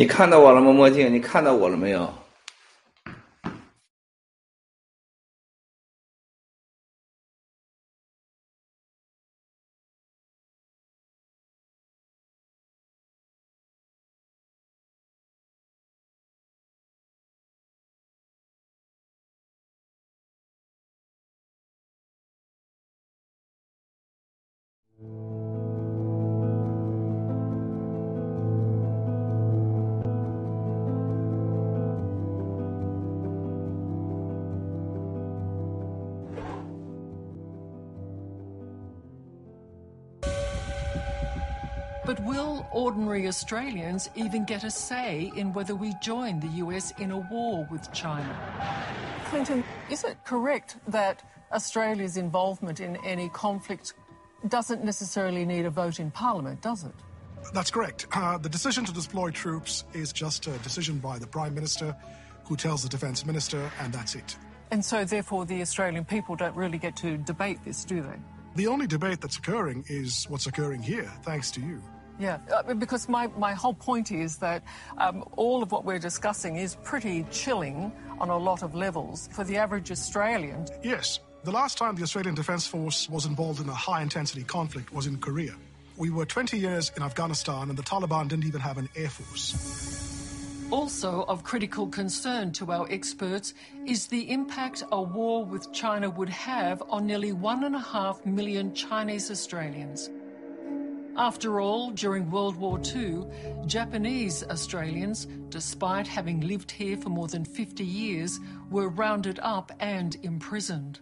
你看到我了吗，墨镜？你看到我了没有 Australians even get a say in whether we join the US in a war with China? Clinton, is it correct that Australia's involvement in any conflict doesn't necessarily need a vote in Parliament, does it? That's correct. Uh, the decision to deploy troops is just a decision by the Prime Minister who tells the Defence Minister, and that's it. And so, therefore, the Australian people don't really get to debate this, do they? The only debate that's occurring is what's occurring here, thanks to you. Yeah, uh, because my, my whole point is that um, all of what we're discussing is pretty chilling on a lot of levels for the average Australian. Yes. The last time the Australian Defence Force was involved in a high intensity conflict was in Korea. We were 20 years in Afghanistan and the Taliban didn't even have an air force. Also of critical concern to our experts is the impact a war with China would have on nearly one and a half million Chinese Australians. After all, during World War II, Japanese Australians, despite having lived here for more than 50 years, were rounded up and imprisoned.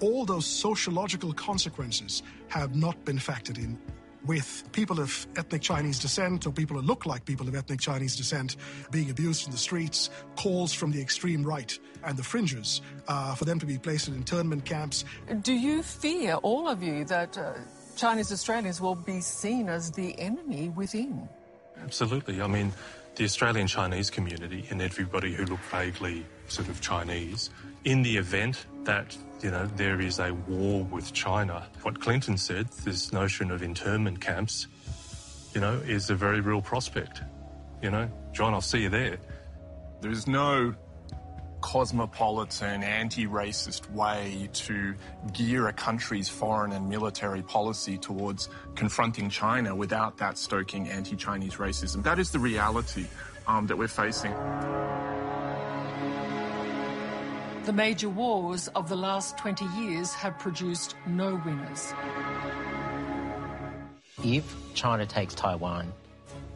All those sociological consequences have not been factored in with people of ethnic Chinese descent or people who look like people of ethnic Chinese descent being abused in the streets, calls from the extreme right and the fringes uh, for them to be placed in internment camps. Do you fear, all of you, that uh, Chinese Australians will be seen as the enemy within? Absolutely. I mean, the Australian Chinese community and everybody who look vaguely sort of Chinese, in the event that you know there is a war with China, what Clinton said, this notion of internment camps, you know, is a very real prospect. You know, John, I'll see you there. There's no cosmopolitan, anti-racist way to gear a country's foreign and military policy towards confronting China without that stoking anti-Chinese racism. That is the reality um, that we're facing. The major wars of the last 20 years have produced no winners. If China takes Taiwan,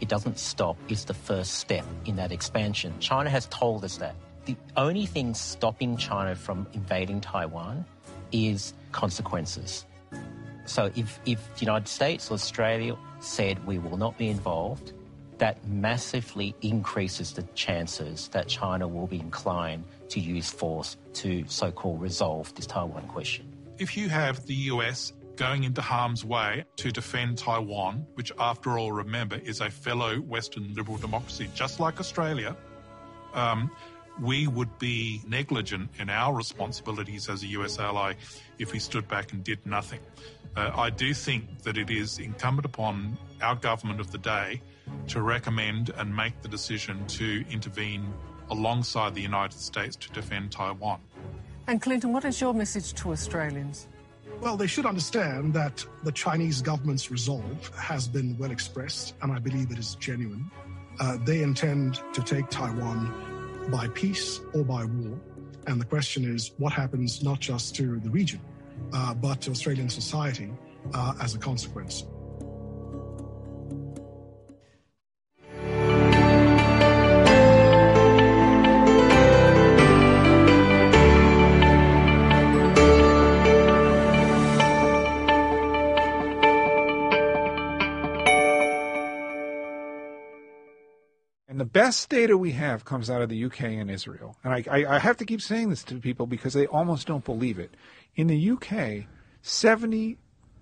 it doesn't stop. It's the first step in that expansion. China has told us that. The only thing stopping China from invading Taiwan is consequences. So if, if the United States or Australia said we will not be involved, that massively increases the chances that China will be inclined to use force to so called resolve this Taiwan question. If you have the US going into harm's way to defend Taiwan, which, after all, remember, is a fellow Western liberal democracy, just like Australia, um, we would be negligent in our responsibilities as a US ally if we stood back and did nothing. Uh, I do think that it is incumbent upon our government of the day to recommend and make the decision to intervene alongside the United States to defend Taiwan. And Clinton, what is your message to Australians? Well, they should understand that the Chinese government's resolve has been well expressed, and I believe it is genuine. Uh, they intend to take Taiwan by peace or by war. And the question is what happens not just to the region, uh, but to Australian society uh, as a consequence. And the best data we have comes out of the UK and Israel. And I, I, I have to keep saying this to people because they almost don't believe it. In the UK, 70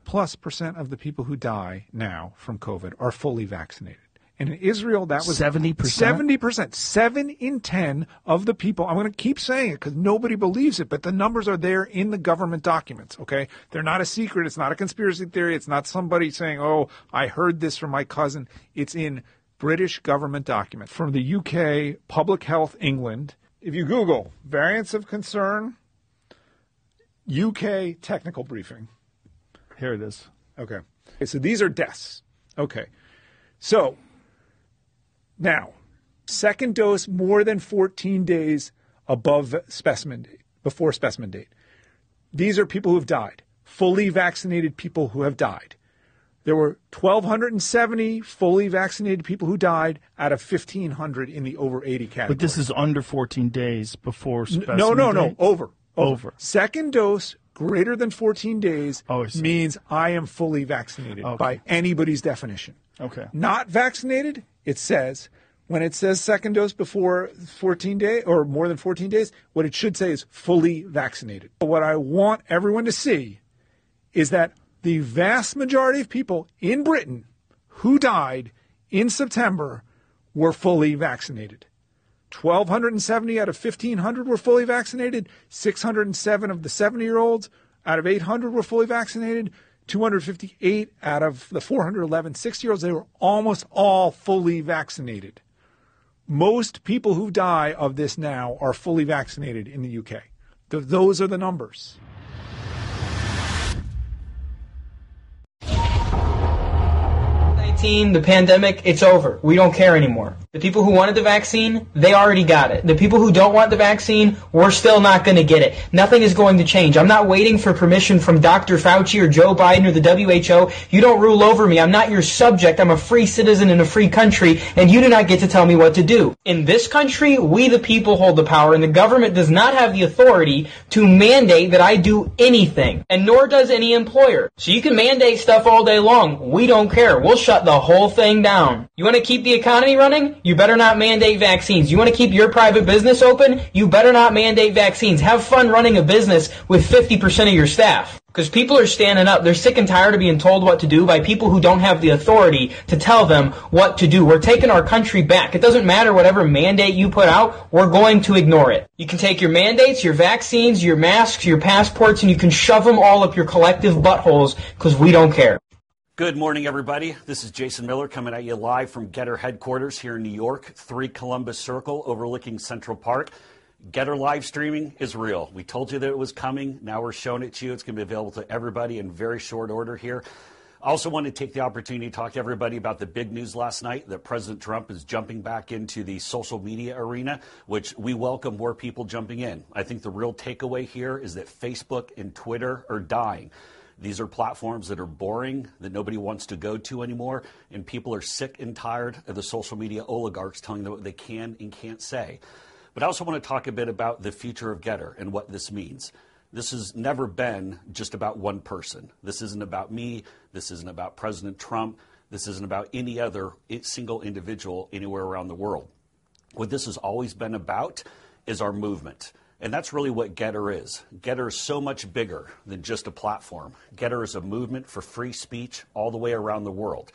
plus percent of the people who die now from COVID are fully vaccinated. And in Israel, that was 70%? 70%. Seven in 10 of the people, I'm going to keep saying it because nobody believes it, but the numbers are there in the government documents, okay? They're not a secret. It's not a conspiracy theory. It's not somebody saying, oh, I heard this from my cousin. It's in British government document from the UK Public Health England. If you Google variants of concern, UK technical briefing. Here it is. Okay. okay. So these are deaths. Okay. So now, second dose more than 14 days above specimen date, before specimen date. These are people who have died, fully vaccinated people who have died. There were 1,270 fully vaccinated people who died out of 1,500 in the over 80 category. But this is under 14 days before specimen No, no, date? no. Over. Over. Second dose greater than 14 days Oh, I means I am fully vaccinated Okay. by anybody's definition. Okay. Not vaccinated, it says, when it says second dose before 14 days or more than 14 days, what it should say is fully vaccinated. But what I want everyone to see is that the vast majority of people in Britain who died in September were fully vaccinated. 1,270 out of 1,500 were fully vaccinated. 607 of the 70 year olds out of 800 were fully vaccinated. 258 out of the 411 60 year olds, they were almost all fully vaccinated. Most people who die of this now are fully vaccinated in the UK. Th- those are the numbers. The pandemic, it's over. We don't care anymore. The people who wanted the vaccine, they already got it. The people who don't want the vaccine, we're still not going to get it. Nothing is going to change. I'm not waiting for permission from Dr. Fauci or Joe Biden or the WHO. You don't rule over me. I'm not your subject. I'm a free citizen in a free country, and you do not get to tell me what to do. In this country, we the people hold the power, and the government does not have the authority to mandate that I do anything, and nor does any employer. So you can mandate stuff all day long. We don't care. We'll shut the whole thing down. You want to keep the economy running? You better not mandate vaccines. You want to keep your private business open? You better not mandate vaccines. Have fun running a business with 50% of your staff. Because people are standing up. They're sick and tired of being told what to do by people who don't have the authority to tell them what to do. We're taking our country back. It doesn't matter whatever mandate you put out, we're going to ignore it. You can take your mandates, your vaccines, your masks, your passports, and you can shove them all up your collective buttholes because we don't care. Good morning, everybody. This is Jason Miller coming at you live from Getter headquarters here in New York, 3 Columbus Circle, overlooking Central Park. Getter live streaming is real. We told you that it was coming. Now we're showing it to you. It's going to be available to everybody in very short order here. I also want to take the opportunity to talk to everybody about the big news last night that President Trump is jumping back into the social media arena, which we welcome more people jumping in. I think the real takeaway here is that Facebook and Twitter are dying. These are platforms that are boring, that nobody wants to go to anymore, and people are sick and tired of the social media oligarchs telling them what they can and can't say. But I also want to talk a bit about the future of Getter and what this means. This has never been just about one person. This isn't about me. This isn't about President Trump. This isn't about any other eh, single individual anywhere around the world. What this has always been about is our movement. And that's really what Getter is. Getter is so much bigger than just a platform. Getter is a movement for free speech all the way around the world.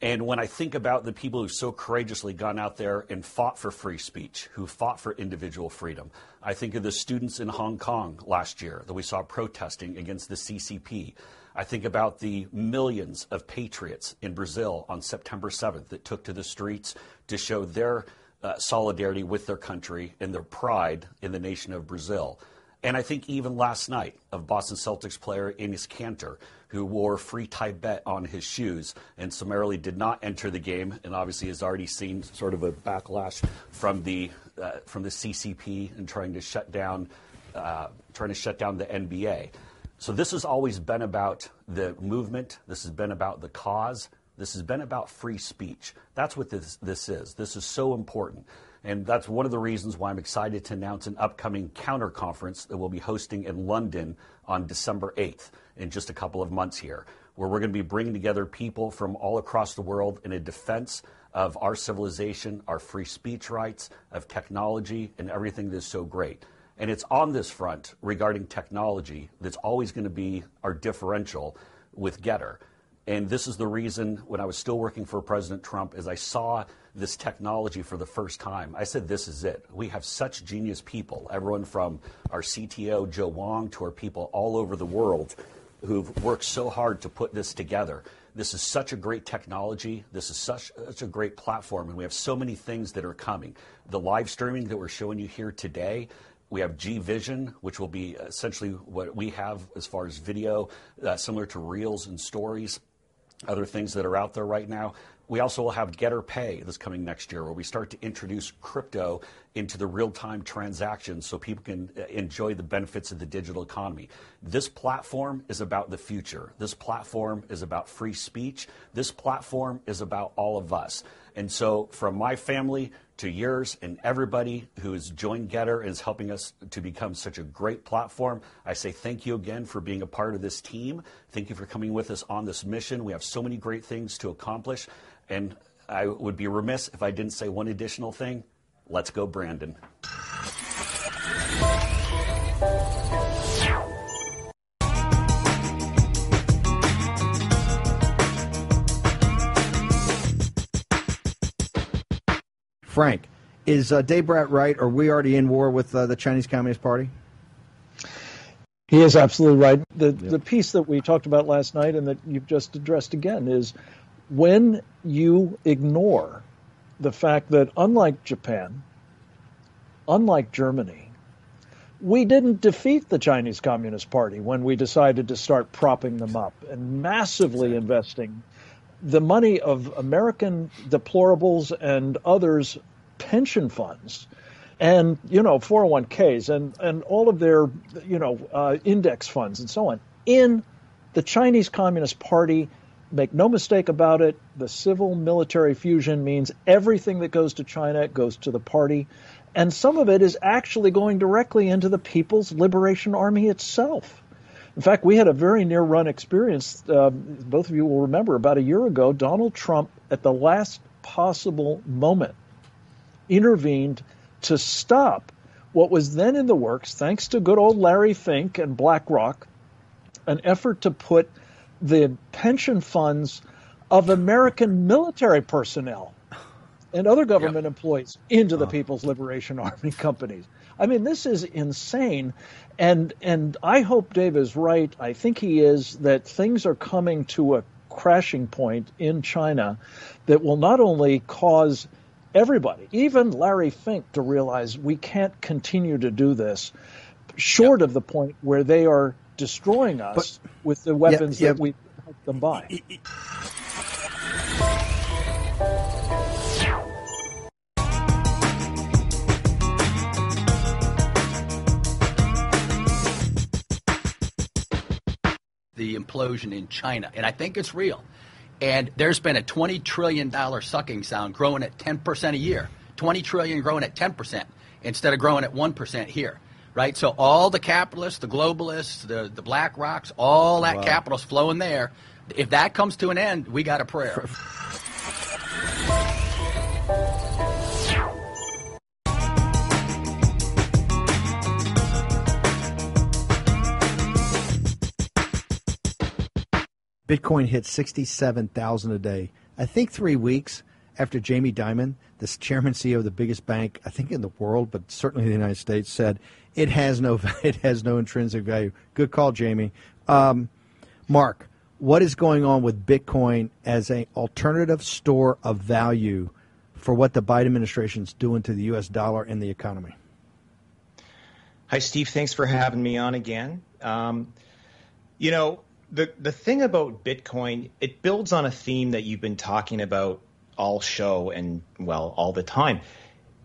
And when I think about the people who've so courageously gone out there and fought for free speech, who fought for individual freedom, I think of the students in Hong Kong last year that we saw protesting against the CCP. I think about the millions of patriots in Brazil on September 7th that took to the streets to show their uh, solidarity with their country and their pride in the nation of Brazil. And I think even last night of Boston Celtics player Enes Kanter, who wore free Tibet on his shoes and summarily did not enter the game, and obviously has already seen sort of a backlash from the uh, from the CCP and trying to shut down uh, trying to shut down the NBA. So this has always been about the movement. This has been about the cause. This has been about free speech. That's what this, this is. This is so important. And that's one of the reasons why I'm excited to announce an upcoming counter conference that we'll be hosting in London on December 8th in just a couple of months here, where we're going to be bringing together people from all across the world in a defense of our civilization, our free speech rights, of technology, and everything that is so great. And it's on this front regarding technology that's always going to be our differential with Getter. And this is the reason when I was still working for President Trump, as I saw this technology for the first time, I said, this is it. We have such genius people, everyone from our CTO, Joe Wong, to our people all over the world who've worked so hard to put this together. This is such a great technology. This is such, such a great platform, and we have so many things that are coming. The live streaming that we're showing you here today, we have G Vision, which will be essentially what we have as far as video, uh, similar to reels and stories, other things that are out there right now. We also will have Getter Pay this coming next year, where we start to introduce crypto into the real time transactions so people can uh, enjoy the benefits of the digital economy. This platform is about the future. This platform is about free speech. This platform is about all of us. And so, from my family to yours and everybody who has joined Getter and is helping us to become such a great platform, I say thank you again for being a part of this team. Thank you for coming with us on this mission. We have so many great things to accomplish. And I would be remiss if I didn't say one additional thing. Let's go, Brandon. Frank, is uh, Dave Brat right? Are we already in war with uh, the Chinese Communist Party? He is absolutely right. The yep. the piece that we talked about last night and that you've just addressed again is when you ignore the fact that, unlike Japan, unlike Germany, we didn't defeat the Chinese Communist Party when we decided to start propping them up and massively investing the money of American deplorables and others' pension funds and you know 401ks and and all of their you know uh, index funds and so on in the Chinese Communist Party make no mistake about it, the civil military fusion means everything that goes to China goes to the party. And some of it is actually going directly into the People's Liberation Army itself. In fact, we had a very near run experience. Uh, both of you will remember about a year ago, Donald Trump, at the last possible moment, intervened to stop what was then in the works, thanks to good old Larry Fink and BlackRock, an effort to put the pension funds of American military personnel and other government yep. employees into the uh. People's Liberation Army companies. I mean, this is insane. And and I hope Dave is right. I think he is that things are coming to a crashing point in China that will not only cause everybody, even Larry Fink, to realize we can't continue to do this, short of the point where they are destroying us but, with the weapons yeah, yeah. that we helped them buy. The implosion in China, and I think it's real. And there's been a $20 trillion sucking sound growing at 10% a year. 20 trillion growing at 10% instead of growing at 1% here right? So all the capitalists, the globalists, the, the black rocks, all that wow. capital's flowing there. If that comes to an end, we got a prayer. Bitcoin hit 67,000 a day. I think 3 weeks after Jamie Dimon, the chairman CEO of the biggest bank, I think in the world, but certainly in the United States, said it has no it has no intrinsic value. Good call, Jamie. Um, Mark, what is going on with Bitcoin as an alternative store of value for what the Biden administration is doing to the U.S. dollar and the economy? Hi, Steve. Thanks for having me on again. Um, you know, the the thing about Bitcoin, it builds on a theme that you've been talking about all show and well all the time.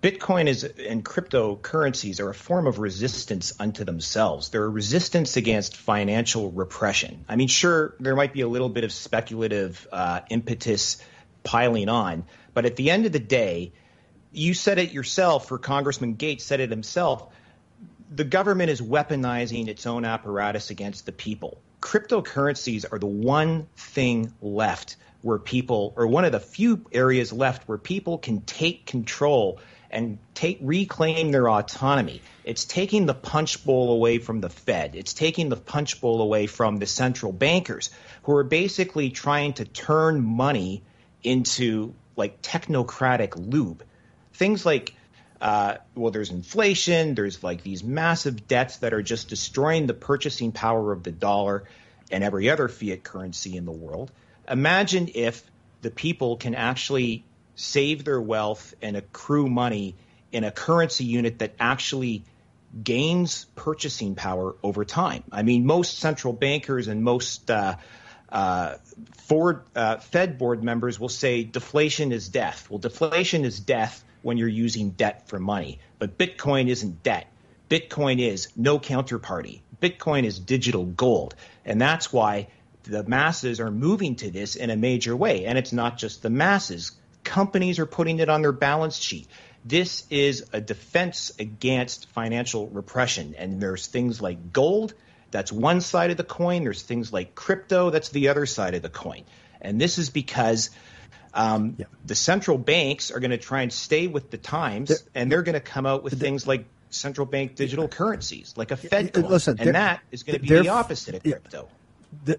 Bitcoin is and cryptocurrencies are a form of resistance unto themselves. They're a resistance against financial repression. I mean, sure, there might be a little bit of speculative uh, impetus piling on, but at the end of the day, you said it yourself, or Congressman Gates said it himself. The government is weaponizing its own apparatus against the people. Cryptocurrencies are the one thing left where people, or one of the few areas left where people can take control and take reclaim their autonomy. It's taking the punch bowl away from the Fed. It's taking the punch bowl away from the central bankers who are basically trying to turn money into like technocratic lube. Things like uh, well, there's inflation, there's like these massive debts that are just destroying the purchasing power of the dollar and every other fiat currency in the world. Imagine if the people can actually save their wealth and accrue money in a currency unit that actually gains purchasing power over time. I mean, most central bankers and most uh, uh, Ford, uh, Fed board members will say deflation is death. Well, deflation is death when you're using debt for money, but Bitcoin isn't debt. Bitcoin is no counterparty. Bitcoin is digital gold. And that's why the masses are moving to this in a major way. And it's not just the masses. Companies are putting it on their balance sheet. This is a defense against financial repression. And there's things like gold, that's one side of the coin. There's things like crypto, that's the other side of the coin. And this is because um, yeah. the central banks are going to try and stay with the times, they're, and they're going to come out with things like central bank digital currencies, like a Fed coin. Listen, and that is going to be the opposite of crypto.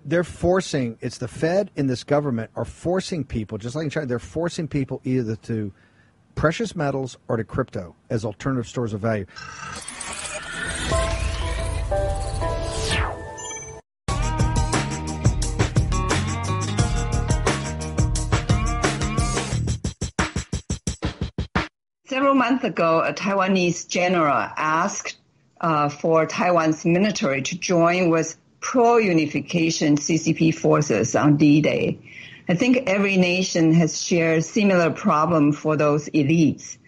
They're forcing, it's the Fed and this government are forcing people, just like in China, they're forcing people either to precious metals or to crypto as alternative stores of value. Several months ago, a Taiwanese general asked uh, for Taiwan's military to join with pro-unification CCP forces on D-Day. I think every nation has shared similar problem for those elites.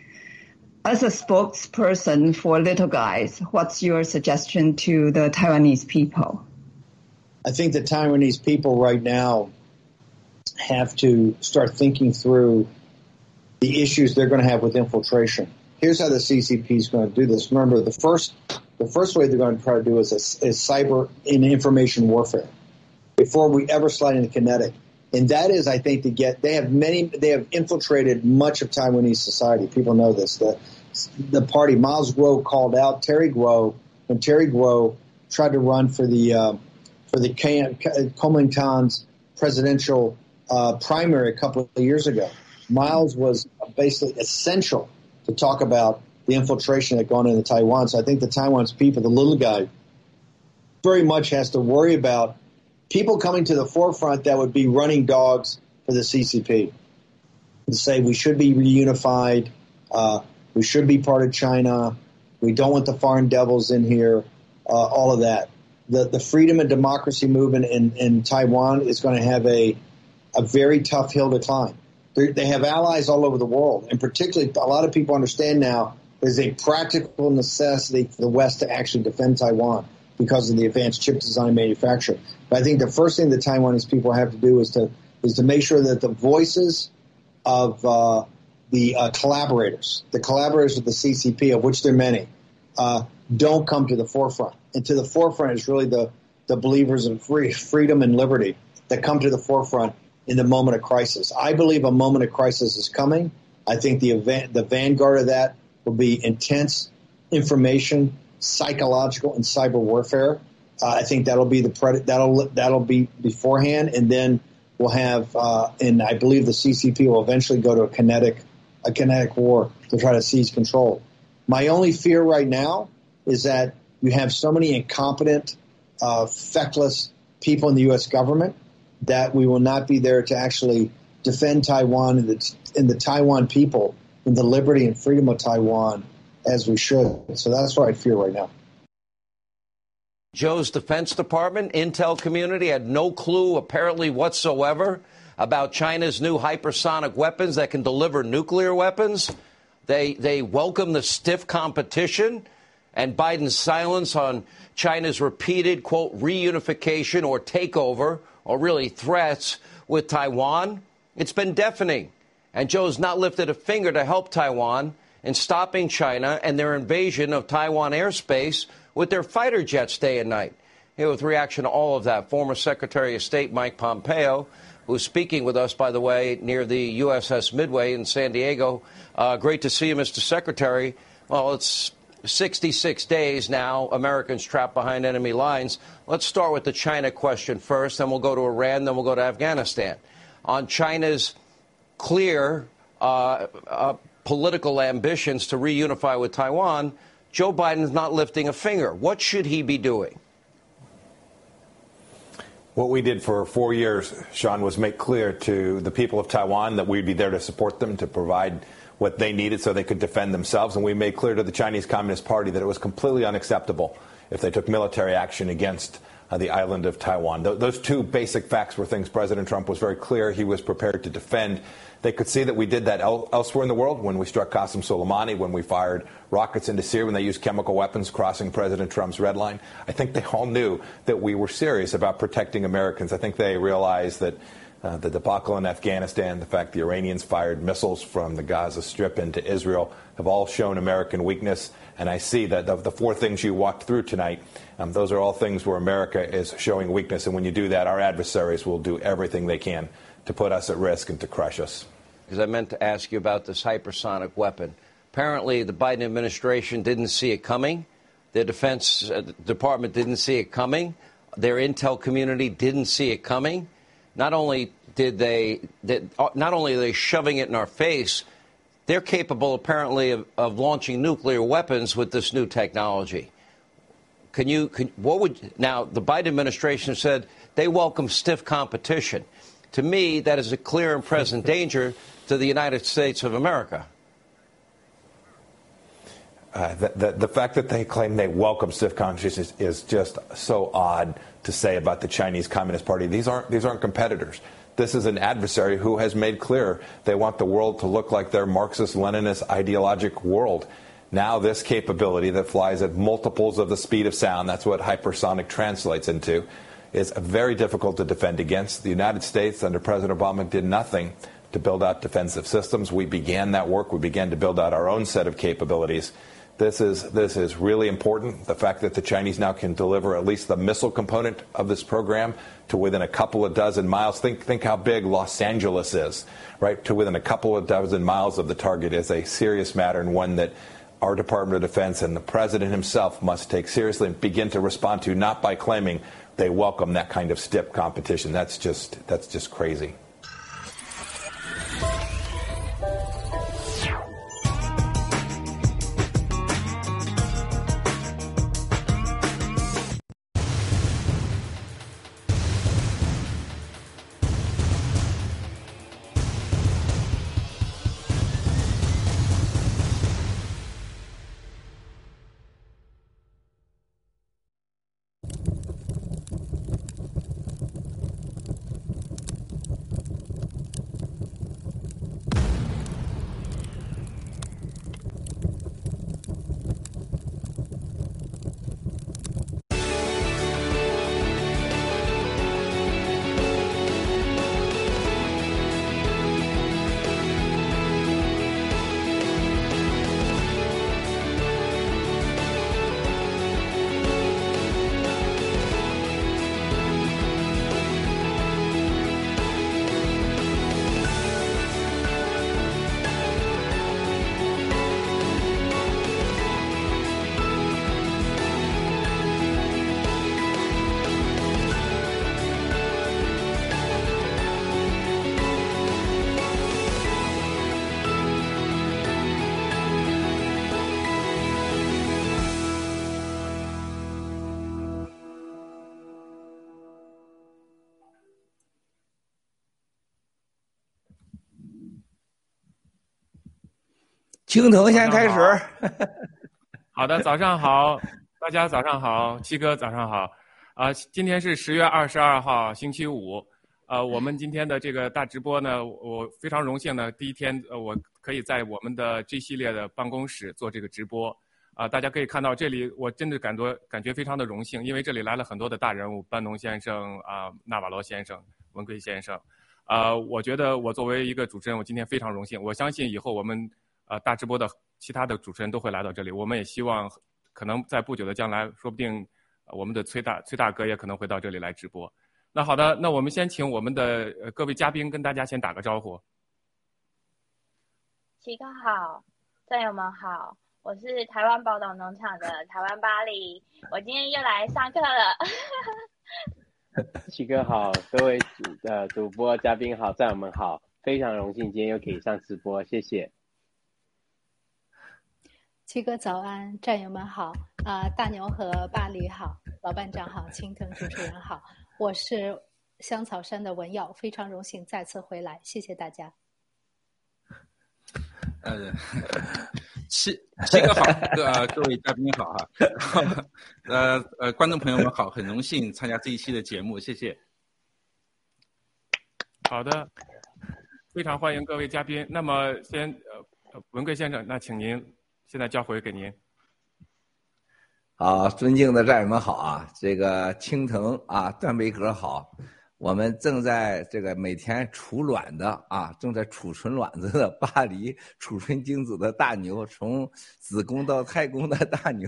As a spokesperson for little guys, what's your suggestion to the Taiwanese people? I think the Taiwanese people right now have to start thinking through the issues they're going to have with infiltration. Here's how the CCP is going to do this. Remember, the first the first way they're going to try to do is, is cyber in information warfare before we ever slide into kinetic. And that is, I think, to get they have many they have infiltrated much of Taiwanese society. People know this. The the party Miles Guo called out Terry Guo when Terry Guo tried to run for the uh, for the Kuomintang's presidential uh, primary a couple of years ago. Miles was basically essential to talk about the infiltration that gone into Taiwan. So I think the Taiwan's people, the little guy, very much has to worry about people coming to the forefront that would be running dogs for the CCP. To say we should be reunified, uh, we should be part of China, we don't want the foreign devils in here, uh, all of that. The, the freedom and democracy movement in, in Taiwan is going to have a, a very tough hill to climb. They're, they have allies all over the world, and particularly a lot of people understand now there's a practical necessity for the West to actually defend Taiwan because of the advanced chip design manufacturer. But I think the first thing the Taiwanese people have to do is to is to make sure that the voices of uh, the uh, collaborators, the collaborators of the CCP, of which there are many, uh, don't come to the forefront. And to the forefront is really the the believers in free, freedom and liberty that come to the forefront in the moment of crisis. I believe a moment of crisis is coming. I think the event, the vanguard of that will be intense information, psychological, and cyber warfare. Uh, I think that'll be the pred- that'll that'll be beforehand, and then we'll have, uh, and I believe the CCP will eventually go to a kinetic a kinetic war to try to seize control. My only fear right now is that you have so many incompetent, uh, feckless people in the U.S. government that we will not be there to actually defend Taiwan and the, and the Taiwan people and the liberty and freedom of Taiwan as we should. So that's what I fear right now. Joe's Defense Department, intel community had no clue apparently whatsoever about China's new hypersonic weapons that can deliver nuclear weapons. They, they welcome the stiff competition and Biden's silence on China's repeated, quote, reunification or takeover or really threats with Taiwan. It's been deafening. And Joe's not lifted a finger to help Taiwan in stopping China and their invasion of Taiwan airspace with their fighter jets day and night. Here with reaction to all of that, former Secretary of State Mike Pompeo who's speaking with us, by the way, near the USS Midway in San Diego. Uh, great to see you, Mr. Secretary. Well, it's 66 days now, Americans trapped behind enemy lines. Let's start with the China question first, then we'll go to Iran, then we'll go to Afghanistan. On China's clear uh, uh, political ambitions to reunify with Taiwan, Joe Biden is not lifting a finger. What should he be doing? What we did for four years, Sean, was make clear to the people of Taiwan that we'd be there to support them, to provide what they needed so they could defend themselves. And we made clear to the Chinese Communist Party that it was completely unacceptable if they took military action against uh, the island of Taiwan. Th- those two basic facts were things President Trump was very clear he was prepared to defend. They could see that we did that el- elsewhere in the world when we struck Qasem Soleimani, when we fired rockets into Syria, when they used chemical weapons crossing President Trump's red line. I think they all knew that we were serious about protecting Americans. I think they realized that uh, the debacle in Afghanistan, the fact the Iranians fired missiles from the Gaza Strip into Israel have all shown American weakness. And I see that the, the four things you walked through tonight, um, those are all things where America is showing weakness. And when you do that, our adversaries will do everything they can to put us at risk and to crush us. Because I meant to ask you about this hypersonic weapon. Apparently, the Biden administration didn't see it coming. The Defense uh, Department didn't see it coming. Their intel community didn't see it coming. Not only did they, that, uh, not only are they shoving it in our face, they're capable apparently of, of launching nuclear weapons with this new technology. Can you, can, what would, now the Biden administration said they welcome stiff competition. To me, that is a clear and present danger to the United States of America. Uh, the, the, the, fact that they claim they welcome stiff competition is, is, just so odd to say about the Chinese Communist Party. These aren't these aren't competitors. This is an adversary who has made clear they want the world to look like their Marxist Leninist ideologic world. Now, this capability that flies at multiples of the speed of sound, that's what hypersonic translates into, is very difficult to defend against. The United States, under President Obama, did nothing to build out defensive systems. We began that work. We began to build out our own set of capabilities. This is, this is really important. The fact that the Chinese now can deliver at least the missile component of this program to within a couple of dozen miles. Think, think how big Los Angeles is, right? To within a couple of dozen miles of the target is a serious matter and one that our Department of Defense and the President himself must take seriously and begin to respond to, not by claiming they welcome that kind of stiff competition. That's just, that's just crazy. 青藤先开始。好的，早上好，大家早上好，七哥早上好。啊，今天是十月二十二号，星期五。呃，我们今天的这个大直播呢，我非常荣幸呢，第一天呃，我可以在我们的 G 系列的办公室做这个直播。啊，大家可以看到这里，我真的感觉感觉非常的荣幸，因为这里来了很多的大人物，班农先生啊，纳瓦罗先生，文贵先生。啊，我觉得我作为一个主持人，我今天非常荣幸。我相信以后我们。呃，大直播的其他的主持人都会来到这里。我们也希望，可能在不久的将来，说不定我们的崔大崔大哥也可能会到这里来直播。那好的，那我们先请我们的呃各位嘉宾跟大家先打个招呼。齐哥好，战友们好，我是台湾宝岛农场的台湾巴黎，我今天又来上课了。齐哥好，各位主呃主播嘉宾好，战友们好，非常荣幸今天又可以上直播，谢谢。七哥早安，战友们好啊、大牛和巴黎好，老班长好，青藤主持人好，我是香草山的文耀，非常荣幸再次回来，谢谢大家。呃，七七哥好，各、呃、各位嘉宾好哈，呃呃，观众朋友们好，很荣幸参加这一期的节目，谢谢。好的，非常欢迎各位嘉宾。那么先呃呃文贵先生，那请您现在交回给您。好，尊敬的战友们好啊！这个青藤啊，段贝壳好，我们正在这个每天储卵的啊，正在储存卵子的巴黎，储存精子的大牛，从子宫到太宫的大牛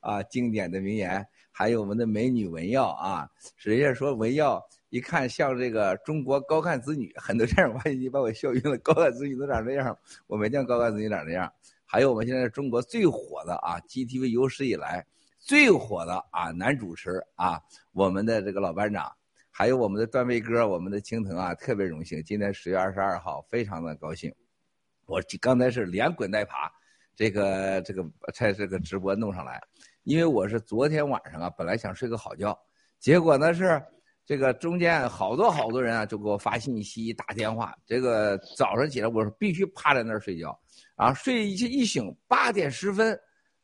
啊，经典的名言，还有我们的美女文耀啊，人家说文耀一看像这个中国高干子女，很多战友发现你把我笑晕了，高干子女都长这样，我没见高干子女长这样。还有我们现在中国最火的啊，GTV 有史以来。最火的啊，男主持啊，我们的这个老班长，还有我们的段位哥，我们的青藤啊，特别荣幸，今天十月二十二号，非常的高兴。我刚才是连滚带爬，这个这个在这个直播弄上来，因为我是昨天晚上啊，本来想睡个好觉，结果呢是这个中间好多好多人啊，就给我发信息、打电话。这个早上起来，我说必须趴在那儿睡觉，啊，睡一一醒八点十分。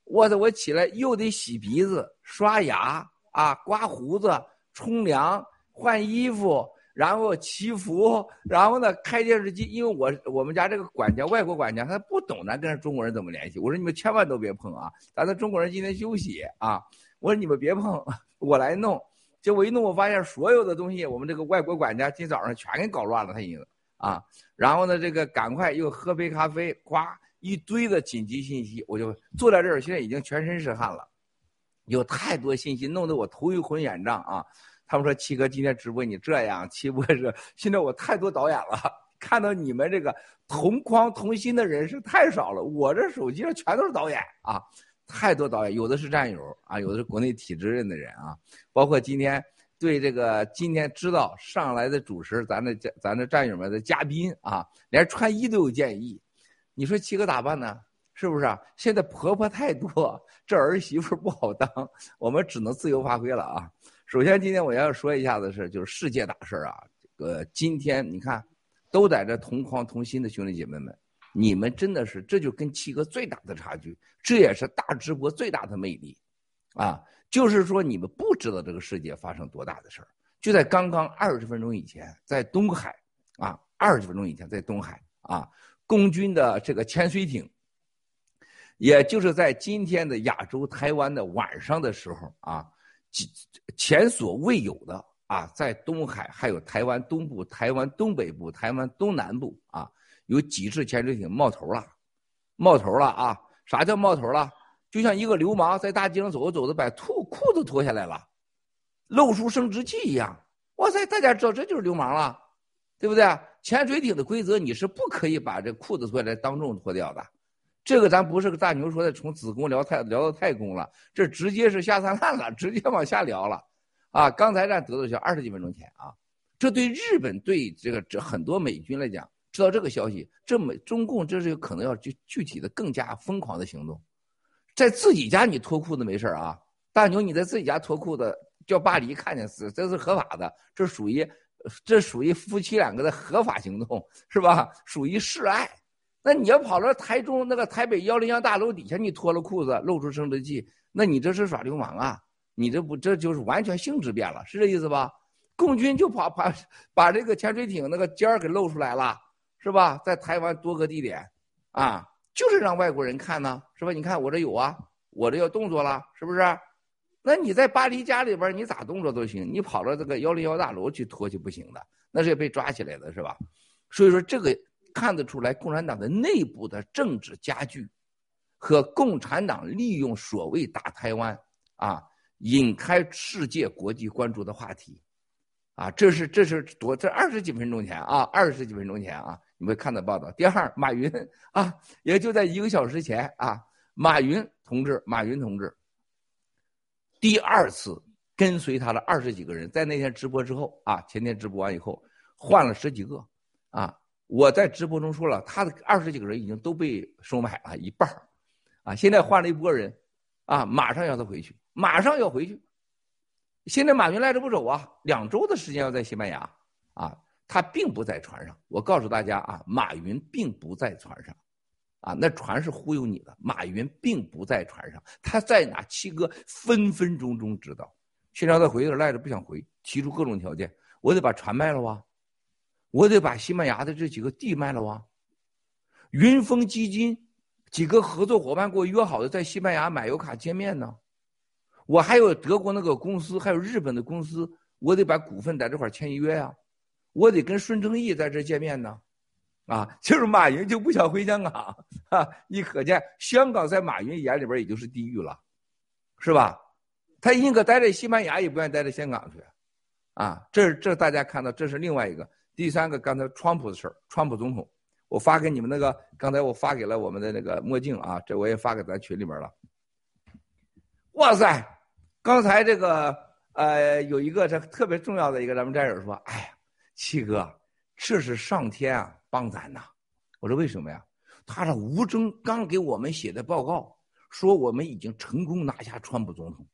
我操！我起来又得洗鼻子、刷牙啊，刮胡子、冲凉、换衣服，然后祈福，然后呢开电视机。因为我我们家这个管家，外国管家，他不懂咱跟中国人怎么联系。我说你们千万都别碰啊，咱的中国人今天休息啊。我说你们别碰，我来弄。结果一弄，我发现所有的东西，我们这个外国管家今早上全给搞乱了，他已经啊。然后呢，这个赶快又喝杯咖啡，呱。一堆的紧急信息，我就坐在这儿，现在已经全身是汗了，有太多信息，弄得我头昏眼胀啊！他们说七哥今天直播你这样，七哥是现在我太多导演了，看到你们这个同框同心的人是太少了，我这手机上全都是导演啊，太多导演，有的是战友啊，有的是国内体制内的人啊，包括今天对这个今天知道上来的主持，咱的咱的战友们的嘉宾啊，连穿衣都有建议。你说七哥咋办呢？是不是啊？现在婆婆太多，这儿媳妇不好当，我们只能自由发挥了啊。首先，今天我要说一下的是，就是世界大事啊。这个今天你看，都在这同框同心的兄弟姐妹们，你们真的是，这就跟七哥最大的差距，这也是大直播最大的魅力，啊，就是说你们不知道这个世界发生多大的事儿。就在刚刚二十分钟以前，在东海啊，二十分钟以前在东海啊。共军的这个潜水艇，也就是在今天的亚洲台湾的晚上的时候啊，前所未有的啊，在东海还有台湾东部、台湾东北部、台湾东南部啊，有几只潜水艇冒头了，冒头了啊！啥叫冒头了？就像一个流氓在大街上走着走着，把裤裤子脱下来了，露出生殖器一样。哇塞，大家知道这就是流氓了，对不对？潜水艇的规则，你是不可以把这裤子脱下来当众脱掉的。这个咱不是个大牛说的，从子宫聊太聊到太空了，这直接是下三滥了，直接往下聊了。啊，刚才咱得到消息，二十几分钟前啊，这对日本对这个这很多美军来讲，知道这个消息，这美中共这是有可能要具具体的更加疯狂的行动，在自己家你脱裤子没事啊，大牛你在自己家脱裤子叫巴黎看见死，这是合法的，这属于。这属于夫妻两个的合法行动，是吧？属于示爱。那你要跑到台中那个台北幺零幺大楼底下，你脱了裤子露出生殖器，那你这是耍流氓啊！你这不这就是完全性质变了，是这意思吧？共军就跑把把这个潜水艇那个尖儿给露出来了，是吧？在台湾多个地点，啊，就是让外国人看呢，是吧？你看我这有啊，我这要动作了，是不是？那你在巴黎家里边，你咋动作都行，你跑到这个幺零幺大楼去拖去不行的，那是要被抓起来的，是吧？所以说这个看得出来，共产党的内部的政治加剧，和共产党利用所谓打台湾啊，引开世界国际关注的话题，啊，这是这是多这二十几分钟前啊，二十几分钟前啊，你会看到报道。第二，马云啊，也就在一个小时前啊，马云同志，马云同志第二次跟随他的二十几个人，在那天直播之后啊，前天直播完以后换了十几个啊，我在直播中说了，他的二十几个人已经都被收买了一半啊，现在换了一波人啊，马上要他回去，马上要回去。现在马云赖着不走啊，两周的时间要在西班牙啊，他并不在船上。我告诉大家啊，马云并不在船上，啊，那船是忽悠你的。马云并不在船上，他在哪？七哥分分钟钟知道。现在他回来赖着不想回，提出各种条件，我得把船卖了哇，我得把西班牙的这几个地卖了哇。云峰基金几个合作伙伴给我约好的在西班牙买油卡见面呢。我还有德国那个公司，还有日本的公司，我得把股份在这块签约呀，我得跟孙正义在这见面呢，啊，就是马云就不想回香港啊，你可见香港在马云眼里边也就是地狱了，是吧？他宁可待在西班牙，也不愿意待在香港去，啊，这这大家看到，这是另外一个，第三个刚才川普的事儿，川普总统，我发给你们那个，刚才我发给了我们的那个墨镜啊，这我也发给咱群里边了。哇塞！刚才这个呃，有一个这特别重要的一个咱们战友说：“哎呀，七哥，这是上天啊帮咱呐！”我说：“为什么呀？”他说：“吴征刚给我们写的报告说，我们已经成功拿下川普总统，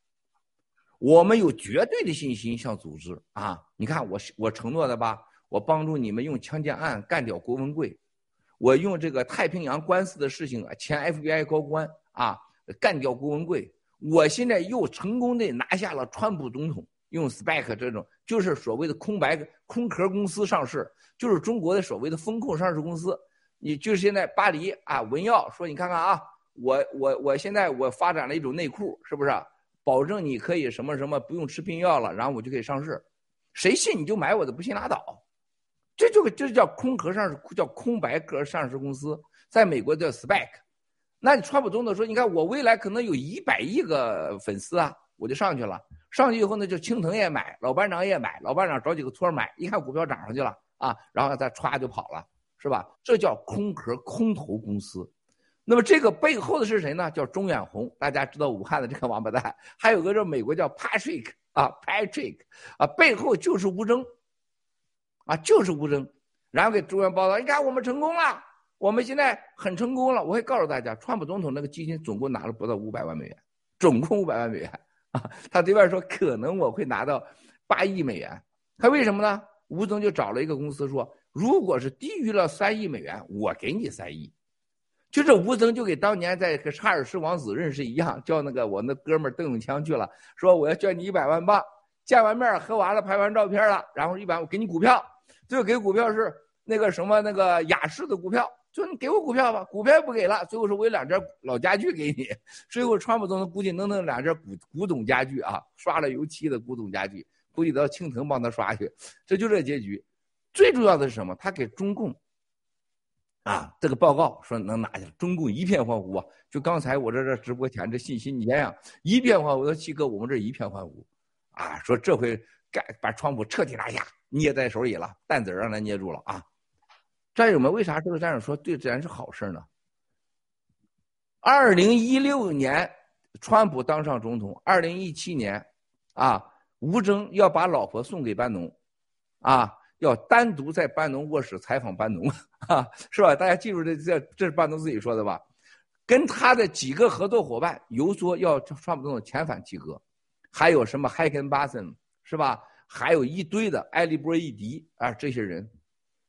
我们有绝对的信心向组织啊！你看我我承诺的吧，我帮助你们用枪击案干掉郭文贵，我用这个太平洋官司的事情啊，前 FBI 高官啊干掉郭文贵。”我现在又成功的拿下了川普总统，用 SPAC 这种就是所谓的空白空壳公司上市，就是中国的所谓的风控上市公司。你就是现在巴黎啊，文耀说你看看啊，我我我现在我发展了一种内裤，是不是？保证你可以什么什么不用吃避孕药了，然后我就可以上市，谁信你就买我的，不信拉倒。这就这叫空壳上市，叫空白壳上市公司，在美国叫 SPAC。那你川普总统说：“你看，我未来可能有一百亿个粉丝啊，我就上去了。上去以后呢，就青藤也买，老班长也买，老班长找几个托买，一看股票涨上去了啊，然后再歘就跑了，是吧？这叫空壳空头公司。那么这个背后的是谁呢？叫中远红，大家知道武汉的这个王八蛋，还有个叫美国叫 Patrick 啊，Patrick 啊，背后就是吴征，啊，就是吴征，然后给中央报道，你看我们成功了。”我们现在很成功了，我会告诉大家，川普总统那个基金总共拿了不到五百万美元，总共五百万美元。他对外说可能我会拿到八亿美元，他为什么呢？吴总就找了一个公司说，如果是低于了三亿美元，我给你三亿。就这吴曾就给当年在和查尔斯王子认识一样，叫那个我那哥们邓永强去了，说我要捐你一百万镑，见完面喝完了拍完照片了，然后一百我给你股票，最后给股票是那个什么那个雅士的股票。说你给我股票吧，股票不给了。最后说我有两件老家具给你。最后川普总统估计弄弄两件古古董家具啊，刷了油漆的古董家具，估计到青藤帮他刷去。这就这结局。最重要的是什么？他给中共啊这个报告说能拿下来，中共一片欢呼啊！就刚才我这这直播前这信息，你想想，一片欢呼。我说七哥，我们这一片欢呼啊！说这回干把川普彻底拿下，捏在手里了，蛋子让他捏住了啊！战友们，为啥这个战友说对咱是好事呢？二零一六年，川普当上总统；二零一七年，啊，吴征要把老婆送给班农，啊，要单独在班农卧室采访班农，啊，是吧？大家记住这这这是班农自己说的吧？跟他的几个合作伙伴游说要川普总统遣返七哥，还有什么海根巴森是吧？还有一堆的埃利波伊迪啊，这些人。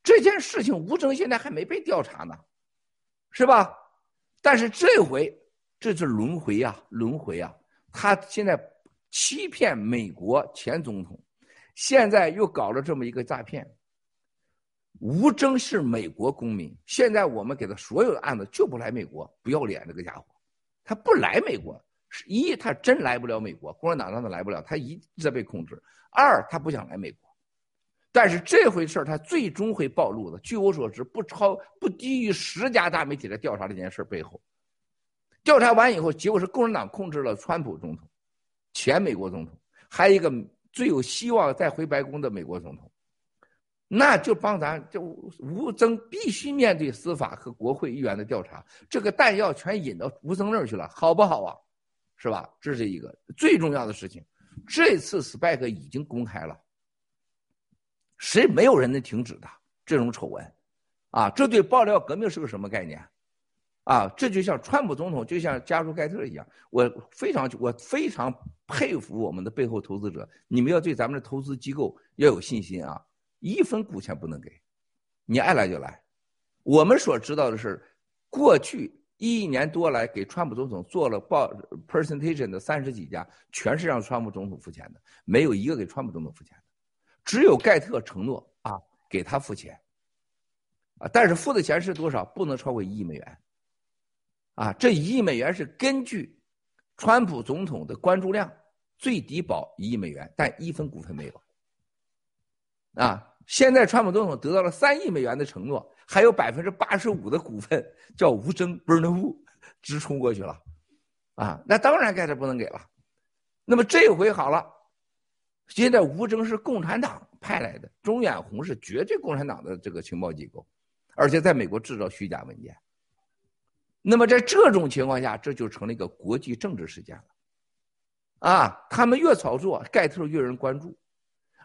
这件事情吴征现在还没被调查呢，是吧？但是这回这是轮回呀，轮回啊！他现在欺骗美国前总统，现在又搞了这么一个诈骗。吴征是美国公民，现在我们给他所有的案子就不来美国，不要脸这个家伙，他不来美国，一他真来不了美国，共产党让他来不了，他一直在被控制；二他不想来美国。但是这回事儿，他最终会暴露的。据我所知，不超不低于十家大媒体在调查这件事背后。调查完以后，结果是共产党控制了川普总统，前美国总统，还有一个最有希望再回白宫的美国总统，那就帮咱就吴征必须面对司法和国会议员的调查，这个弹药全引到吴征那儿去了，好不好啊？是吧？这是一个最重要的事情。这次 SPAC 已经公开了，谁没有人能停止的这种丑闻，啊，这对爆料革命是个什么概念？啊，这就像川普总统，就像加州盖特一样，我非常我非常佩服我们的背后投资者，你们要对咱们的投资机构要有信心啊，一分股钱不能给，你爱来就来。我们所知道的是，过去一年多来给川普总统做了报 presentation 的三十几家，全是让川普总统付钱的，没有一个给川普总统付钱的，只有盖特承诺啊给他付钱，啊，但是付的钱是多少？不能超过一亿美元。啊，这一亿美元是根据川普总统的关注量，最低保一亿美元，但一分股份没有。啊，现在川普总统得到了三亿美元的承诺，还有百分之八十五的股份叫吴征 （Bernard） 直冲过去了。啊，那当然盖特不能给了。那么这回好了，现在吴征是共产党派来的，中远红是绝对共产党的这个情报机构，而且在美国制造虚假文件。那么在这种情况下，这就成了一个国际政治事件了，啊，他们越炒作，盖特越人关注，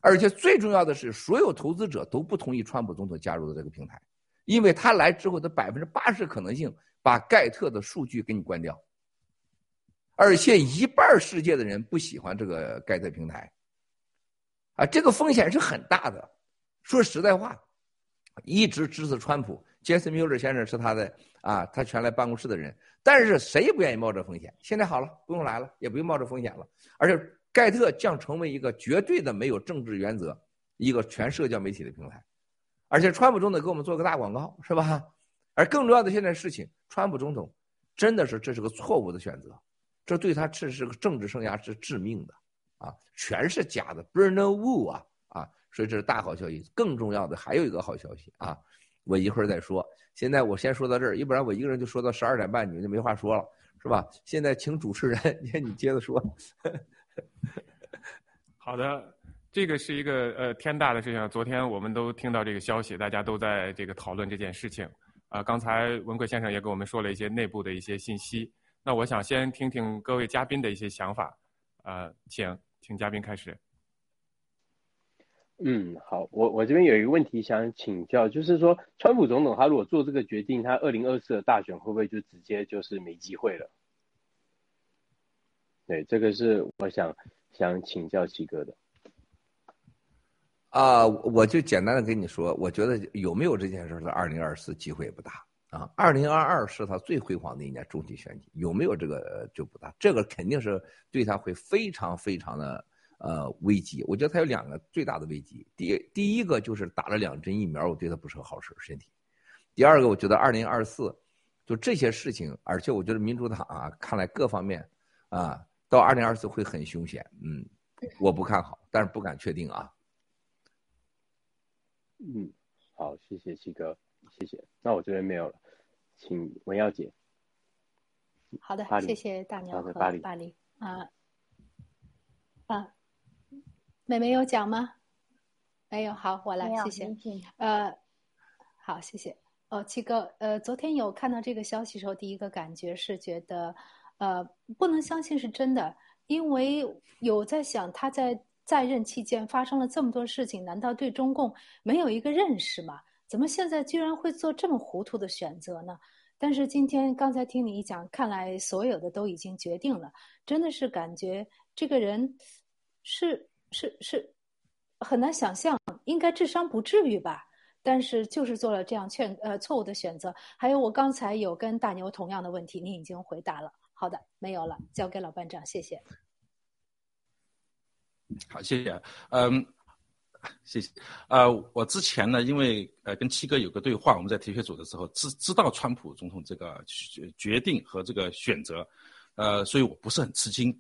而且最重要的是，所有投资者都不同意川普总统加入的这个平台，因为他来之后的百分之八十可能性把盖特的数据给你关掉，而且一半世界的人不喜欢这个盖特平台，啊，这个风险是很大的。说实在话，一直支持川普。杰森·米勒先生是他的啊，他全来办公室的人，但是谁也不愿意冒这风险。现在好了，不用来了，也不用冒这风险了。而且盖特将成为一个绝对的没有政治原则、一个全社交媒体的平台。而且川普总统给我们做个大广告，是吧？而更重要的现在事情，川普总统真的是这是个错误的选择，这对他这是个政治生涯是致命的啊！全是假的，Bernard Wu 啊啊！所以这是大好消息。更重要的还有一个好消息啊！我一会儿再说，现在我先说到这儿，要不然我一个人就说到十二点半，你们就没话说了，是吧？现在请主持人，你接着说。好的，这个是一个呃天大的事情，昨天我们都听到这个消息，大家都在这个讨论这件事情。啊，刚才文贵先生也给我们说了一些内部的一些信息，那我想先听听各位嘉宾的一些想法，啊，请请嘉宾开始。嗯，好，我我这边有一个问题想请教，就是说，川普总统他如果做这个决定，他二零二四的大选会不会就直接就是没机会了？对，这个是我想想请教七哥的。啊，我就简单的跟你说，我觉得有没有这件事，的二零二四机会也不大啊。二零二二是他最辉煌的一年中期选举，有没有这个就不大，这个肯定是对他会非常非常的。呃，危机，我觉得他有两个最大的危机。第第一个就是打了两针疫苗，我对他不是个好事身体。第二个，我觉得二零二四，就这些事情，而且我觉得民主党啊，看来各方面啊，到二零二四会很凶险。嗯，我不看好，但是不敢确定啊。嗯，好，谢谢七哥，谢谢。那我这边没有了，请文耀姐。好的，谢谢大牛和巴黎啊啊。妹妹有讲吗？没有，好，我来，谢谢。呃，好，谢谢。哦，七哥，呃，昨天有看到这个消息时候，第一个感觉是觉得，呃，不能相信是真的，因为有在想他在在任期间发生了这么多事情，难道对中共没有一个认识吗？怎么现在居然会做这么糊涂的选择呢？但是今天刚才听你一讲，看来所有的都已经决定了，真的是感觉这个人是。是是，很难想象，应该智商不至于吧？但是就是做了这样劝呃错误的选择。还有我刚才有跟大牛同样的问题，你已经回答了。好的，没有了，交给老班长，谢谢。好，谢谢。嗯，谢谢。呃，我之前呢，因为呃跟七哥有个对话，我们在铁血组的时候知知道川普总统这个决定和这个选择，呃，所以我不是很吃惊。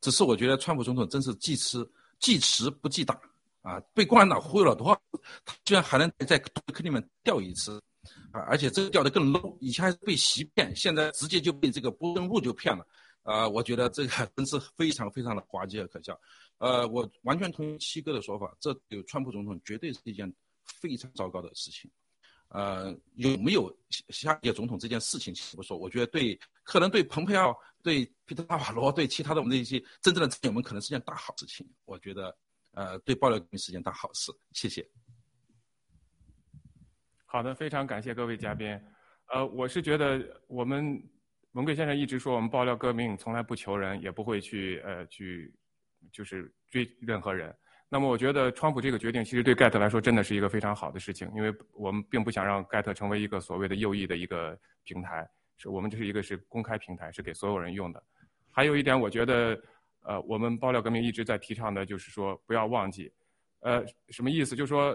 只是我觉得川普总统真是既吃。记持不记打啊！被共产党忽悠了多少？他居然还能在坑里面掉一次啊！而且这个掉的更 low，以前还被袭骗，现在直接就被这个波登路就骗了呃，我觉得这个真是非常非常的滑稽和可笑。呃，我完全同意七哥的说法，这对川普总统绝对是一件非常糟糕的事情。呃，有没有下一届总统这件事情其实不说，我觉得对可能对蓬佩奥、对皮特·纳瓦罗、对其他的我们的一些真正的战友们，可能是件大好事情。我觉得，呃，对爆料革命是件大好事。谢谢。好的，非常感谢各位嘉宾。呃，我是觉得我们文贵先生一直说我们爆料革命从来不求人，也不会去呃去就是追任何人。那么我觉得，川普这个决定其实对盖特来说真的是一个非常好的事情，因为我们并不想让盖特成为一个所谓的右翼的一个平台，是我们这是一个是公开平台，是给所有人用的。还有一点，我觉得，呃，我们爆料革命一直在提倡的就是说不要忘记，呃，什么意思？就是说，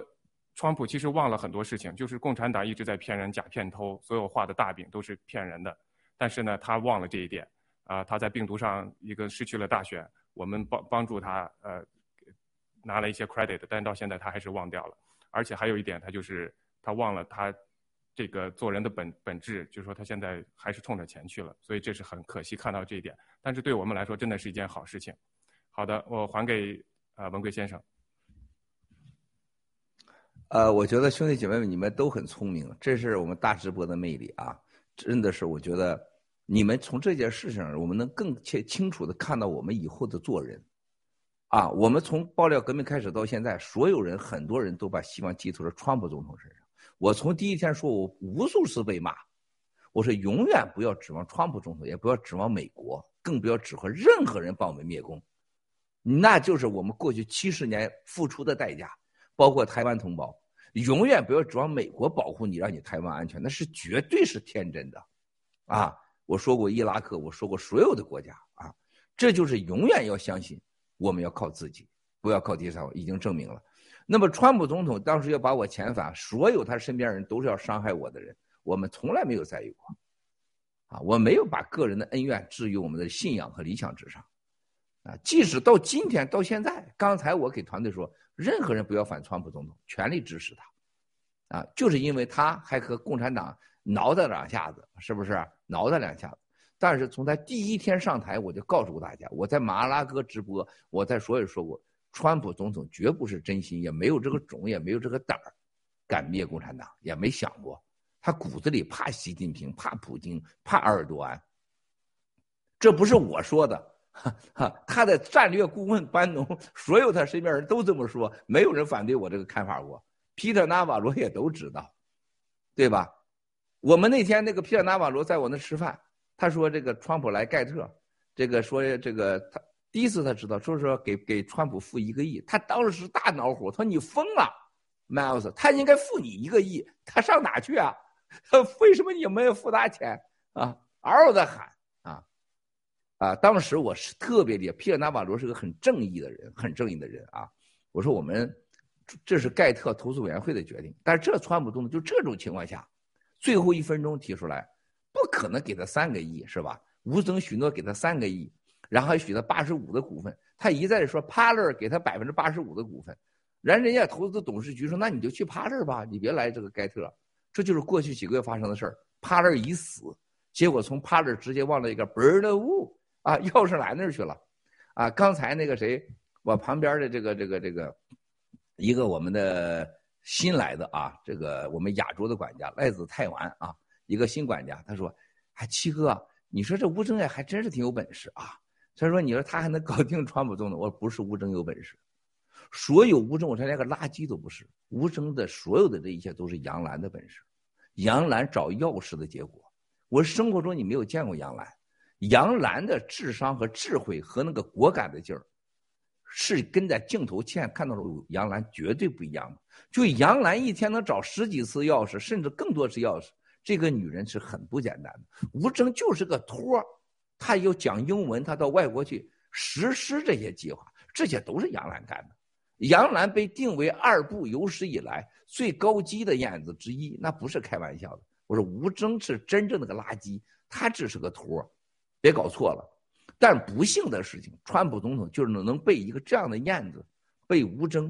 川普其实忘了很多事情，就是共产党一直在骗人、假骗偷，所有画的大饼都是骗人的。但是呢，他忘了这一点，啊，他在病毒上一个失去了大选，我们帮帮助他，呃。拿了一些 credit，但到现在他还是忘掉了。而且还有一点，他就是他忘了他这个做人的本本质，就是说他现在还是冲着钱去了。所以这是很可惜看到这一点。但是对我们来说，真的是一件好事情。好的，我还给呃文贵先生。呃，我觉得兄弟姐妹们你们都很聪明，这是我们大直播的魅力啊！真的是，我觉得你们从这件事情上，我们能更切清楚的看到我们以后的做人。啊，我们从爆料革命开始到现在，所有人很多人都把希望寄托在川普总统身上。我从第一天说，我无数次被骂，我说永远不要指望川普总统，也不要指望美国，更不要指望任何人帮我们灭共，那就是我们过去七十年付出的代价，包括台湾同胞，永远不要指望美国保护你，让你台湾安全，那是绝对是天真的，啊，我说过伊拉克，我说过所有的国家啊，这就是永远要相信。我们要靠自己，不要靠第三方，已经证明了。那么，川普总统当时要把我遣返，所有他身边人都是要伤害我的人，我们从来没有在意过。啊，我没有把个人的恩怨置于我们的信仰和理想之上。啊，即使到今天到现在，刚才我给团队说，任何人不要反川普总统，全力支持他。啊，就是因为他还和共产党挠他两下子，是不是？挠他两下子。但是从他第一天上台，我就告诉过大家，我在马拉哥直播，我在所有说过，川普总统绝不是真心，也没有这个种，也没有这个胆儿，敢灭共产党，也没想过，他骨子里怕习近平，怕普京，怕埃尔多安。这不是我说的，哈哈，他的战略顾问班农，所有他身边人都这么说，没有人反对我这个看法过。皮特纳瓦罗也都知道，对吧？我们那天那个皮尔纳瓦罗在我那吃饭。他说：“这个川普来盖特，这个说这个他第一次他知道，说说给给川普付一个亿，他当时大恼火，他说你疯了，Miles，他应该付你一个亿，他上哪去啊？为什么你没有付他钱啊？嗷嗷的喊啊啊！当时我是特别的，皮尔纳瓦罗是个很正义的人，很正义的人啊。我说我们这是盖特投资委员会的决定，但是这川普总统就这种情况下，最后一分钟提出来。”不可能给他三个亿是吧？吴征许诺给他三个亿，然后还许他八十五的股份。他一再说帕勒给他百分之八十五的股份，然人家投资董事局说那你就去帕勒吧，你别来这个盖特。这就是过去几个月发生的事儿。帕勒已死，结果从帕勒直接忘了一个 Bird 啊，钥匙来那儿去了。啊，刚才那个谁，我旁边的这个这个这个一个我们的新来的啊，这个我们亚洲的管家来自台湾啊。一个新管家，他说：“哎，七哥，你说这吴征呀，还真是挺有本事啊。”他说：“你说他还能搞定川普总统？我说不是吴征有本事，所有吴征，我说连个垃圾都不是。吴征的所有的这一切都是杨澜的本事，杨澜找钥匙的结果。我生活中你没有见过杨澜，杨澜的智商和智慧和那个果敢的劲儿，是跟在镜头前看到的杨澜绝对不一样的。就杨澜一天能找十几次钥匙，甚至更多次钥匙。”这个女人是很不简单的，吴征就是个托儿，他又讲英文，他到外国去实施这些计划，这些都是杨澜干的。杨澜被定为二部有史以来最高级的燕子之一，那不是开玩笑的。我说吴征是真正的个垃圾，他只是个托儿，别搞错了。但不幸的事情，川普总统就是能被一个这样的燕子，被吴征。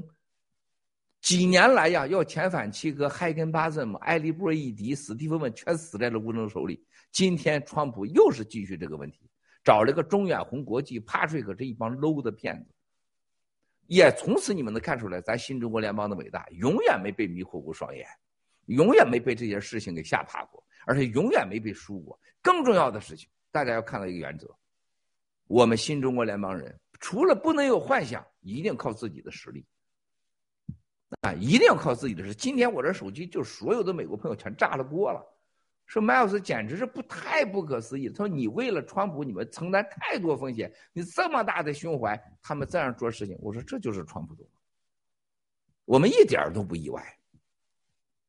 几年来呀，要遣返七哥、海根巴森嘛、埃利波伊迪、史蒂芬们全死在了吴征手里。今天川普又是继续这个问题，找了个中远红国际 Patrick 这一帮 low 的骗子。也从此你们能看出来，咱新中国联邦的伟大，永远没被迷惑过双眼，永远没被这些事情给吓怕过，而且永远没被输过。更重要的事情，大家要看到一个原则：我们新中国联邦人，除了不能有幻想，一定靠自己的实力。啊，一定要靠自己的实力。今天我这手机就所有的美国朋友全炸了锅了。说 Miles 简直是不太不可思议。他说：“你为了川普，你们承担太多风险，你这么大的胸怀，他们这样做事情。”我说：“这就是川普总统，我们一点都不意外，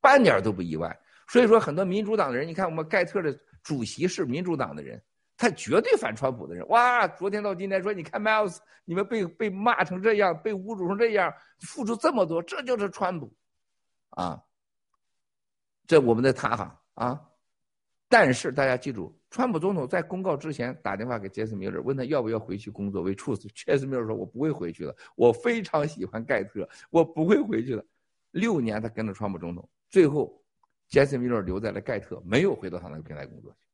半点都不意外。”所以说，很多民主党的人，你看我们盖特的主席是民主党的人，他绝对反川普的人。哇，昨天到今天说，你看 Miles，你们被被骂成这样，被侮辱成这样，付出这么多，这就是川普，啊，这我们在谈哈啊。但是大家记住，川普总统在公告之前打电话给杰森·米勒，问他要不要回去工作为处死。杰森·米勒说：“我不会回去了，我非常喜欢盖特，我不会回去了。”六年他跟着川普总统，最后杰森·米勒留在了盖特，没有回到他那个平台工作去。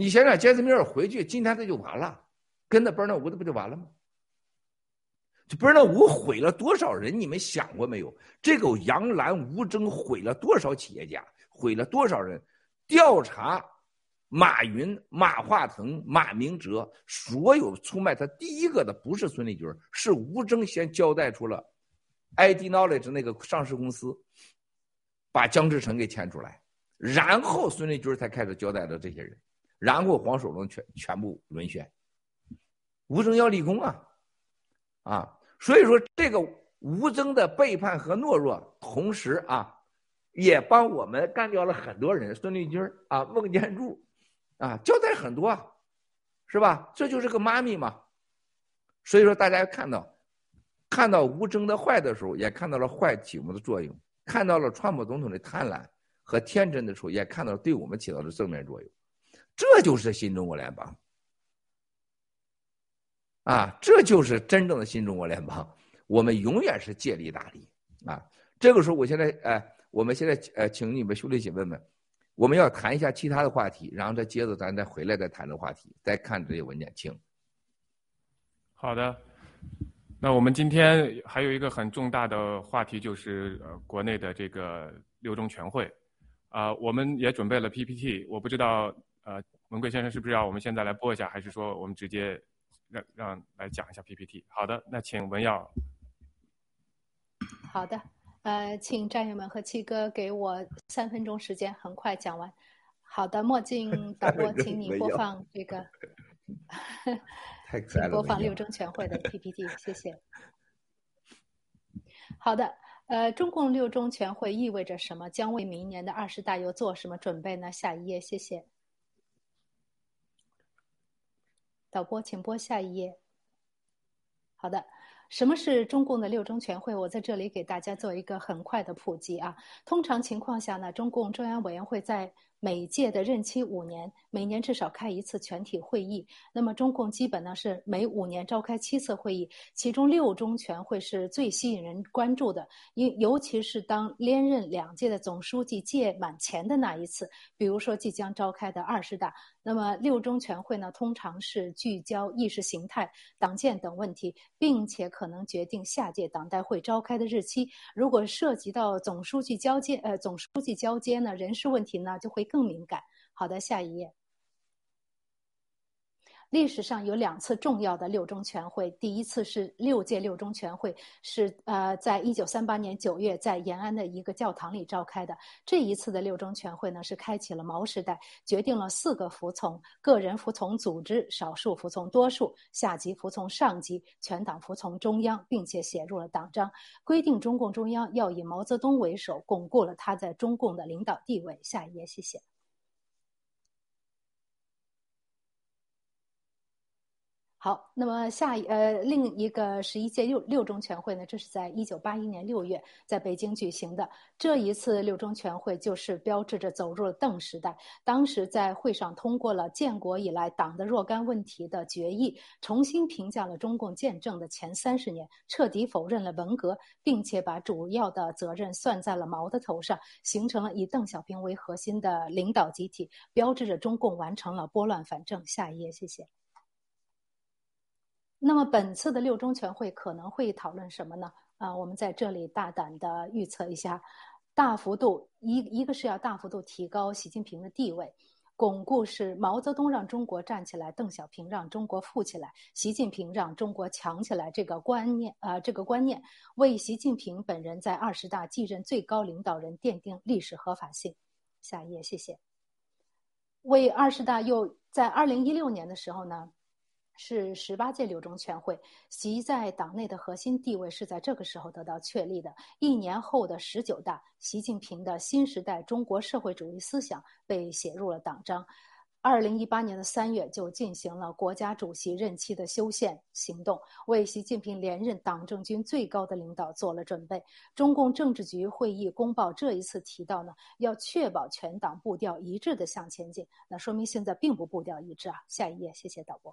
你想想，杰斯·米尔回去，今天他就完了，跟着伯纳乌的不就完了吗？这伯纳乌毁了多少人？你们想过没有？这个杨澜吴征毁了多少企业家？毁了多少人？调查马云、马化腾、马明哲，所有出卖他第一个的不是孙立军，是吴征先交代出了，ID Knowledge 那个上市公司，把姜志成给牵出来，然后孙立军才开始交代的这些人，然后黄守龙全全部沦陷，吴征要立功啊，啊，所以说这个吴征的背叛和懦弱，同时啊。也帮我们干掉了很多人，孙立军啊，孟建柱，啊，交代很多，是吧？这就是个妈咪嘛。所以说，大家看到，看到吴征的坏的时候，也看到了坏起我们的作用；看到了川普总统的贪婪和天真的时候，也看到了对我们起到的正面作用。这就是新中国联邦，啊，这就是真正的新中国联邦。我们永远是借力打力啊。这个时候，我现在哎。我们现在呃，请你们兄弟姐妹们，我们要谈一下其他的话题，然后再接着咱再回来再谈这个话题，再看这些文件，请。好的，那我们今天还有一个很重大的话题，就是呃国内的这个六中全会，啊，我们也准备了 PPT，我不知道呃文贵先生是不是要我们现在来播一下，还是说我们直接让让来讲一下 PPT？好的，那请文耀。好的。呃，请战友们和七哥给我三分钟时间，很快讲完。好的，墨镜导播，请你播放这个，请播放六中全会的 PPT，谢谢。好的，呃，中共六中全会意味着什么？将为明年的二十大又做什么准备呢？下一页，谢谢。导播，请播下一页。好的。什么是中共的六中全会？我在这里给大家做一个很快的普及啊。通常情况下呢，中共中央委员会在每届的任期五年，每年至少开一次全体会议。那么中共基本呢是每五年召开七次会议，其中六中全会是最吸引人关注的，因尤其是当连任两届的总书记届满前的那一次，比如说即将召开的二十大。那么六中全会呢，通常是聚焦意识形态、党建等问题，并且可能决定下届党代会召开的日期。如果涉及到总书记交接，呃，总书记交接呢，人事问题呢，就会。更敏感。好的，下一页。历史上有两次重要的六中全会，第一次是六届六中全会，是呃，在一九三八年九月在延安的一个教堂里召开的。这一次的六中全会呢，是开启了毛时代，决定了四个服从：个人服从组织，少数服从多数，下级服从上级，全党服从中央，并且写入了党章，规定中共中央要以毛泽东为首，巩固了他在中共的领导地位。下一页，谢谢。好，那么下一呃另一个十一届六六中全会呢，这是在一九八一年六月在北京举行的。这一次六中全会就是标志着走入了邓时代。当时在会上通过了建国以来党的若干问题的决议，重新评价了中共建政的前三十年，彻底否认了文革，并且把主要的责任算在了毛的头上，形成了以邓小平为核心的领导集体，标志着中共完成了拨乱反正。下一页，谢谢。那么本次的六中全会可能会讨论什么呢？啊，我们在这里大胆的预测一下，大幅度一一个是要大幅度提高习近平的地位。巩固是毛泽东让中国站起来，邓小平让中国富起来，习近平让中国强起来。这个观念啊，这个观念为习近平本人在二十大继任最高领导人奠定历史合法性。下一页，谢谢。为二十大又在二零一六年的时候呢？是十八届六中全会，习在党内的核心地位是在这个时候得到确立的。一年后的十九大，习近平的新时代中国社会主义思想被写入了党章。二零一八年的三月，就进行了国家主席任期的修宪行动，为习近平连任党政军最高的领导做了准备。中共政治局会议公报这一次提到呢，要确保全党步调一致的向前进。那说明现在并不步调一致啊。下一页，谢谢导播。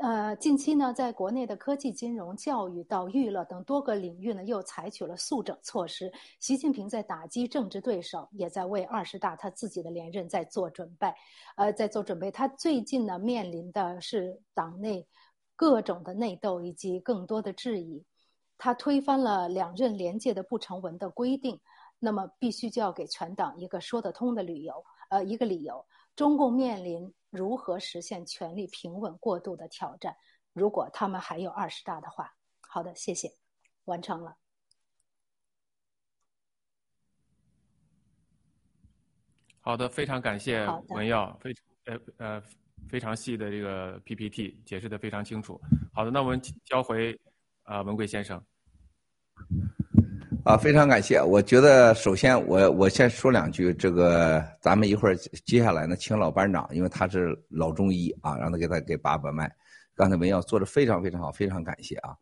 呃，近期呢，在国内的科技、金融、教育到娱乐等多个领域呢，又采取了速整措施。习近平在打击政治对手，也在为二十大他自己的连任在做准备。呃，在做准备，他最近呢面临的是党内各种的内斗以及更多的质疑。他推翻了两任连届的不成文的规定，那么必须就要给全党一个说得通的理由。呃，一个理由，中共面临。如何实现权力平稳过渡的挑战？如果他们还有二十大的话，好的，谢谢，完成了。好的，非常感谢文耀，非常呃呃非常细的这个 PPT 解释的非常清楚。好的，那我们交回啊文贵先生。啊，非常感谢。我觉得首先我我先说两句，这个咱们一会儿接下来呢，请老班长，因为他是老中医啊，让他给他给把把脉。刚才文耀做的非常非常好，非常感谢啊。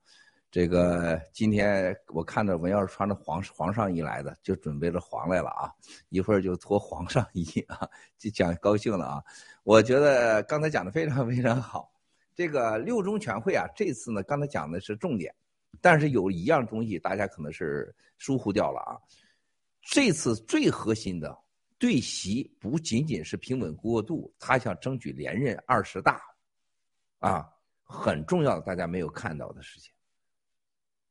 这个今天我看到文耀是穿着皇皇上衣来的，就准备着黄来了啊，一会儿就脱皇上衣啊，就讲高兴了啊。我觉得刚才讲的非常非常好。这个六中全会啊，这次呢，刚才讲的是重点。但是有一样东西，大家可能是疏忽掉了啊。这次最核心的对习不仅仅是平稳过渡，他想争取连任二十大，啊，很重要的大家没有看到的事情。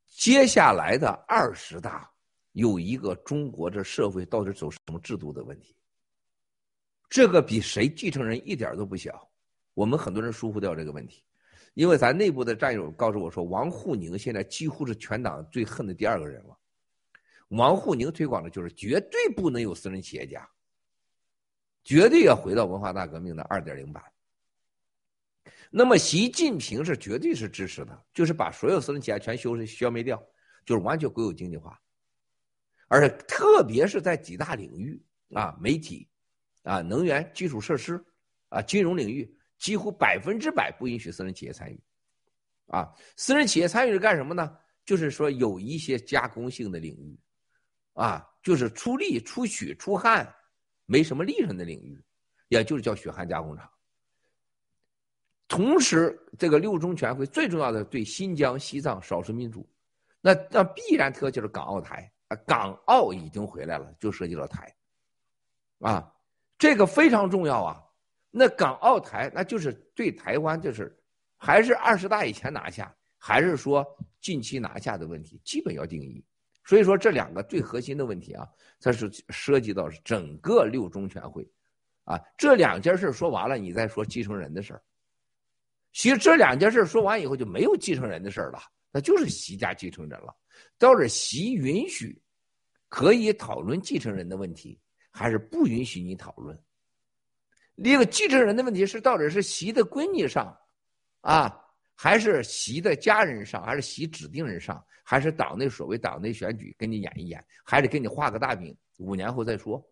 接下来的二十大有一个中国这社会到底走什么制度的问题，这个比谁继承人一点都不小。我们很多人疏忽掉这个问题。因为咱内部的战友告诉我说，王沪宁现在几乎是全党最恨的第二个人了。王沪宁推广的就是绝对不能有私人企业家，绝对要回到文化大革命的二点零版。那么习近平是绝对是支持的，就是把所有私人企业全消消灭掉，就是完全国有经济化，而且特别是在几大领域啊，媒体啊，能源、基础设施啊，金融领域。几乎百分之百不允许私人企业参与，啊，私人企业参与是干什么呢？就是说有一些加工性的领域，啊，就是出力、出血、出汗，没什么利润的领域，也就是叫血汗加工厂。同时，这个六中全会最重要的对新疆、西藏少数民族，那那必然特就是港澳台啊，港澳已经回来了，就涉及到台，啊，这个非常重要啊。那港澳台，那就是对台湾，就是还是二十大以前拿下，还是说近期拿下的问题，基本要定义。所以说这两个最核心的问题啊，它是涉及到整个六中全会，啊，这两件事说完了，你再说继承人的事儿。其实这两件事说完以后就没有继承人的事儿了，那就是习家继承人了。到底习允许可以讨论继承人的问题，还是不允许你讨论？那个继承人的问题是，到底是习的闺女上，啊，还是习的家人上，还是习指定人上，还是党内所谓党内选举跟你演一演，还得给你画个大饼，五年后再说。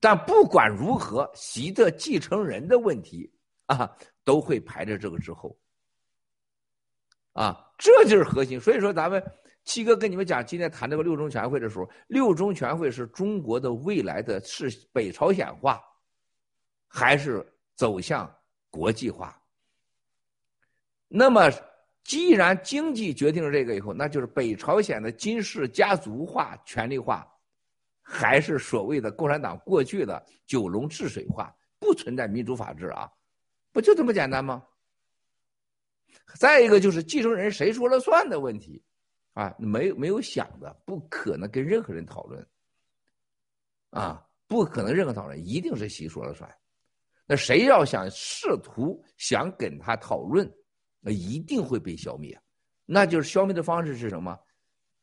但不管如何，习的继承人的问题啊，都会排在这个之后。啊，这就是核心。所以说，咱们七哥跟你们讲，今天谈这个六中全会的时候，六中全会是中国的未来的是北朝鲜化。还是走向国际化。那么，既然经济决定了这个以后，那就是北朝鲜的金氏家族化、权力化，还是所谓的共产党过去的九龙治水化，不存在民主法治啊？不就这么简单吗？再一个就是继承人谁说了算的问题，啊，没没有想的，不可能跟任何人讨论，啊，不可能任何讨论，一定是习说了算。那谁要想试图想跟他讨论，那一定会被消灭。那就是消灭的方式是什么？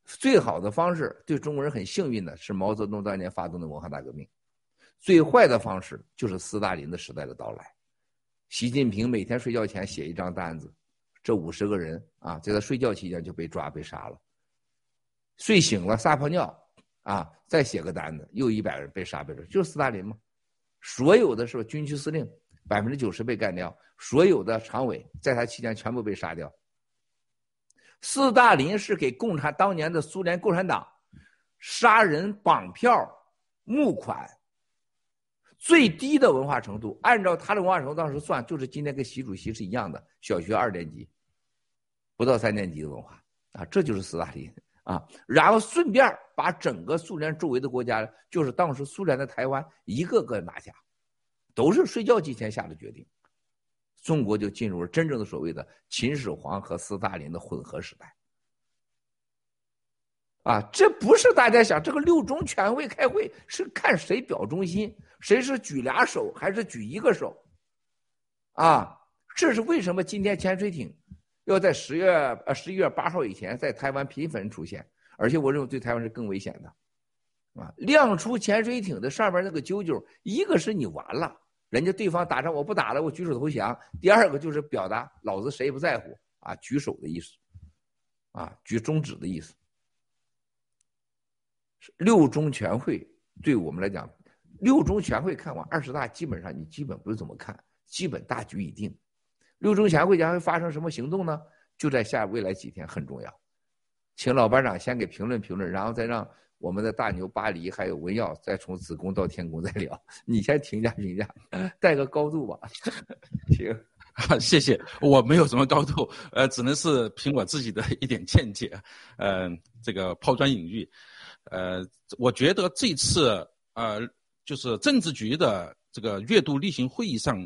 最好的方式对中国人很幸运的是毛泽东当年发动的文化大革命，最坏的方式就是斯大林的时代的到来。习近平每天睡觉前写一张单子，这五十个人啊，在他睡觉期间就被抓被杀了。睡醒了撒泡尿，啊，再写个单子，又一百人被杀被杀，就是斯大林嘛。所有的是军区司令百分之九十被干掉，所有的常委在他期间全部被杀掉。斯大林是给共产当年的苏联共产党杀人绑票募款最低的文化程度，按照他的文化程度当时算，就是今天跟习主席是一样的，小学二年级，不到三年级的文化啊，这就是斯大林啊。然后顺便把整个苏联周围的国家，就是当时苏联的台湾，一个个拿下，都是睡觉之前下的决定。中国就进入了真正的所谓的秦始皇和斯大林的混合时代，啊，这不是大家想这个六中全会开会是看谁表忠心，谁是举俩手还是举一个手，啊，这是为什么今天潜水艇要在十月呃十一月八号以前在台湾频繁出现，而且我认为对台湾是更危险的，啊，亮出潜水艇的上面那个啾啾，一个是你完了。人家对方打仗，我不打了，我举手投降。第二个就是表达老子谁也不在乎啊，举手的意思，啊，举中指的意思。六中全会对我们来讲，六中全会看完二十大，基本上你基本不用怎么看，基本大局已定。六中全会将会发生什么行动呢？就在下未来几天很重要，请老班长先给评论评论，然后再让。我们的大牛巴黎还有文耀，再从子宫到天宫再聊。你先评价评价，带个高度吧。行，谢谢。我没有什么高度，呃，只能是凭我自己的一点见解，嗯，这个抛砖引玉。呃，我觉得这次呃，就是政治局的这个月度例行会议上，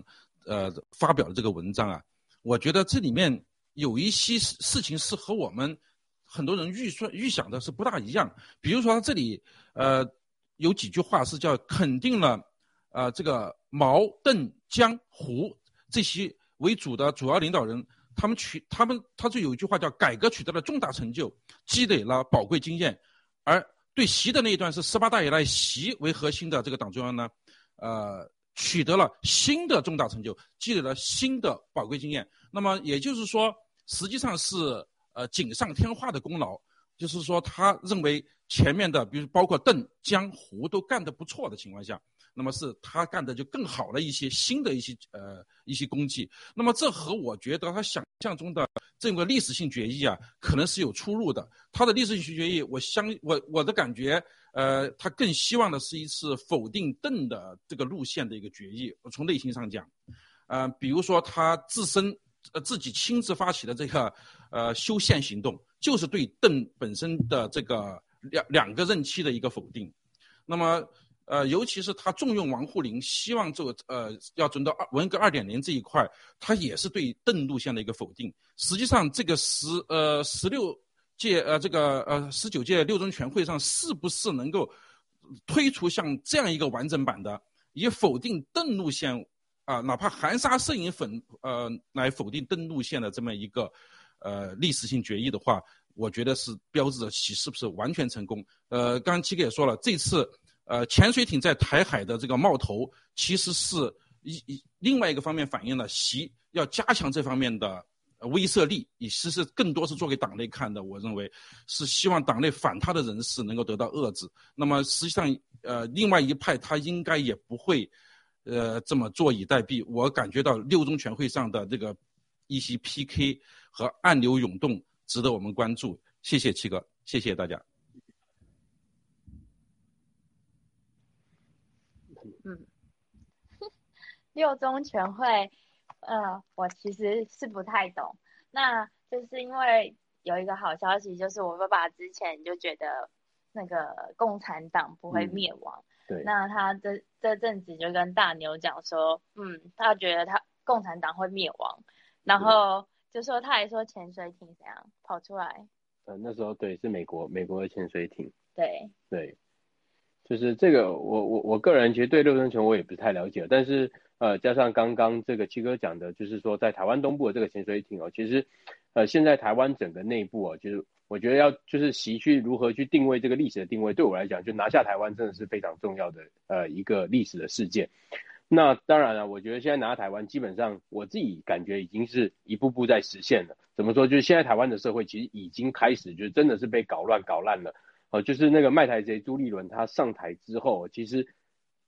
呃，发表的这个文章啊，我觉得这里面有一些事事情是和我们。很多人预算预想的是不大一样，比如说这里，呃，有几句话是叫肯定了，呃，这个毛邓江胡这些为主的主要领导人，他们取他们他就有一句话叫改革取得了重大成就，积累了宝贵经验，而对习的那一段是十八大以来习为核心的这个党中央呢，呃，取得了新的重大成就，积累了新的宝贵经验。那么也就是说，实际上是。呃，锦上添花的功劳，就是说，他认为前面的，比如包括邓江湖都干得不错的情况下，那么是他干的就更好了一些，新的一些呃一些功绩。那么这和我觉得他想象中的这个历史性决议啊，可能是有出入的。他的历史性决议，我相我我的感觉，呃，他更希望的是一次否定邓的这个路线的一个决议。从内心上讲，呃，比如说他自身。呃，自己亲自发起的这个呃修宪行动，就是对邓本身的这个两两个任期的一个否定。那么，呃，尤其是他重用王沪宁，希望这个呃要准到二文革二点零这一块，他也是对邓路线的一个否定。实际上，这个十呃十六届呃这个呃十九届六中全会上，是不是能够推出像这样一个完整版的，以否定邓路线？啊，哪怕含沙射影粉呃来否定邓路线的这么一个呃历史性决议的话，我觉得是标志着其是不是完全成功。呃，刚刚七哥也说了，这次呃潜水艇在台海的这个冒头，其实是一一另外一个方面反映了习要加强这方面的威慑力，以其实更多是做给党内看的。我认为是希望党内反他的人士能够得到遏制。那么实际上呃另外一派他应该也不会。呃，这么坐以待毙，我感觉到六中全会上的这个一些 PK 和暗流涌动，值得我们关注。谢谢七哥，谢谢大家。嗯，六中全会，呃，我其实是不太懂。那就是因为有一个好消息，就是我爸爸之前就觉得那个共产党不会灭亡。对。那他这这阵子就跟大牛讲说，嗯，他觉得他共产党会灭亡，然后就说他还说潜水艇怎样跑出来，呃，那时候对是美国美国的潜水艇，对。对，就是这个我我我个人其实对六中全我也不是太了解，但是呃加上刚刚这个七哥讲的，就是说在台湾东部的这个潜水艇哦，其实呃现在台湾整个内部哦，就是我觉得要就是习去如何去定位这个历史的定位，对我来讲就拿下台湾真的是非常重要的呃一个历史的事件。那当然了，我觉得现在拿台湾，基本上我自己感觉已经是一步步在实现了。怎么说？就是现在台湾的社会其实已经开始，就是真的是被搞乱、搞烂了。哦，就是那个卖台贼朱立伦他上台之后，其实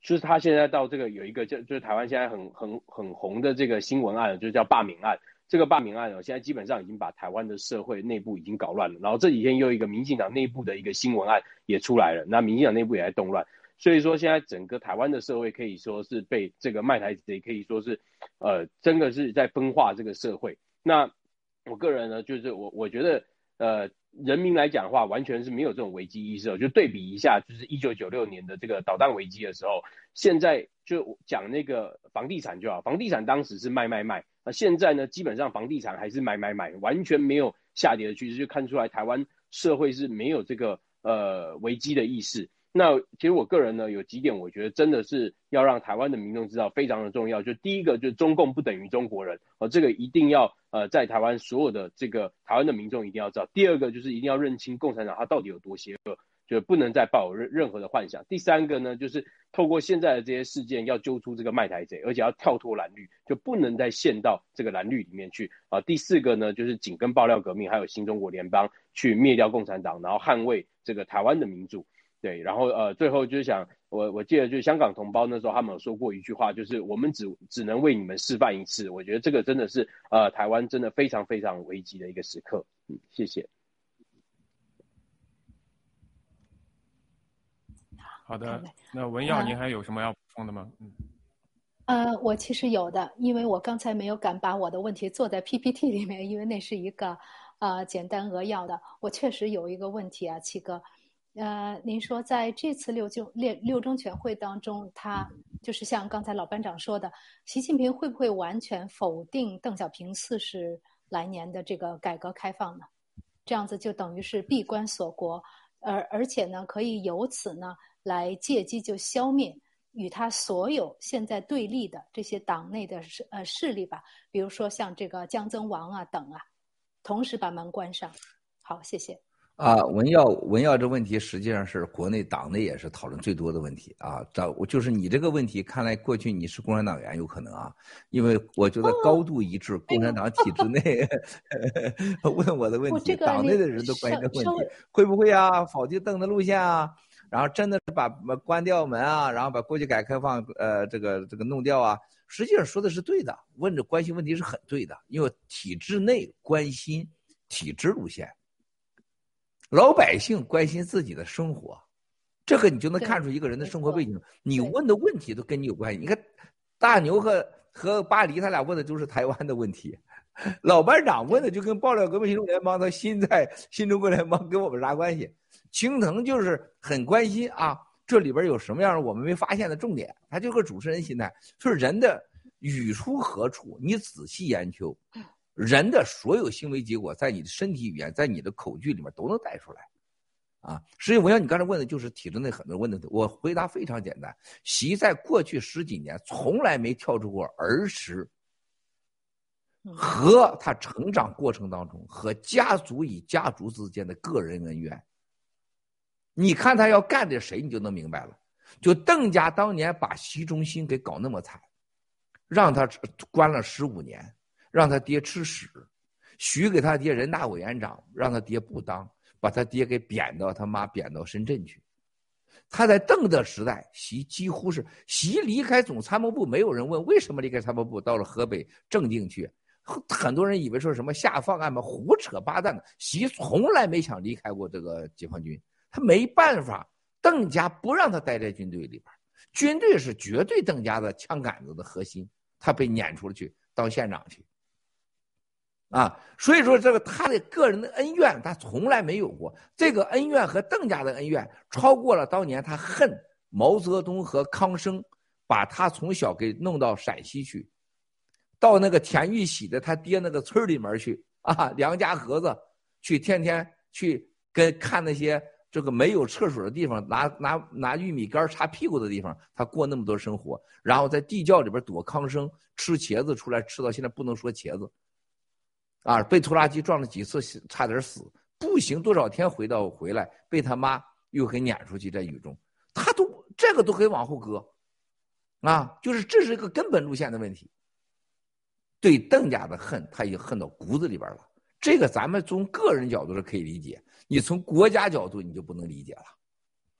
就是他现在到这个有一个就就是台湾现在很很很红的这个新闻案，就叫罢免案。这个罢免案哦，现在基本上已经把台湾的社会内部已经搞乱了。然后这几天又一个民进党内部的一个新闻案也出来了，那民进党内部也在动乱。所以说，现在整个台湾的社会可以说是被这个卖台贼，可以说是，呃，真的是在分化这个社会。那我个人呢，就是我我觉得，呃，人民来讲的话，完全是没有这种危机意识。就对比一下，就是一九九六年的这个导弹危机的时候，现在就讲那个房地产就好，房地产当时是卖卖卖，那现在呢，基本上房地产还是买买买，完全没有下跌的趋势，就看出来台湾社会是没有这个呃危机的意识。那其实我个人呢，有几点我觉得真的是要让台湾的民众知道，非常的重要。就第一个，就中共不等于中国人，哦，这个一定要呃，在台湾所有的这个台湾的民众一定要知道。第二个就是一定要认清共产党他到底有多邪恶，就不能再抱有任任何的幻想。第三个呢，就是透过现在的这些事件，要揪出这个卖台贼，而且要跳脱蓝绿，就不能再陷到这个蓝绿里面去啊。第四个呢，就是紧跟爆料革命，还有新中国联邦去灭掉共产党，然后捍卫这个台湾的民主。对，然后呃，最后就是想，我我记得就是香港同胞那时候他们有说过一句话，就是我们只只能为你们示范一次。我觉得这个真的是呃，台湾真的非常非常危急的一个时刻。嗯，谢谢。好的，那文耀，您还有什么要补充的吗？嗯。呃，我其实有的，因为我刚才没有敢把我的问题做在 PPT 里面，因为那是一个呃简单扼要的。我确实有一个问题啊，七哥。呃，您说在这次六中六六中全会当中，他就是像刚才老班长说的，习近平会不会完全否定邓小平四十来年的这个改革开放呢？这样子就等于是闭关锁国，而而且呢，可以由此呢来借机就消灭与他所有现在对立的这些党内的势呃势力吧，比如说像这个江增王啊等啊，同时把门关上。好，谢谢。啊，文耀，文耀这问题实际上是国内党内也是讨论最多的问题啊。这就是你这个问题，看来过去你是共产党员有可能啊，因为我觉得高度一致，共产党 体制内 问我的问题，党内的人都关心这问题，会不会啊？否定邓的路线啊？然后真的是把关掉门啊？然后把过去改革开放呃这个这个弄掉啊？实际上说的是对的，问这关心问题是很对的，因为体制内关心体制路线。老百姓关心自己的生活，这个你就能看出一个人的生活背景。你问的问题都跟你有关系。你看，大牛和和巴黎他俩问的都是台湾的问题，老班长问的就跟爆料革命新中国联邦他心在新中国联邦跟我们啥关系？青藤就是很关心啊，这里边有什么样我们没发现的重点？他就是个主持人心态，就是人的语出何处，你仔细研究。人的所有行为结果，在你的身体语言，在你的口句里面都能带出来，啊！实际我想你刚才问的就是体制内很多问的，我回答非常简单。习在过去十几年从来没跳出过儿时和他成长过程当中和家族与家族之间的个人恩怨。你看他要干的谁，你就能明白了。就邓家当年把习中心给搞那么惨，让他关了十五年。让他爹吃屎，许给他爹人大委员长，让他爹不当，把他爹给贬到他妈贬到深圳去。他在邓的时代，习几乎是习离开总参谋部，没有人问为什么离开参谋部，到了河北正定去。很多人以为说什么下放案嘛，胡扯八蛋的。习从来没想离开过这个解放军，他没办法，邓家不让他待在军队里边，军队是绝对邓家的枪杆子的核心，他被撵出去当县长去。啊，所以说这个他的个人的恩怨，他从来没有过。这个恩怨和邓家的恩怨，超过了当年他恨毛泽东和康生，把他从小给弄到陕西去。到那个田玉喜的他爹那个村里面去啊，梁家河子去，天天去跟看那些这个没有厕所的地方，拿拿拿玉米杆擦屁股的地方，他过那么多生活，然后在地窖里边躲康生，吃茄子出来，吃到现在不能说茄子，啊，被拖拉机撞了几次，差点死，步行多少天回到回来，被他妈又给撵出去，在雨中，他都这个都可以往后搁，啊，就是这是一个根本路线的问题。对邓家的恨，他已经恨到骨子里边了。这个咱们从个人角度是可以理解，你从国家角度你就不能理解了。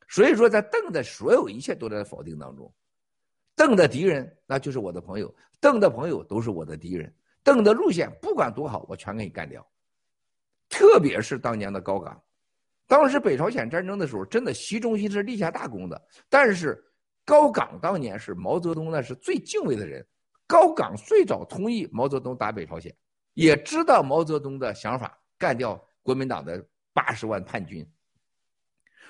所以说，在邓的所有一切都在否定当中。邓的敌人那就是我的朋友，邓的朋友都是我的敌人。邓的路线不管多好，我全给你干掉。特别是当年的高岗，当时北朝鲜战争的时候，真的习仲勋是立下大功的。但是高岗当年是毛泽东那是最敬畏的人。高岗最早同意毛泽东打北朝鲜，也知道毛泽东的想法，干掉国民党的八十万叛军。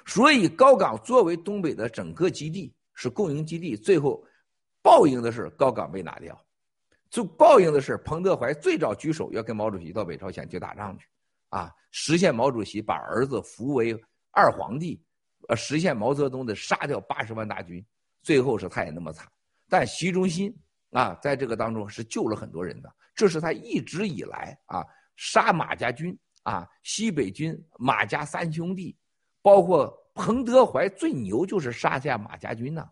所以高岗作为东北的整个基地是共营基地，最后报应的是高岗被拿掉，就报应的是彭德怀最早举手要跟毛主席到北朝鲜去打仗去，啊，实现毛主席把儿子扶为二皇帝，呃，实现毛泽东的杀掉八十万大军，最后是他也那么惨，但习仲勋。啊，在这个当中是救了很多人的，这是他一直以来啊杀马家军啊西北军马家三兄弟，包括彭德怀最牛就是杀下马家军呐，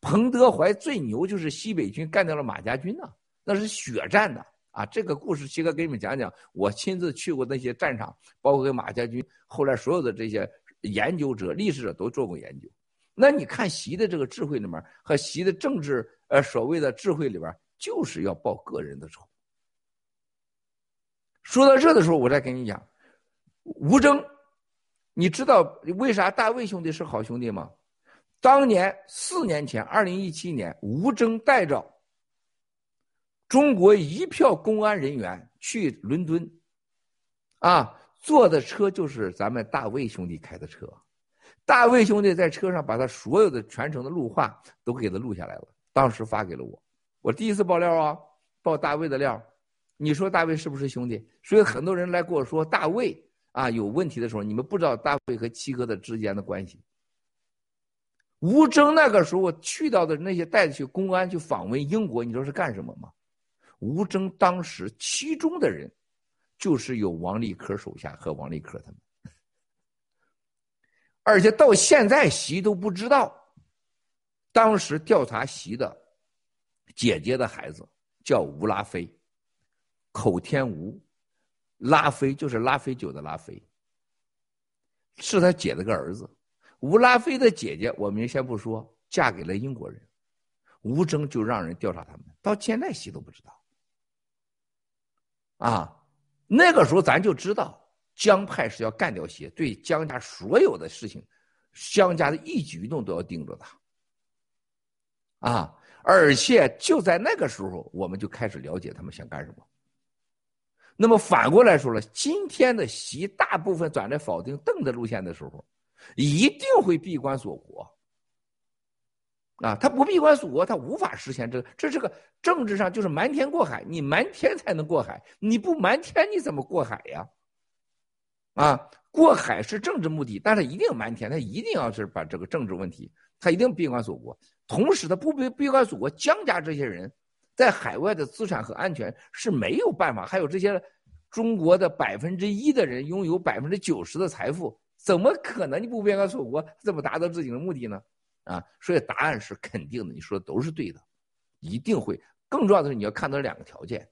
彭德怀最牛就是西北军干掉了马家军呐，那是血战的啊。这个故事七哥给你们讲讲，我亲自去过那些战场，包括跟马家军，后来所有的这些研究者、历史者都做过研究。那你看习的这个智慧里面和习的政治。呃，所谓的智慧里边，就是要报个人的仇。说到这的时候，我再跟你讲，吴征，你知道为啥大卫兄弟是好兄弟吗？当年四年前，二零一七年，吴征带着中国一票公安人员去伦敦，啊，坐的车就是咱们大卫兄弟开的车，大卫兄弟在车上把他所有的全程的录话都给他录下来了。当时发给了我，我第一次爆料啊，爆大卫的料。你说大卫是不是兄弟？所以很多人来跟我说大卫啊有问题的时候，你们不知道大卫和七哥的之间的关系。吴征那个时候去到的那些带去公安去访问英国，你知道是干什么吗？吴征当时其中的人，就是有王立科手下和王立科他们，而且到现在习都不知道。当时调查习的姐姐的孩子叫吴拉菲，口天吴，拉菲就是拉菲酒的拉菲，是他姐的个儿子。吴拉菲的姐姐，我们先不说，嫁给了英国人，吴征就让人调查他们，到现在习都不知道。啊，那个时候咱就知道江派是要干掉习，对江家所有的事情，江家的一举一动都要盯着他。啊！而且就在那个时候，我们就开始了解他们想干什么。那么反过来说了，今天的习大部分转在否定邓的路线的时候，一定会闭关锁国。啊，他不闭关锁国，他无法实现这个。这是个政治上就是瞒天过海，你瞒天才能过海，你不瞒天你怎么过海呀？啊，过海是政治目的，但是一定瞒天，他一定要是把这个政治问题，他一定闭关锁国。同时，他不闭闭关锁国，江家这些人在海外的资产和安全是没有办法。还有这些中国的百分之一的人拥有百分之九十的财富，怎么可能你不闭关锁国，怎么达到自己的目的呢？啊，所以答案是肯定的，你说的都是对的，一定会。更重要的是，你要看到两个条件，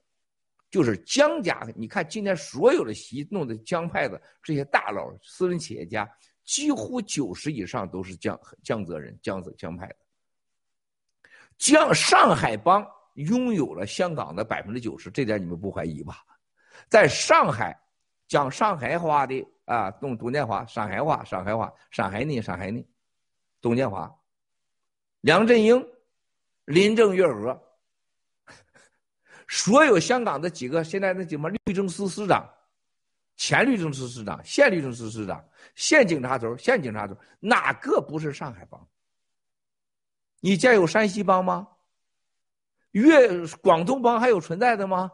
就是江家。你看今天所有的习弄的江派的这些大佬、私人企业家，几乎九十以上都是江江泽人、江泽江派的。江上海帮拥有了香港的百分之九十，这点你们不怀疑吧？在上海讲上海话的啊，董董建华，上海话，上海话，上海呢，上海呢，董建华，梁振英，林郑月娥，所有香港的几个现在那什么律政司司长、前律政司司长、现律政司司长、现警察头、现警察头，哪个不是上海帮？你家有山西帮吗？粤广东帮还有存在的吗？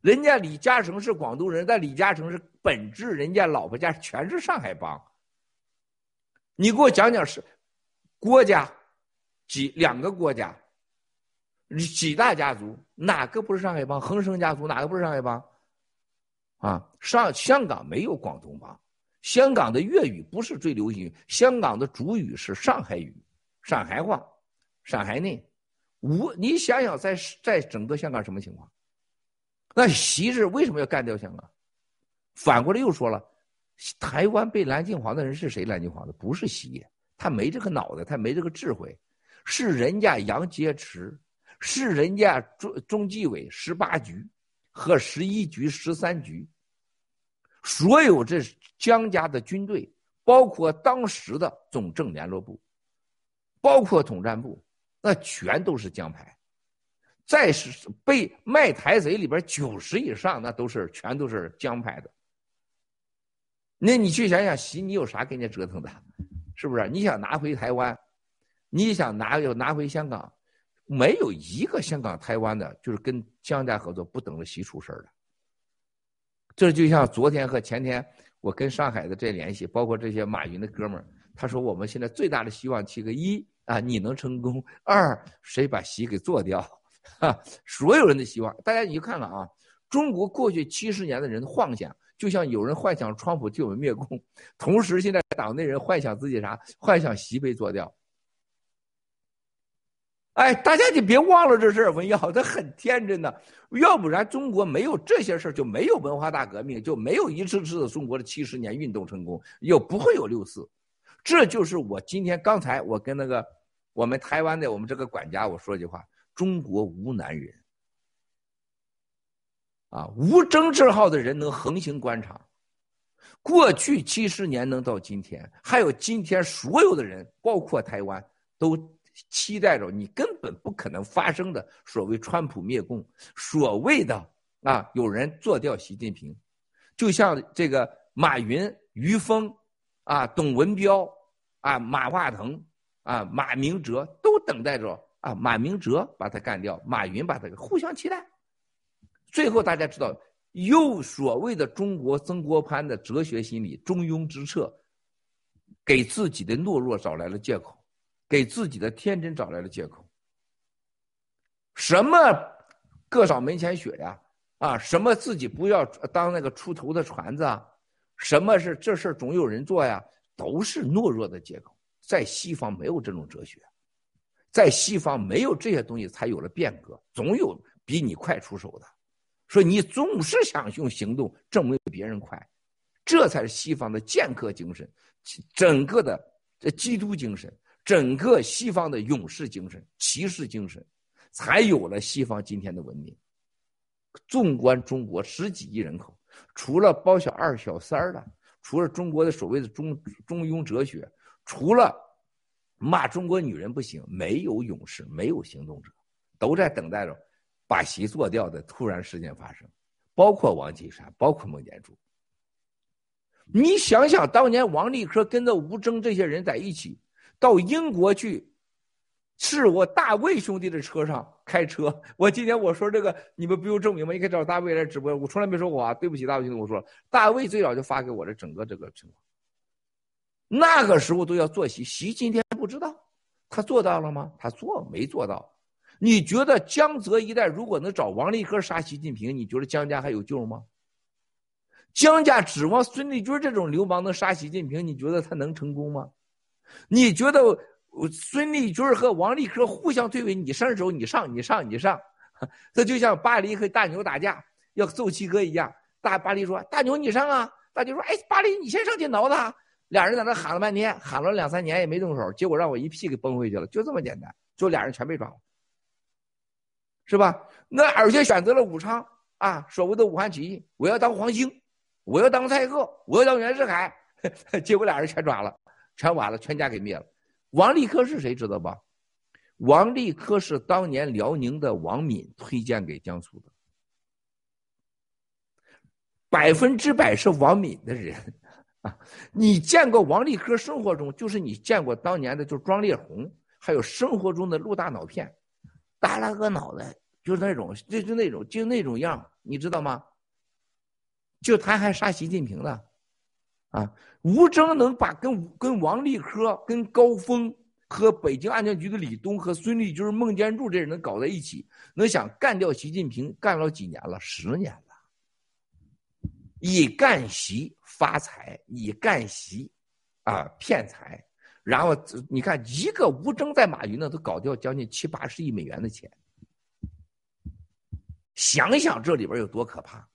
人家李嘉诚是广东人，但李嘉诚是本质，人家老婆家全是上海帮。你给我讲讲是郭家几两个国家，几大家族哪个不是上海帮？恒生家族哪个不是上海帮？啊，上香港没有广东帮，香港的粤语不是最流行，香港的主语是上海语，上海话，上海内。无，你想想，在在整个香港什么情况？那习是为什么要干掉香港？反过来又说了，台湾被蓝金黄的人是谁？蓝金黄的不是习，他没这个脑袋，他没这个智慧，是人家杨洁篪，是人家中中纪委十八局和十一局、十三局，所有这江家的军队，包括当时的总政联络部，包括统战部。那全都是江派，再是被卖台贼里边九十以上，那都是全都是江派的。那你去想想，习你有啥跟人家折腾的？是不是？你想拿回台湾，你想拿又拿回香港，没有一个香港、台湾的，就是跟江家合作不等着习出事儿的。这就像昨天和前天我跟上海的这联系，包括这些马云的哥们儿，他说我们现在最大的希望七个一。啊，你能成功？二，谁把习给做掉？哈，所有人的希望，大家你就看看啊，中国过去七十年的人幻想，就像有人幻想川普替我们灭共，同时现在党内人幻想自己啥？幻想习被做掉。哎，大家就别忘了这事儿，文耀，他很天真的，要不然中国没有这些事儿，就没有文化大革命，就没有一次次的中国的七十年运动成功，也不会有六四。这就是我今天刚才我跟那个。我们台湾的我们这个管家，我说句话：中国无男人，啊，无政治号的人能横行官场。过去七十年能到今天，还有今天所有的人，包括台湾，都期待着你根本不可能发生的所谓川普灭共，所谓的啊有人做掉习近平，就像这个马云、于峰，啊，董文标，啊，马化腾。啊，马明哲都等待着啊，马明哲把他干掉，马云把他给互相期待。最后大家知道，又所谓的中国曾国藩的哲学心理，中庸之策，给自己的懦弱找来了借口，给自己的天真找来了借口。什么各扫门前雪呀？啊，什么自己不要当那个出头的船子啊？什么是这事总有人做呀？都是懦弱的借口。在西方没有这种哲学，在西方没有这些东西，才有了变革。总有比你快出手的，说你总是想用行动证明别人快，这才是西方的剑客精神，整个的基督精神，整个西方的勇士精神、骑士精神，才有了西方今天的文明。纵观中国十几亿人口，除了包小二、小三儿的，除了中国的所谓的中中庸哲学。除了骂中国女人不行，没有勇士，没有行动者，都在等待着把习做掉的突然事件发生，包括王岐山，包括孟建柱。你想想，当年王立科跟着吴征这些人在一起到英国去，是我大卫兄弟的车上开车。我今天我说这个，你们不用证明吗？你可以找大卫来直播，我从来没说过啊，对不起，大卫兄弟，我说大卫最早就发给我的整个这个情况。那个时候都要做习，习今天不知道，他做到了吗？他做没做到？你觉得江泽一带如果能找王立科杀习近平，你觉得江家还有救吗？江家指望孙立军这种流氓能杀习近平，你觉得他能成功吗？你觉得孙立军和王立科互相推诿，你伸手，你上，你上，你上，这就像巴黎和大牛打架要揍七哥一样。大巴黎说：“大牛你上啊！”大牛说：“哎，巴黎你先上去挠他。”俩人在那喊了半天，喊了两三年也没动手，结果让我一屁给崩回去了，就这么简单，就俩人全被抓了，是吧？那而且选择了武昌啊，所谓的武汉起义，我要当黄兴，我要当蔡锷，我要当袁世凯，结果俩人全抓了，全完了，全家给灭了。王立科是谁知道吧？王立科是当年辽宁的王敏推荐给江苏的，百分之百是王敏的人。啊，你见过王立科生活中，就是你见过当年的，就是庄烈红，还有生活中的陆大脑片，耷拉个脑袋，就是那种，就就那种，就那种样，你知道吗？就他还杀习近平呢，啊，吴征能把跟跟王立科、跟高峰和北京安全局的李东和孙立军、孟建柱这人能搞在一起，能想干掉习近平，干了几年了？十年了，以干习发财，以干习啊骗财，然后你看一个吴征在马云那都搞掉将近七八十亿美元的钱，想想这里边有多可怕。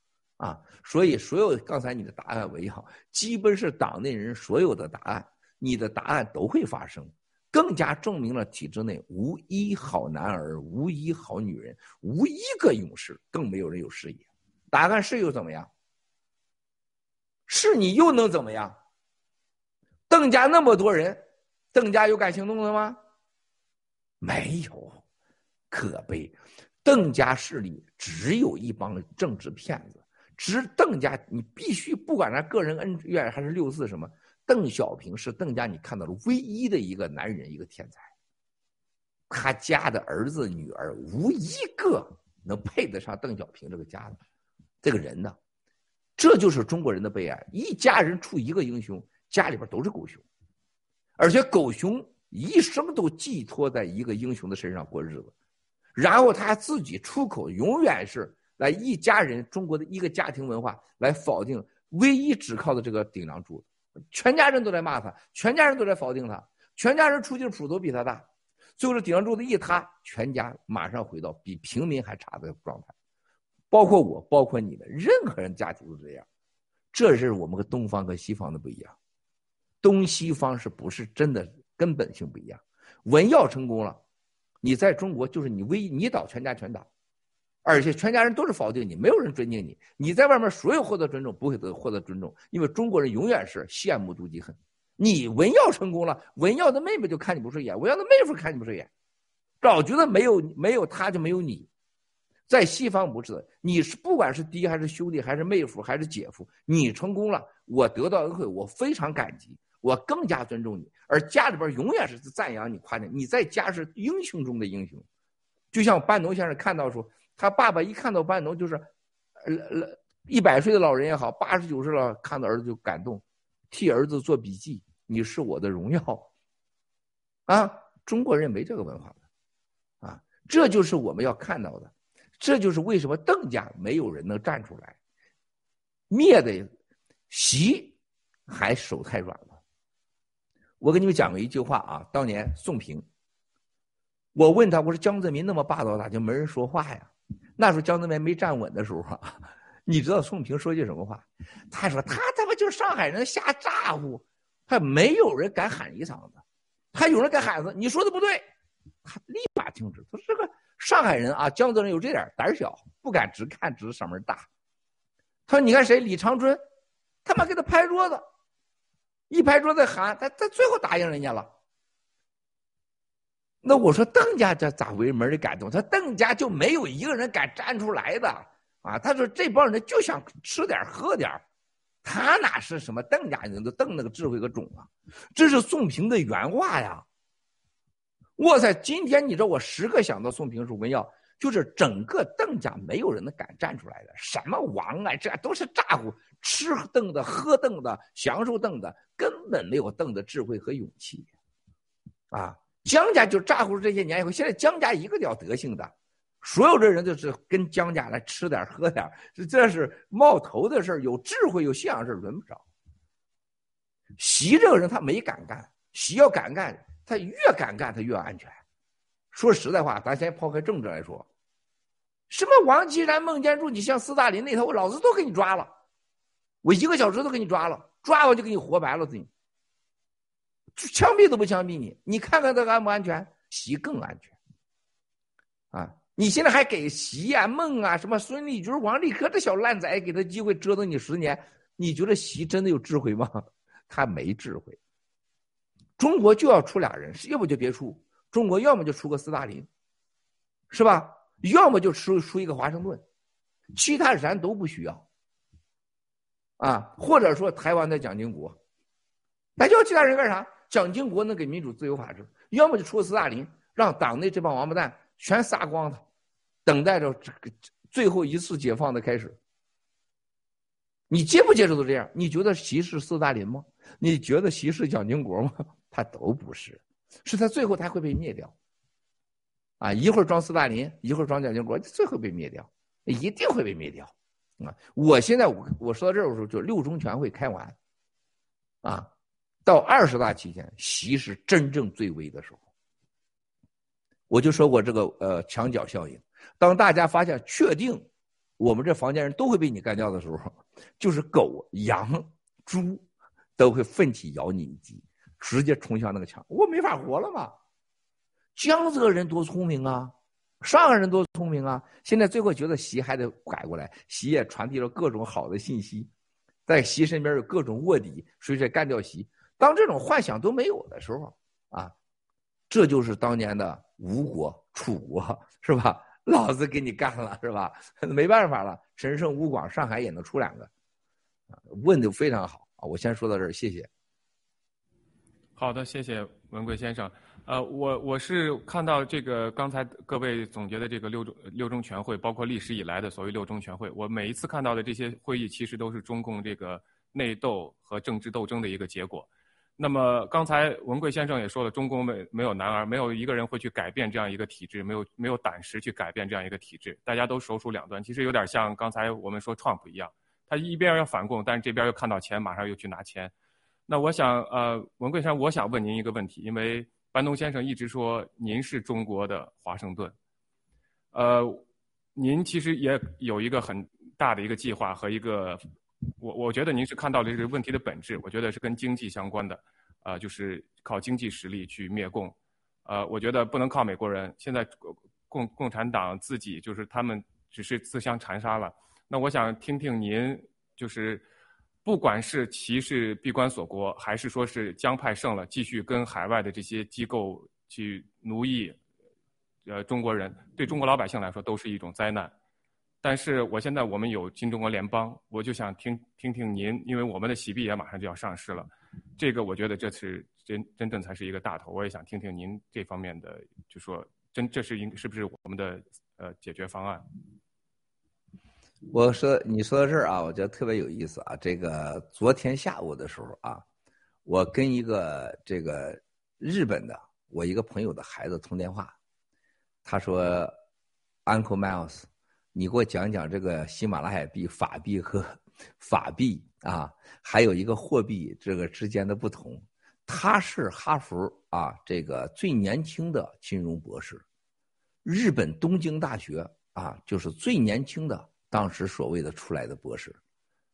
啊，所以所有刚才你的答案为好，基本是党内人所有的答案，你的答案都会发生，更加证明了体制内无一好男儿，无一好女人，无一个勇士，更没有人有事业。答案是又怎么样？是你又能怎么样？邓家那么多人，邓家有敢行动的吗？没有，可悲，邓家势力只有一帮政治骗子。只邓家，你必须不管他个人恩怨还是六四什么，邓小平是邓家你看到了唯一的一个男人，一个天才。他家的儿子女儿无一个能配得上邓小平这个家的这个人呢。这就是中国人的悲哀，一家人出一个英雄，家里边都是狗熊，而且狗熊一生都寄托在一个英雄的身上过日子，然后他自己出口永远是。来一家人，中国的一个家庭文化来否定唯一只靠的这个顶梁柱，全家人都在骂他，全家人都在否定他，全家人出境谱都比他大，最后这顶梁柱子一塌，全家马上回到比平民还差的状态，包括我，包括你们，任何人家庭都这样，这是我们和东方和西方的不一样，东西方是不是真的根本性不一样？文耀成功了，你在中国就是你唯一，你倒全家全倒。而且全家人都是否定你，没有人尊敬你。你在外面所有获得尊重，不会得获得尊重，因为中国人永远是羡慕妒忌恨。你文耀成功了，文耀的妹妹就看你不顺眼，文耀的妹夫看你不顺眼，老觉得没有没有他就没有你。在西方不是的，你是不管是爹还是兄弟还是妹夫还是姐夫，你成功了，我得到恩惠，我非常感激，我更加尊重你。而家里边永远是赞扬你、夸奖你，在家是英雄中的英雄。就像班农先生看到说。他爸爸一看到班农，就是，呃呃，一百岁的老人也好，八十九岁了，看到儿子就感动，替儿子做笔记。你是我的荣耀，啊，中国人没这个文化的，啊，这就是我们要看到的，这就是为什么邓家没有人能站出来，灭的习还手太软了。我跟你们讲过一句话啊，当年宋平，我问他，我说江泽民那么霸道，咋就没人说话呀？那时候江泽民没站稳的时候，你知道宋平说句什么话？他说：“他他妈就是上海人瞎咋呼，还没有人敢喊一嗓子，还有人敢喊子，你说的不对，他立马停止。他说这个上海人啊，江泽民有这点胆小，不敢直看直嗓门大。他说你看谁？李长春，他妈给他拍桌子，一拍桌子喊，他他最后答应人家了。”那我说邓家这咋回门的感动？他邓家就没有一个人敢站出来的啊！他说这帮人就想吃点喝点他哪是什么邓家人？都邓那个智慧和种啊！这是宋平的原话呀！哇塞，今天你知道我时刻想到宋平说文耀，就是整个邓家没有人能敢站出来的，什么王啊，这都是咋呼，吃邓的，喝邓的，享受邓的，根本没有邓的智慧和勇气啊！江家就咋呼这些年以后，现在江家一个叫德行的，所有的人都是跟江家来吃点喝点，这是冒头的事有智慧有信仰事轮不着。习这个人他没敢干，习要敢干，他越敢干他越安全。说实在话，咱先抛开政治来说，什么王岐山、孟建柱，你像斯大林那头，我老子都给你抓了，我一个小时都给你抓了，抓我就给你活白了，你。枪毙都不枪毙你，你看看这个安不安全？习更安全，啊！你现在还给习啊、孟啊、什么孙立军、王立科这小烂仔给他机会折腾你十年，你觉得习真的有智慧吗？他没智慧。中国就要出俩人，要不就别出。中国要么就出个斯大林，是吧？要么就出出一个华盛顿，其他咱都不需要。啊，或者说台湾的蒋经国，那叫其他人干啥？蒋经国能给民主、自由、法治，要么就出个斯大林，让党内这帮王八蛋全杀光他，等待着这个最后一次解放的开始。你接不接受都这样？你觉得习是斯大林吗？你觉得习是蒋经国吗？他都不是，是他最后他会被灭掉。啊，一会儿装斯大林，一会儿装蒋经国，最后被灭掉，一定会被灭掉。啊，我现在我我说到这儿的时候，就六中全会开完，啊，到二十大期间，习是真正最危的时候。我就说过这个呃墙角效应，当大家发现确定我们这房间人都会被你干掉的时候，就是狗、羊、猪都会奋起咬你一击，直接冲向那个墙，我没法活了嘛。江浙人多聪明啊，上海人多聪明啊，现在最后觉得习还得改过来，习也传递了各种好的信息，在习身边有各种卧底，谁谁干掉习。当这种幻想都没有的时候啊，这就是当年的。吴国、楚国是吧？老子给你干了是吧？没办法了，陈胜、吴广，上海也能出两个。问的非常好啊！我先说到这儿，谢谢。好的，谢谢文贵先生。呃，我我是看到这个刚才各位总结的这个六中六中全会，包括历史以来的所谓六中全会，我每一次看到的这些会议，其实都是中共这个内斗和政治斗争的一个结果。那么刚才文贵先生也说了，中共没没有男儿，没有一个人会去改变这样一个体制，没有没有胆识去改变这样一个体制，大家都手鼠两端，其实有点像刚才我们说 Trump 一样，他一边要反共，但是这边又看到钱，马上又去拿钱。那我想，呃，文贵先生，我想问您一个问题，因为班东先生一直说您是中国的华盛顿，呃，您其实也有一个很大的一个计划和一个。我我觉得您是看到了这个问题的本质，我觉得是跟经济相关的，啊，就是靠经济实力去灭共，呃，我觉得不能靠美国人。现在共共产党自己就是他们只是自相残杀了。那我想听听您，就是不管是歧视闭关锁国，还是说是江派胜了，继续跟海外的这些机构去奴役，呃，中国人，对中国老百姓来说都是一种灾难。但是我现在我们有新中国联邦，我就想听听听您，因为我们的喜币也马上就要上市了，这个我觉得这是真真正才是一个大头，我也想听听您这方面的，就说真这是应是不是我们的呃解决方案？我说你说到这儿啊，我觉得特别有意思啊。这个昨天下午的时候啊，我跟一个这个日本的我一个朋友的孩子通电话，他说，Uncle Miles。你给我讲讲这个喜马拉雅币、法币和 法币啊，还有一个货币这个之间的不同。他是哈佛啊，这个最年轻的金融博士，日本东京大学啊，就是最年轻的当时所谓的出来的博士，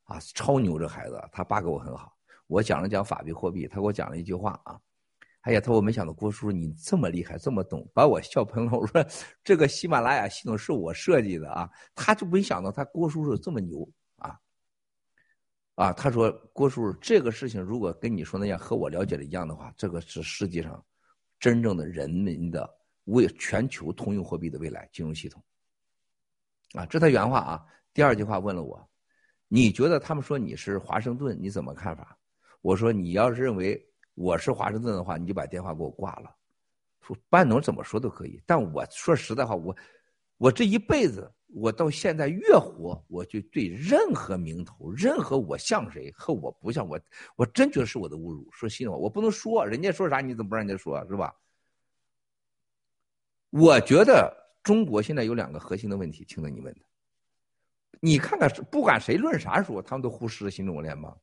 啊，超牛这孩子，他爸给我很好。我讲了讲法币货币，他给我讲了一句话啊。哎呀，他说我没想到郭叔叔你这么厉害，这么懂，把我笑喷了。我说这个喜马拉雅系统是我设计的啊，他就没想到他郭叔叔这么牛啊啊！他说郭叔叔这个事情如果跟你说那样和我了解的一样的话，这个是世界上真正的人民的为全球通用货币的未来金融系统啊，这他原话啊。第二句话问了我，你觉得他们说你是华盛顿，你怎么看法？我说你要是认为。我是华盛顿的话，你就把电话给我挂了。说班农怎么说都可以，但我说实在话，我我这一辈子，我到现在越活，我就对任何名头、任何我像谁和我不像我，我真觉得是我的侮辱。说心里话，我不能说，人家说啥你怎么不让人家说，是吧？我觉得中国现在有两个核心的问题，听着你问的，你看看，不管谁论啥说，他们都忽视了新中国联邦。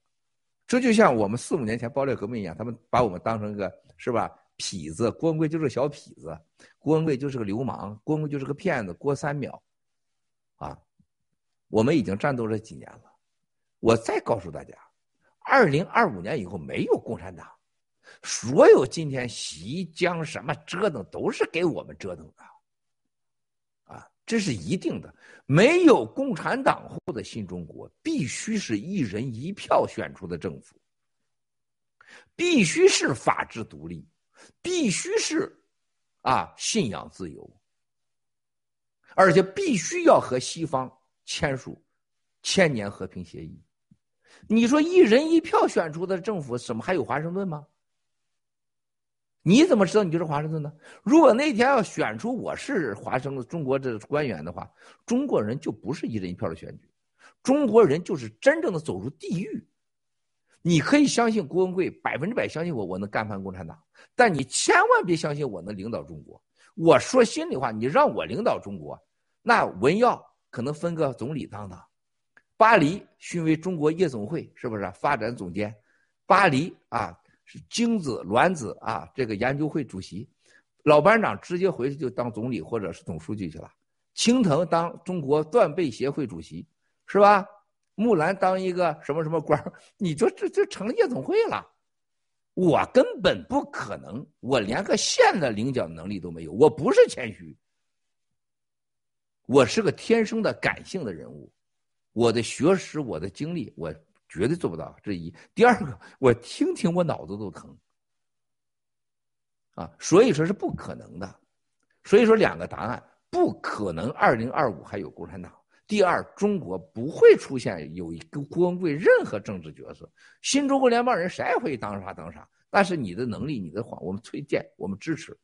这就像我们四五年前暴烈革命一样，他们把我们当成一个是吧痞子，郭文贵就是个小痞子，郭文贵就是个流氓，郭文贵就是个骗子，郭三秒，啊，我们已经战斗了几年了，我再告诉大家，二零二五年以后没有共产党，所有今天习江什么折腾都是给我们折腾的。这是一定的，没有共产党后的新中国，必须是一人一票选出的政府，必须是法治独立，必须是啊信仰自由，而且必须要和西方签署千年和平协议。你说一人一票选出的政府，怎么还有华盛顿吗？你怎么知道你就是华盛顿呢？如果那天要选出我是华盛顿中国这官员的话，中国人就不是一人一票的选举，中国人就是真正的走入地狱。你可以相信郭文贵百分之百相信我，我能干翻共产党，但你千万别相信我能领导中国。我说心里话，你让我领导中国，那文耀可能分个总理当当，巴黎勋为中国夜总会是不是发展总监？巴黎啊。是精子卵子啊，这个研究会主席，老班长直接回去就当总理或者是总书记去了。青藤当中国断背协会主席，是吧？木兰当一个什么什么官你就这这成了夜总会了。我根本不可能，我连个县的领奖能力都没有。我不是谦虚，我是个天生的感性的人物，我的学识，我的经历，我。绝对做不到，这一。第二个，我听听我脑子都疼，啊，所以说是不可能的。所以说两个答案，不可能。二零二五还有共产党。第二，中国不会出现有一个郭文贵任何政治角色。新中国联邦人谁也会当啥当啥，但是你的能力、你的谎，我们推荐，我们支持。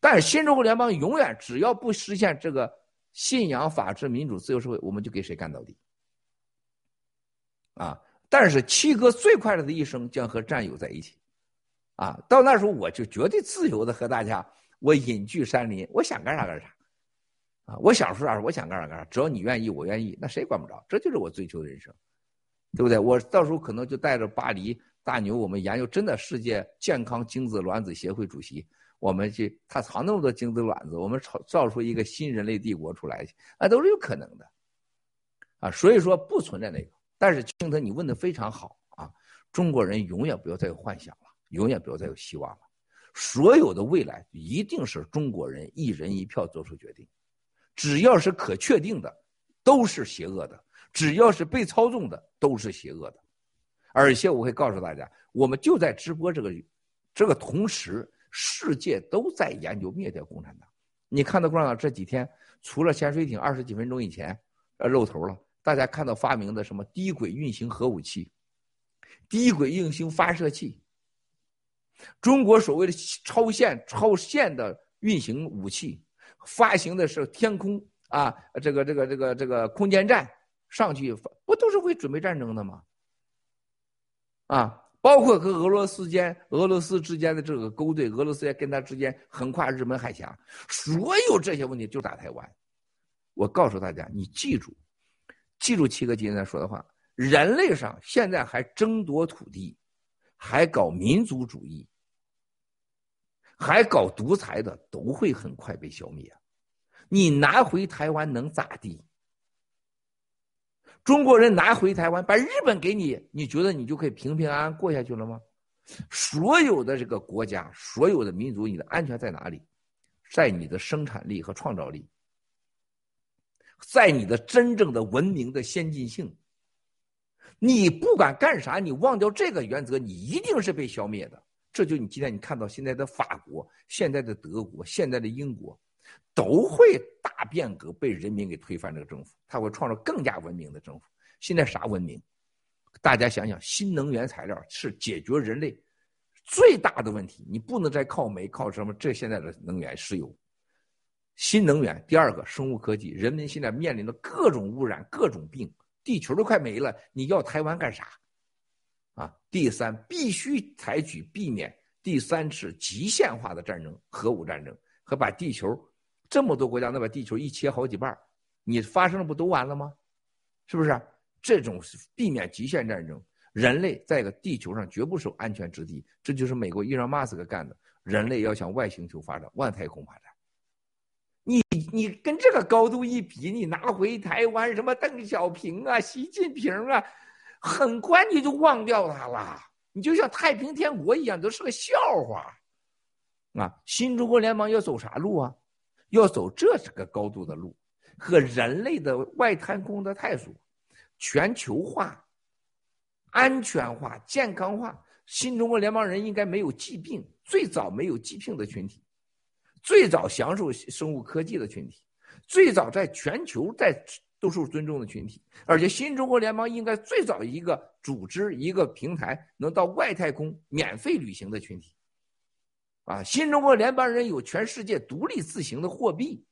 但是新中国联邦永远只要不实现这个信仰、法治、民主、自由社会，我们就给谁干到底。啊。但是七哥最快乐的一生将和战友在一起，啊，到那时候我就绝对自由的和大家，我隐居山林，我想干啥干啥，啊，我想说啥我想干啥干啥，只要你愿意，我愿意，那谁管不着，这就是我追求的人生，对不对？我到时候可能就带着巴黎大牛，我们研究真的世界健康精子卵子协会主席，我们去他藏那么多精子卵子，我们造造出一个新人类帝国出来，那都是有可能的，啊，所以说不存在那个。但是青藤，你问的非常好啊！中国人永远不要再有幻想了，永远不要再有希望了。所有的未来一定是中国人一人一票做出决定。只要是可确定的，都是邪恶的；只要是被操纵的，都是邪恶的。而且我会告诉大家，我们就在直播这个这个同时，世界都在研究灭掉共产党。你看到共产党这几天，除了潜水艇二十几分钟以前呃露头了。大家看到发明的什么低轨运行核武器、低轨运行发射器，中国所谓的超限超限的运行武器，发行的是天空啊，这个这个这个这个空间站上去，不都是会准备战争的吗？啊，包括和俄罗斯间、俄罗斯之间的这个勾兑，俄罗斯也跟他之间横跨日本海峡，所有这些问题就打台湾。我告诉大家，你记住。记住七哥今天说的话：人类上现在还争夺土地，还搞民族主义，还搞独裁的，都会很快被消灭。你拿回台湾能咋地？中国人拿回台湾，把日本给你，你觉得你就可以平平安安过下去了吗？所有的这个国家，所有的民族，你的安全在哪里？在你的生产力和创造力。在你的真正的文明的先进性，你不管干啥，你忘掉这个原则，你一定是被消灭的。这就你今天你看到现在的法国、现在的德国、现在的英国，都会大变革，被人民给推翻这个政府，他会创造更加文明的政府。现在啥文明？大家想想，新能源材料是解决人类最大的问题，你不能再靠煤、靠什么这现在的能源、石油。新能源，第二个生物科技，人们现在面临的各种污染、各种病，地球都快没了，你要台湾干啥？啊，第三，必须采取避免第三次极限化的战争，核武战争和把地球这么多国家能把地球一切好几半，你发生了不都完了吗？是不是？这种避免极限战争，人类在个地球上绝不是安全之地，这就是美国伊朗马斯克干的，人类要向外星球发展，外太空发展。你跟这个高度一比，你拿回台湾什么邓小平啊、习近平啊，很快你就忘掉他了。你就像太平天国一样，都是个笑话。啊，新中国联邦要走啥路啊？要走这是个高度的路，和人类的外太空的探索、全球化、安全化、健康化。新中国联邦人应该没有疾病，最早没有疾病的群体。最早享受生物科技的群体，最早在全球在都受尊重的群体，而且新中国联邦应该最早一个组织一个平台能到外太空免费旅行的群体，啊，新中国联邦人有全世界独立自行的货币，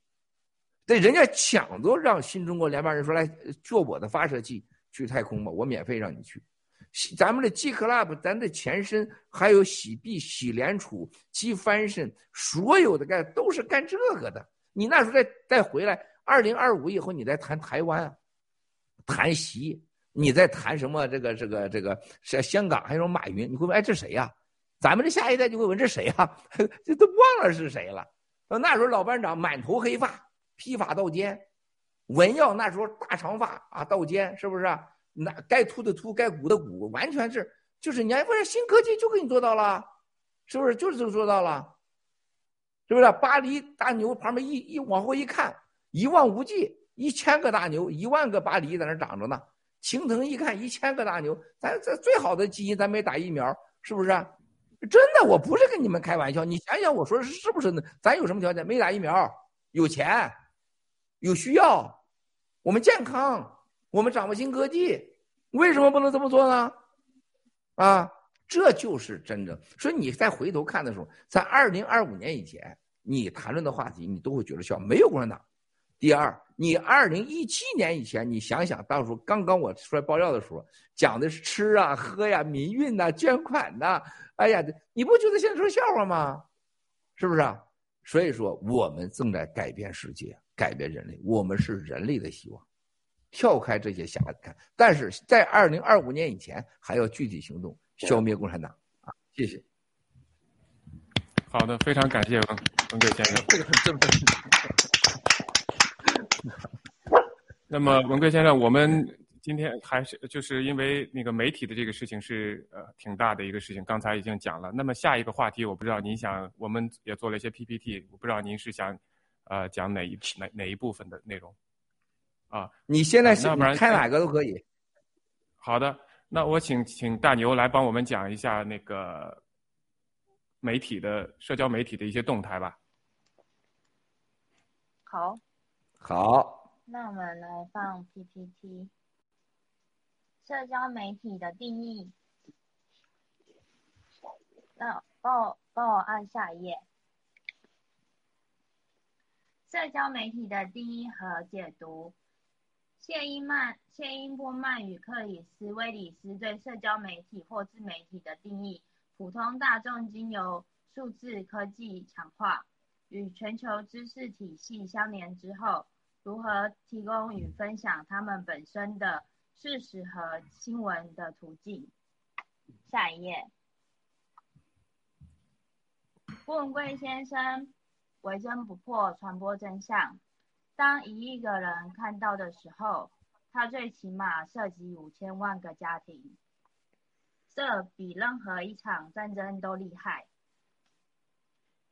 对，人家抢着让新中国联邦人说来坐我的发射器去太空吧，我免费让你去。咱们的 G Club，咱的前身还有洗币、洗联储、G 翻身，所有的干都是干这个的。你那时候再再回来，二零二五以后你再谈台湾啊，谈习，你再谈什么这个这个这个像香港还有马云，你会问哎这谁呀？咱们这下一代就会问这谁呀？这都忘了是谁了。那时候老班长满头黑发，披发到肩；文耀那时候大长发啊到肩，是不是？那该秃的秃，该鼓的鼓，完全是就是你还不是新科技就给你做到了，是不是？就是这个做到了，是不是？巴黎大牛旁边一一往后一看，一望无际，一千个大牛，一万个巴黎在那长着呢。青藤一看，一千个大牛，咱这最好的基因，咱没打疫苗，是不是？真的，我不是跟你们开玩笑。你想想，我说是是不是呢？咱有什么条件？没打疫苗，有钱，有需要，我们健康，我们掌握新科技，为什么不能这么做呢？啊，这就是真正。所以你再回头看的时候，在二零二五年以前，你谈论的话题，你都会觉得笑，没有共产党。第二，你二零一七年以前，你想想，到时候刚刚我出来爆料的时候，讲的是吃啊、喝呀、民运呐、捐款呐。哎呀，你不觉得现在说笑话吗？是不是啊？所以说，我们正在改变世界，改变人类，我们是人类的希望。跳开这些瞎看，但是在二零二五年以前，还要具体行动，消灭共产党啊！谢谢。好的，非常感谢文文贵先生。这个很振奋。那么，文贵先生，我们。今天还是就是因为那个媒体的这个事情是呃挺大的一个事情，刚才已经讲了。那么下一个话题，我不知道您想，我们也做了一些 PPT，我不知道您是想呃讲哪一哪哪一部分的内容啊？你现在想不开哪个都可以。好的，那我请请大牛来帮我们讲一下那个媒体的社交媒体的一些动态吧。好。好。那我们来放 PPT。社交媒体的定义，那帮我帮我按下一页。社交媒体的定义和解读。谢英曼、谢英波曼与克里斯威里斯对社交媒体或自媒体的定义：普通大众经由数字科技强化与全球知识体系相连之后，如何提供与分享他们本身的。事实和新闻的途径。下一页。郭文贵先生，为真不破，传播真相。当一亿个人看到的时候，他最起码涉及五千万个家庭。这比任何一场战争都厉害。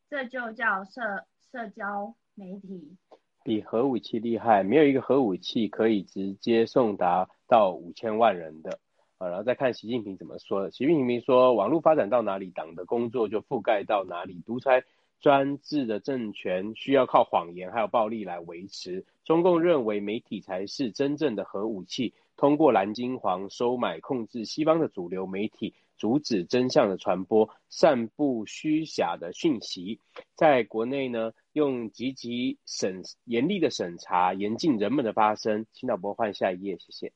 这就叫社社交媒体。比核武器厉害，没有一个核武器可以直接送达。到五千万人的啊，然后再看习近平怎么说。习近平说，网络发展到哪里，党的工作就覆盖到哪里。独裁专制的政权需要靠谎言还有暴力来维持。中共认为媒体才是真正的核武器，通过蓝金黄收买控制西方的主流媒体，阻止真相的传播，散布虚假的讯息。在国内呢，用积极审严厉的审查，严禁人们的发声。请导播换下一页，谢谢。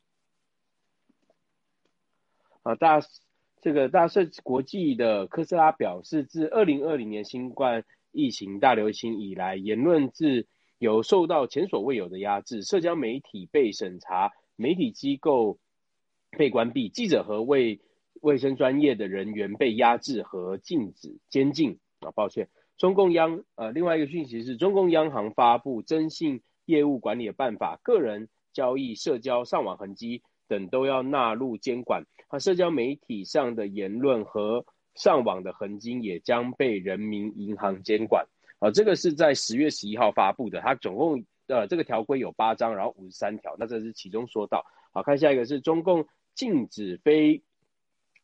啊，大这个大社国际的科斯拉表示，自二零二零年新冠疫情大流行以来，言论自由受到前所未有的压制，社交媒体被审查，媒体机构被关闭，记者和卫卫生专业的人员被压制和禁止监禁。啊，抱歉，中共央呃，另外一个讯息是中共央行发布征信业务管理的办法，个人交易、社交、上网痕迹。等都要纳入监管，啊，社交媒体上的言论和上网的痕迹也将被人民银行监管，啊，这个是在十月十一号发布的，它总共呃这个条规有八章，然后五十三条，那这是其中说到，好看下一个是中共禁止非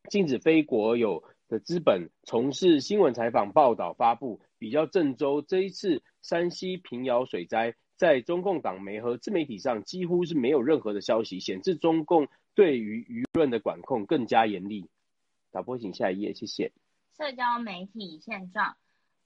禁止非国有的资本从事新闻采访报道发布，比较郑州这一次山西平遥水灾。在中共党媒和自媒体上几乎是没有任何的消息，显示中共对于舆论的管控更加严厉。导播，请下一页，谢谢。社交媒体现状，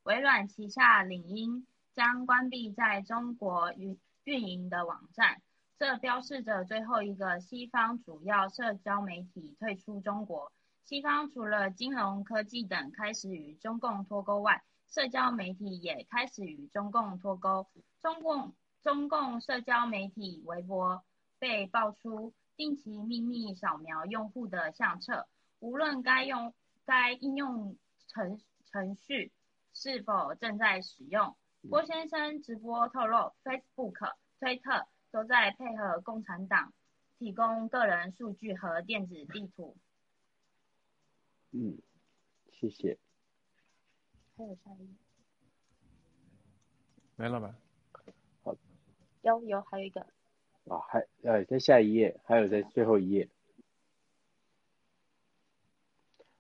微软旗下领英将关闭在中国运运营的网站，这标示着最后一个西方主要社交媒体退出中国。西方除了金融科技等开始与中共脱钩外，社交媒体也开始与中共脱钩。中共中共社交媒体微博被爆出定期秘密扫描用户的相册，无论该用该应用程程序是否正在使用。郭先生直播透露，Facebook、推特都在配合共产党提供个人数据和电子地图。嗯，谢谢。还有下一页？没了吧？好，有有还有一个。啊，还呃，在下一页，还有在最后一页。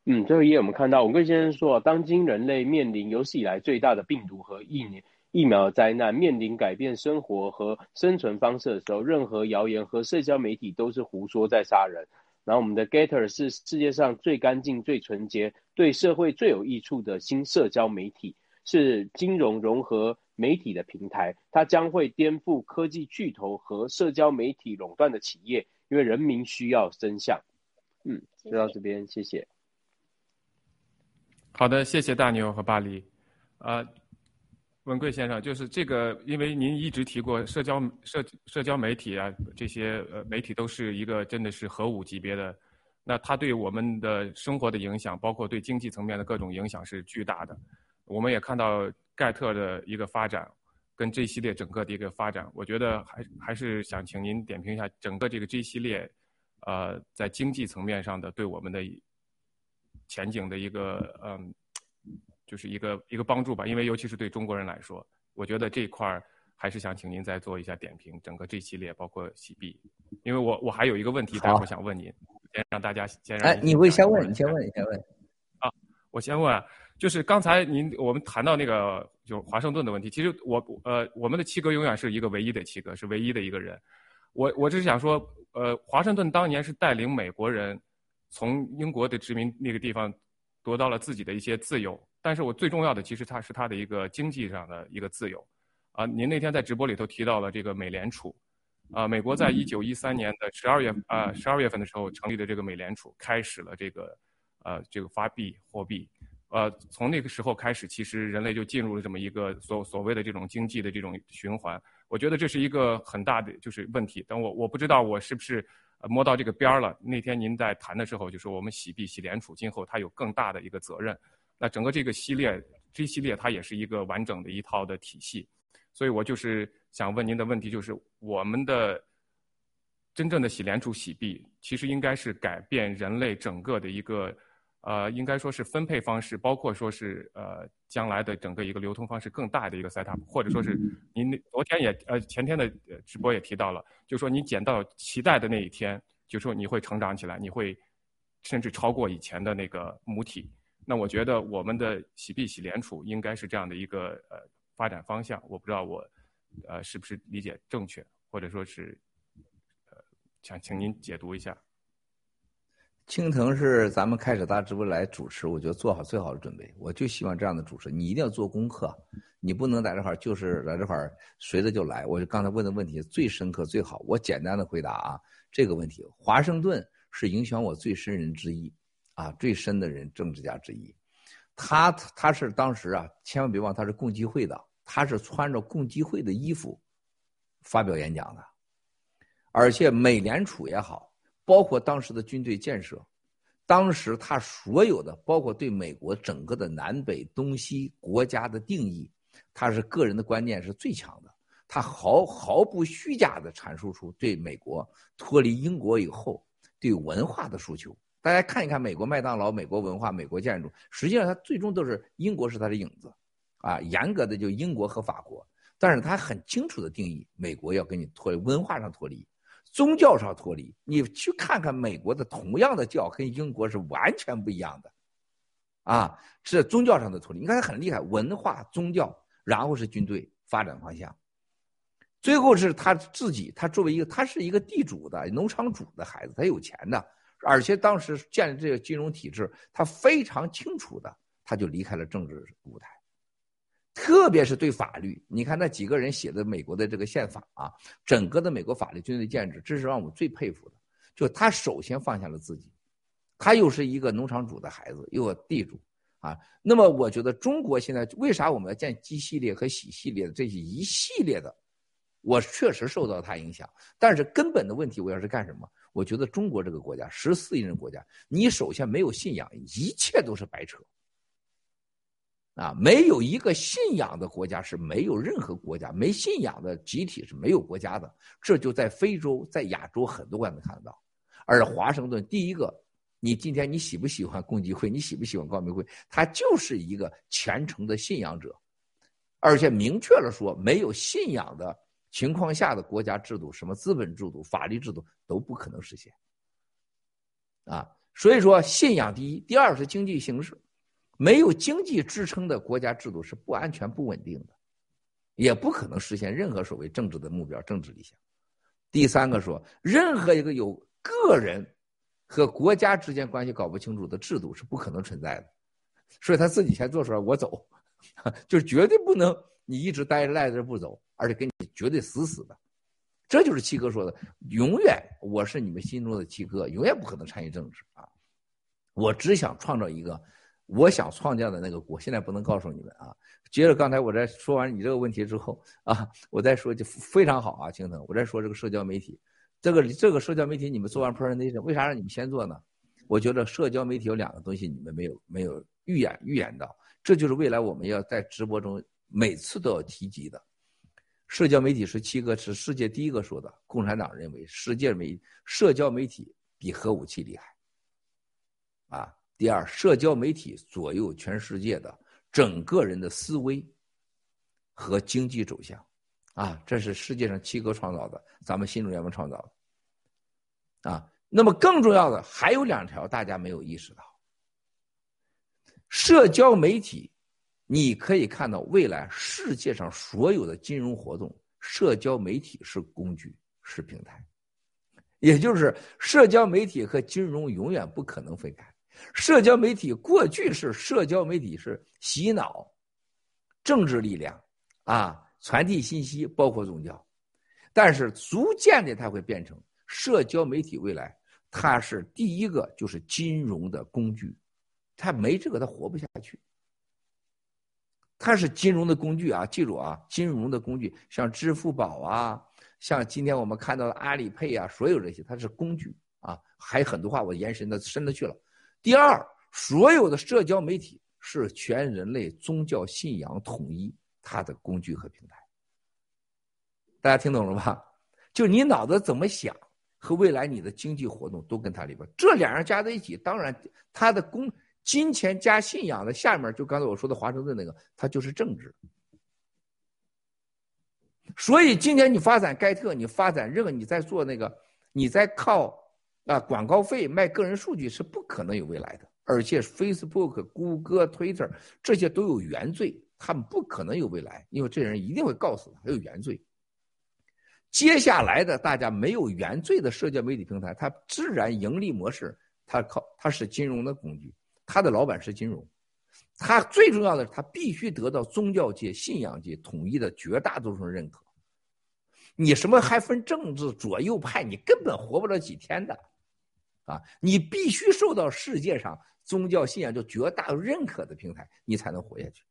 嗯，最后一页我们看到，文贵先生说，当今人类面临有史以来最大的病毒和疫年疫苗灾难，面临改变生活和生存方式的时候，任何谣言和社交媒体都是胡说，在杀人。然后我们的 Getter 是世界上最干净、最纯洁、对社会最有益处的新社交媒体，是金融融合媒体的平台。它将会颠覆科技巨头和社交媒体垄断的企业，因为人民需要真相。嗯，就到这边，谢谢。好的，谢谢大牛和巴黎。呃，文贵先生，就是这个，因为您一直提过社交社社交媒体啊，这些呃媒体都是一个真的是核武级别的，那它对我们的生活的影响，包括对经济层面的各种影响是巨大的。我们也看到盖特的一个发展，跟 G 系列整个的一个发展，我觉得还还是想请您点评一下整个这个 G 系列，呃，在经济层面上的对我们的前景的一个嗯。就是一个一个帮助吧，因为尤其是对中国人来说，我觉得这一块儿还是想请您再做一下点评，整个这系列包括洗币，因为我我还有一个问题，待会儿想问您，先让大家先让。哎，你会先问，你先问，你先问。啊，我先问，啊，就是刚才您我们谈到那个就华盛顿的问题，其实我呃我们的七哥永远是一个唯一的七哥，是唯一的一个人。我我只是想说，呃，华盛顿当年是带领美国人从英国的殖民那个地方夺到了自己的一些自由。但是我最重要的，其实它是它的一个经济上的一个自由，啊，您那天在直播里头提到了这个美联储，啊，美国在一九一三年的十二月啊十二月份的时候成立的这个美联储，开始了这个，呃，这个发币货币，呃，从那个时候开始，其实人类就进入了这么一个所所谓的这种经济的这种循环。我觉得这是一个很大的就是问题，但我我不知道我是不是摸到这个边儿了。那天您在谈的时候就说我们洗币洗联储，今后它有更大的一个责任。那整个这个系列，G 系列它也是一个完整的一套的体系，所以我就是想问您的问题，就是我们的真正的洗联储洗币，其实应该是改变人类整个的一个，呃，应该说是分配方式，包括说是呃将来的整个一个流通方式更大的一个 set up，或者说是您昨天也呃前天的直播也提到了，就说你捡到脐带的那一天，就说你会成长起来，你会甚至超过以前的那个母体。那我觉得我们的洗币洗联储应该是这样的一个呃发展方向，我不知道我呃是不是理解正确，或者说是呃想请您解读一下。青藤是咱们开始大直播来主持，我觉得做好最好的准备。我就希望这样的主持，你一定要做功课，你不能在这块儿就是在这块儿随着就来。我就刚才问的问题最深刻最好，我简单的回答啊这个问题。华盛顿是影响我最深人之一。啊，最深的人，政治家之一，他他是当时啊，千万别忘他是共济会的，他是穿着共济会的衣服发表演讲的，而且美联储也好，包括当时的军队建设，当时他所有的，包括对美国整个的南北东西国家的定义，他是个人的观念是最强的，他毫毫不虚假的阐述出对美国脱离英国以后对文化的诉求。大家看一看美国麦当劳、美国文化、美国建筑，实际上它最终都是英国是它的影子，啊，严格的就英国和法国，但是它很清楚的定义，美国要跟你脱离文化上脱离，宗教上脱离。你去看看美国的同样的教跟英国是完全不一样的，啊，是宗教上的脱离。你看它很厉害，文化、宗教，然后是军队发展方向，最后是他自己，他作为一个，他是一个地主的农场主的孩子，他有钱的。而且当时建立这个金融体制，他非常清楚的，他就离开了政治舞台，特别是对法律，你看那几个人写的美国的这个宪法啊，整个的美国法律军队建制，这是让我最佩服的。就他首先放下了自己，他又是一个农场主的孩子，又有地主啊。那么我觉得中国现在为啥我们要建基系列和喜系列的这些一系列的，我确实受到他影响。但是根本的问题，我要是干什么？我觉得中国这个国家十四亿人国家，你首先没有信仰，一切都是白扯。啊，没有一个信仰的国家是没有任何国家没信仰的集体是没有国家的，这就在非洲、在亚洲很多国家能看得到。而华盛顿，第一个，你今天你喜不喜欢共济会？你喜不喜欢光明会？他就是一个虔诚的信仰者，而且明确了说，没有信仰的情况下的国家制度，什么资本制度、法律制度都不可能实现。啊，所以说信仰第一，第二是经济形势。没有经济支撑的国家制度是不安全、不稳定的，也不可能实现任何所谓政治的目标、政治理想。第三个说，任何一个有个人和国家之间关系搞不清楚的制度是不可能存在的。所以他自己先做出来，我走，就是绝对不能你一直待着赖着不走，而且跟你绝对死死的。这就是七哥说的，永远我是你们心中的七哥，永远不可能参与政治啊！我只想创造一个。我想创建的那个国，现在不能告诉你们啊。接着刚才我在说完你这个问题之后啊，我再说就非常好啊，青藤，我再说这个社交媒体，这个这个社交媒体你们做完 presentation，为啥让你们先做呢？我觉得社交媒体有两个东西你们没有没有预演预演到，这就是未来我们要在直播中每次都要提及的。社交媒体是七个是世界第一个说的，共产党认为世界媒社交媒体比核武器厉害，啊。第二，社交媒体左右全世界的整个人的思维和经济走向，啊，这是世界上七哥创造的，咱们新中联盟创造的，啊，那么更重要的还有两条，大家没有意识到。社交媒体，你可以看到未来世界上所有的金融活动，社交媒体是工具，是平台，也就是社交媒体和金融永远不可能分开。社交媒体过去是社交媒体是洗脑，政治力量，啊，传递信息，包括宗教，但是逐渐的它会变成社交媒体未来它是第一个就是金融的工具，它没这个它活不下去。它是金融的工具啊，记住啊，金融的工具像支付宝啊，像今天我们看到的阿里配啊，所有这些它是工具啊，还有很多话我延伸的深的去了。第二，所有的社交媒体是全人类宗教信仰统一它的工具和平台。大家听懂了吧？就你脑子怎么想，和未来你的经济活动都跟它里边，这两样加在一起，当然它的公金钱加信仰的下面，就刚才我说的华盛顿那个，它就是政治。所以今天你发展盖特，你发展任何你在做那个，你在靠。啊，广告费卖个人数据是不可能有未来的，而且 Facebook、谷歌、Twitter 这些都有原罪，他们不可能有未来，因为这人一定会告诉他有原罪。接下来的大家没有原罪的社交媒体平台，它自然盈利模式，它靠它是金融的工具，它的老板是金融，它最重要的是，它必须得到宗教界、信仰界统一的绝大多数人认可。你什么还分政治左右派？你根本活不了几天的。啊，你必须受到世界上宗教信仰就绝大认可的平台，你才能活下去。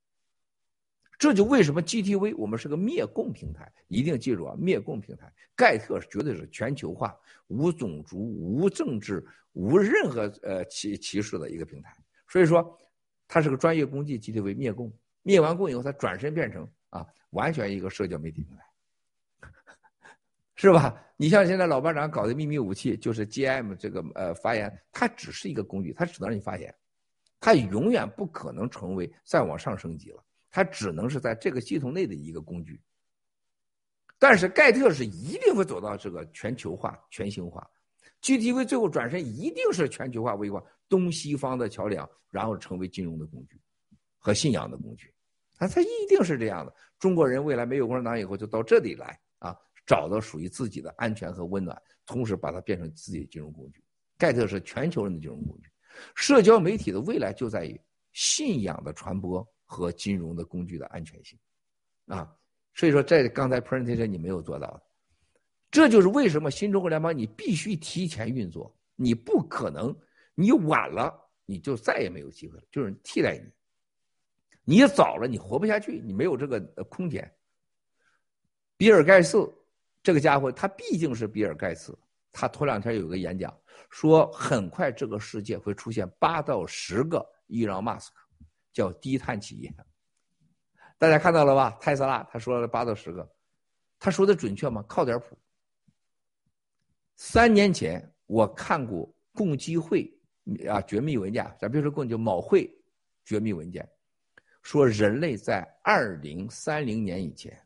这就为什么 GTV 我们是个灭共平台，一定记住啊，灭共平台。盖特绝对是全球化、无种族、无政治、无任何呃歧歧视的一个平台。所以说，它是个专业工具。GTV 灭共，灭完共以后，它转身变成啊，完全一个社交媒体平台。是吧？你像现在老班长搞的秘密武器，就是 GM 这个呃发言，它只是一个工具，它只能让你发言，它永远不可能成为再往上升级了，它只能是在这个系统内的一个工具。但是盖特是一定会走到这个全球化、全球化，GTV 最后转身一定是全球化微观东西方的桥梁，然后成为金融的工具和信仰的工具，啊，它一定是这样的。中国人未来没有共产党以后，就到这里来。找到属于自己的安全和温暖，同时把它变成自己的金融工具。盖特是全球人的金融工具。社交媒体的未来就在于信仰的传播和金融的工具的安全性，啊，所以说在刚才 presentation 你没有做到，这就是为什么新中国联邦你必须提前运作，你不可能你晚了你就再也没有机会了，就是替代你，你早了你活不下去，你没有这个空间。比尔盖茨这个家伙，他毕竟是比尔盖茨，他头两天有个演讲说，很快这个世界会出现八到十个伊朗马斯克。叫低碳企业，大家看到了吧？特斯拉他说了八到十个，他说的准确吗？靠点谱。三年前我看过共济会啊绝密文件，咱别说共就某会绝密文件，说人类在二零三零年以前，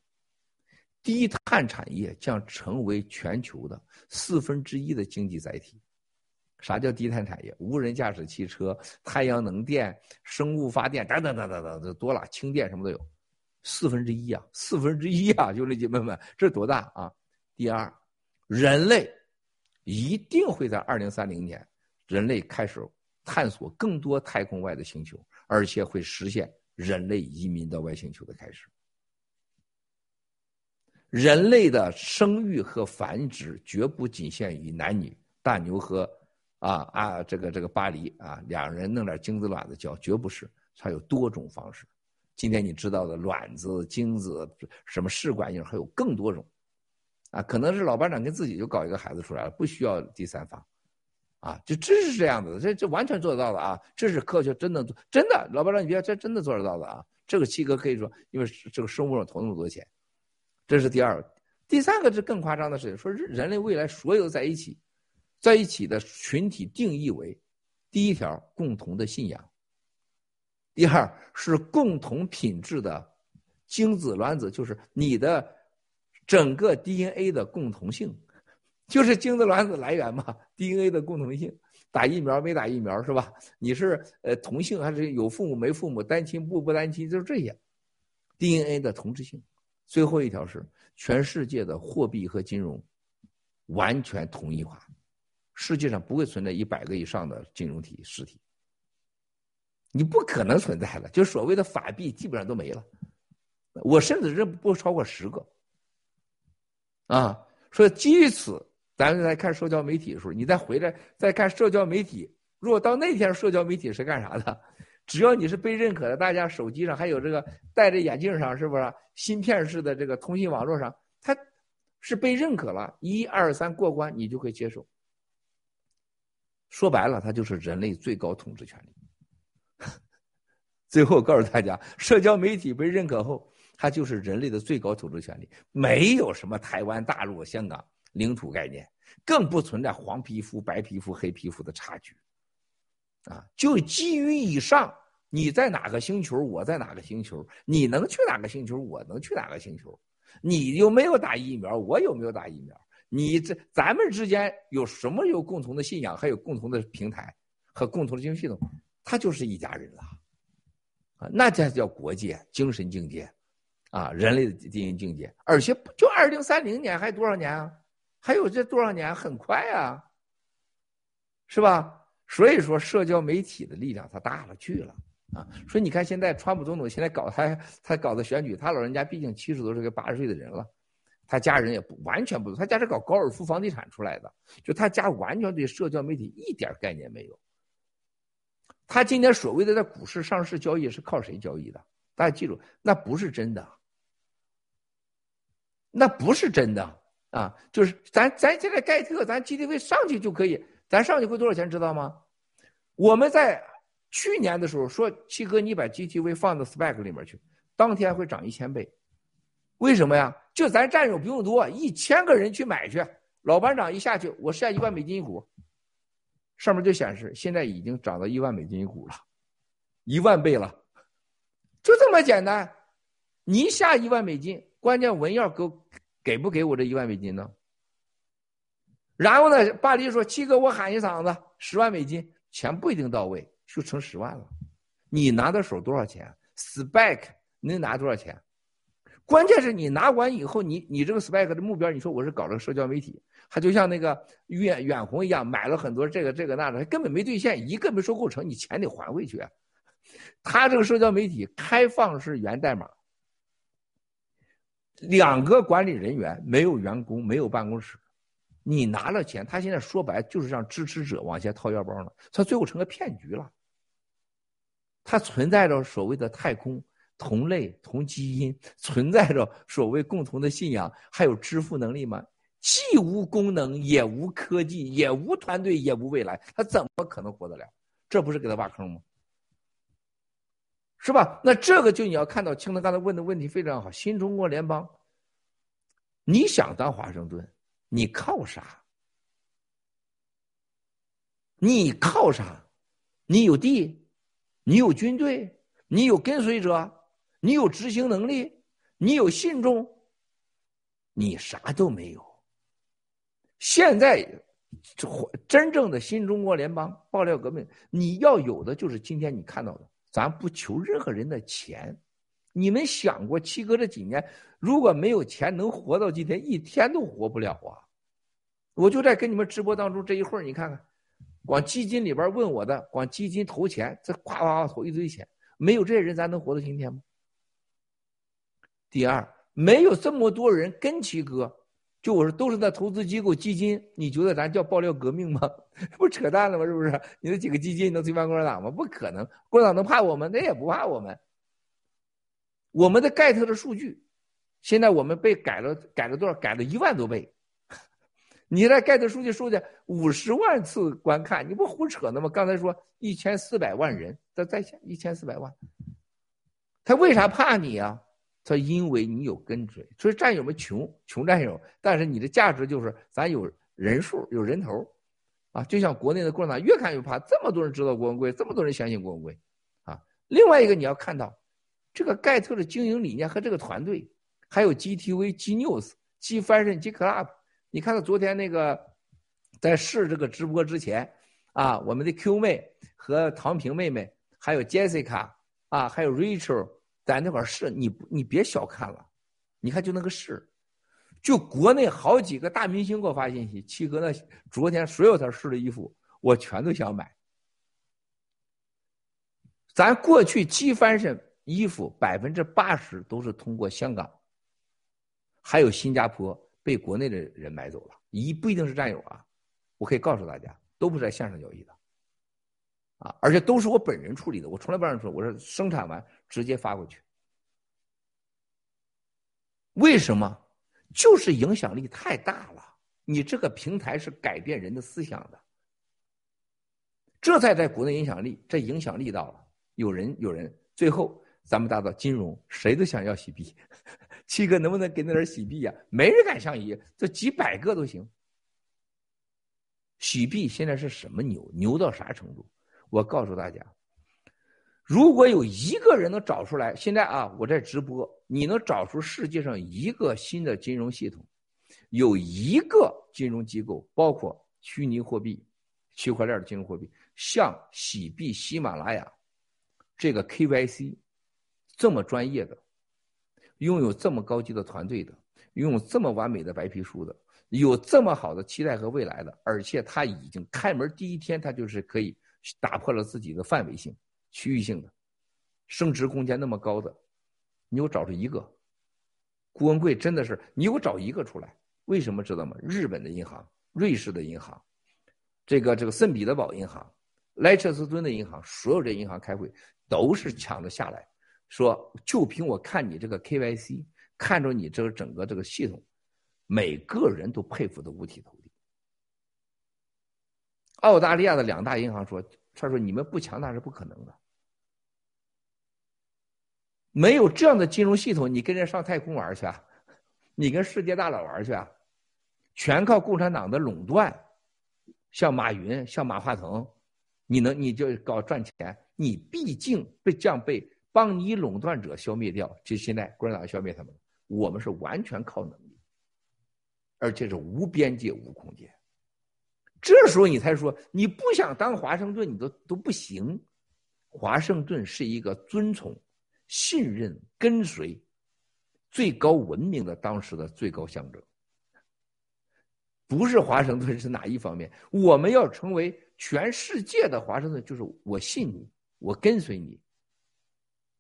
低碳产业将成为全球的四分之一的经济载体。啥叫低碳产业？无人驾驶汽车、太阳能电、生物发电等等等等等等，多了，氢电什么都有，四分之一啊，四分之一啊，兄弟姐妹们，这多大啊？第二，人类一定会在二零三零年，人类开始探索更多太空外的星球，而且会实现人类移民到外星球的开始。人类的生育和繁殖绝不仅限于男女，大牛和。啊啊，这个这个巴黎啊，两人弄点精子卵子交，绝不是，它有多种方式。今天你知道的卵子、精子，什么试管婴儿还有更多种，啊，可能是老班长跟自己就搞一个孩子出来了，不需要第三方，啊，就真是这样子的，这这完全做得到的啊，这是科学真的真的，老班长你别这真的做得到的啊，这个七哥可以说，因为这个生物上投那么多钱，这是第二个，第三个是更夸张的事情，说是人类未来所有在一起。在一起的群体定义为：第一条，共同的信仰；第二是共同品质的精子卵子，就是你的整个 DNA 的共同性，就是精子卵子来源嘛，DNA 的共同性。打疫苗没打疫苗是吧？你是呃同性还是有父母没父母，单亲不不单亲，就是这些 DNA 的同质性。最后一条是全世界的货币和金融完全统一化。世界上不会存在一百个以上的金融体实体，你不可能存在的，就所谓的法币基本上都没了。我甚至认不超过十个。啊，所以基于此，咱们来看社交媒体的时候，你再回来再看社交媒体。如果到那天社交媒体是干啥的？只要你是被认可的，大家手机上还有这个戴着眼镜上，是不是芯片式的这个通信网络上，它是被认可了，一二三过关，你就会接受。说白了，它就是人类最高统治权利。最后告诉大家，社交媒体被认可后，它就是人类的最高统治权利，没有什么台湾、大陆、香港领土概念，更不存在黄皮肤、白皮肤、黑皮肤的差距。啊，就基于以上，你在哪个星球，我在哪个星球，你能去哪个星球，我能去哪个星球，你有没有打疫苗，我有没有打疫苗。你这咱们之间有什么有共同的信仰，还有共同的平台和共同的金融系统，他就是一家人了，啊，那才叫国界、精神境界，啊，人类的精神境界。而且就二零三零年还多少年啊？还有这多少年？很快啊，是吧？所以说，社交媒体的力量它大了去了啊。所以你看，现在川普总统现在搞他他搞的选举，他老人家毕竟七十多岁、个八十岁的人了。他家人也不完全不，他家是搞高尔夫房地产出来的，就他家完全对社交媒体一点概念没有。他今天所谓的在股市上市交易是靠谁交易的？大家记住，那不是真的，那不是真的啊！就是咱咱现在盖特，咱 GDP 上去就可以，咱上去会多少钱知道吗？我们在去年的时候说，七哥你把 GTV 放到 Spec 里面去，当天会涨一千倍。为什么呀？就咱战友不用多，一千个人去买去，老班长一下去，我下一万美金一股，上面就显示现在已经涨到一万美金一股了，一万倍了，就这么简单。你下一万美金，关键文耀给给不给我这一万美金呢？然后呢，巴黎说七哥，我喊一嗓子十万美金，钱不一定到位，就成十万了。你拿到手多少钱？Spike 能拿多少钱？关键是你拿完以后，你你这个 Spike 的目标，你说我是搞这个社交媒体，他就像那个远远红一样，买了很多这个这个那的，根本没兑现，一个没收购成，你钱得还回去。他这个社交媒体开放式源代码，两个管理人员没有员工，没有办公室，你拿了钱，他现在说白就是让支持者往下掏腰包呢，他最后成个骗局了。它存在着所谓的太空同类同基因，存在着所谓共同的信仰，还有支付能力吗？既无功能，也无科技，也无团队，也无未来，他怎么可能活得了？这不是给他挖坑吗？是吧？那这个就你要看到，青藤刚才问的问题非常好。新中国联邦，你想当华盛顿，你靠啥？你靠啥？你有地，你有军队，你有跟随者，你有执行能力，你有信众，你啥都没有。现在，真正的新中国联邦爆料革命，你要有的就是今天你看到的。咱不求任何人的钱，你们想过七哥这几年如果没有钱能活到今天，一天都活不了啊！我就在跟你们直播当中这一会儿，你看看，光基金里边问我的，光基金投钱，这夸夸投一堆钱，没有这些人，咱能活到今天吗？第二，没有这么多人跟七哥。就我说，都是那投资机构基金，你觉得咱叫爆料革命吗？不扯淡了吗？是不是？你那几个基金能推翻共产党吗？不可能，共产党能怕我们？那也不怕我们。我们的 get 的数据，现在我们被改了，改了多少？改了一万多倍。你那盖特数据数据五十万次观看，你不胡扯呢吗？刚才说一千四百万人在在线，一千四百万，他为啥怕你啊？他因为你有跟随，所以战友们穷穷战友，但是你的价值就是咱有人数有人头，啊，就像国内的共产党越看越怕，这么多人知道郭文贵，这么多人相信郭文贵，啊，另外一个你要看到，这个盖特的经营理念和这个团队，还有 GTV、G News、G Fashion、G Club，你看到昨天那个在试这个直播之前，啊，我们的 Q 妹和唐平妹妹，还有 Jessica 啊，还有 Rachel。在那块试，你你别小看了，你看就那个试，就国内好几个大明星给我发信息，七哥那昨天所有他试的衣服，我全都想买。咱过去 G Fashion 衣服百分之八十都是通过香港，还有新加坡被国内的人买走了，一不一定是战友啊，我可以告诉大家，都不是在线上交易的，啊，而且都是我本人处理的，我从来不让人说，我是生产完。直接发过去，为什么？就是影响力太大了。你这个平台是改变人的思想的，这才在国内影响力，这影响力到了。有人有人，最后咱们打到金融，谁都想要洗币。七哥能不能给那点洗币呀？没人敢相信，这几百个都行。洗币现在是什么牛？牛到啥程度？我告诉大家。如果有一个人能找出来，现在啊，我在直播，你能找出世界上一个新的金融系统，有一个金融机构，包括虚拟货币、区块链的金融货币，像洗币、喜马拉雅这个 KYC 这么专业的，拥有这么高级的团队的，拥有这么完美的白皮书的，有这么好的期待和未来的，而且他已经开门第一天，他就是可以打破了自己的范围性。区域性的，升值空间那么高的，你给我找出一个。郭文贵真的是，你给我找一个出来。为什么知道吗？日本的银行、瑞士的银行，这个这个圣彼得堡银行、莱切斯敦的银行，所有这银行开会都是抢着下来，说就凭我看你这个 KYC，看着你这个整个这个系统，每个人都佩服的五体投地。澳大利亚的两大银行说，他说你们不强大是不可能的。没有这样的金融系统，你跟人上太空玩去啊？你跟世界大佬玩去啊？全靠共产党的垄断，像马云、像马化腾，你能你就搞赚钱？你毕竟被这样被帮你垄断者消灭掉，就现在共产党消灭他们，我们是完全靠能力，而且是无边界、无空间。这时候你才说你不想当华盛顿，你都都不行。华盛顿是一个尊崇。信任、跟随，最高文明的当时的最高象征，不是华盛顿是哪一方面？我们要成为全世界的华盛顿，就是我信你，我跟随你，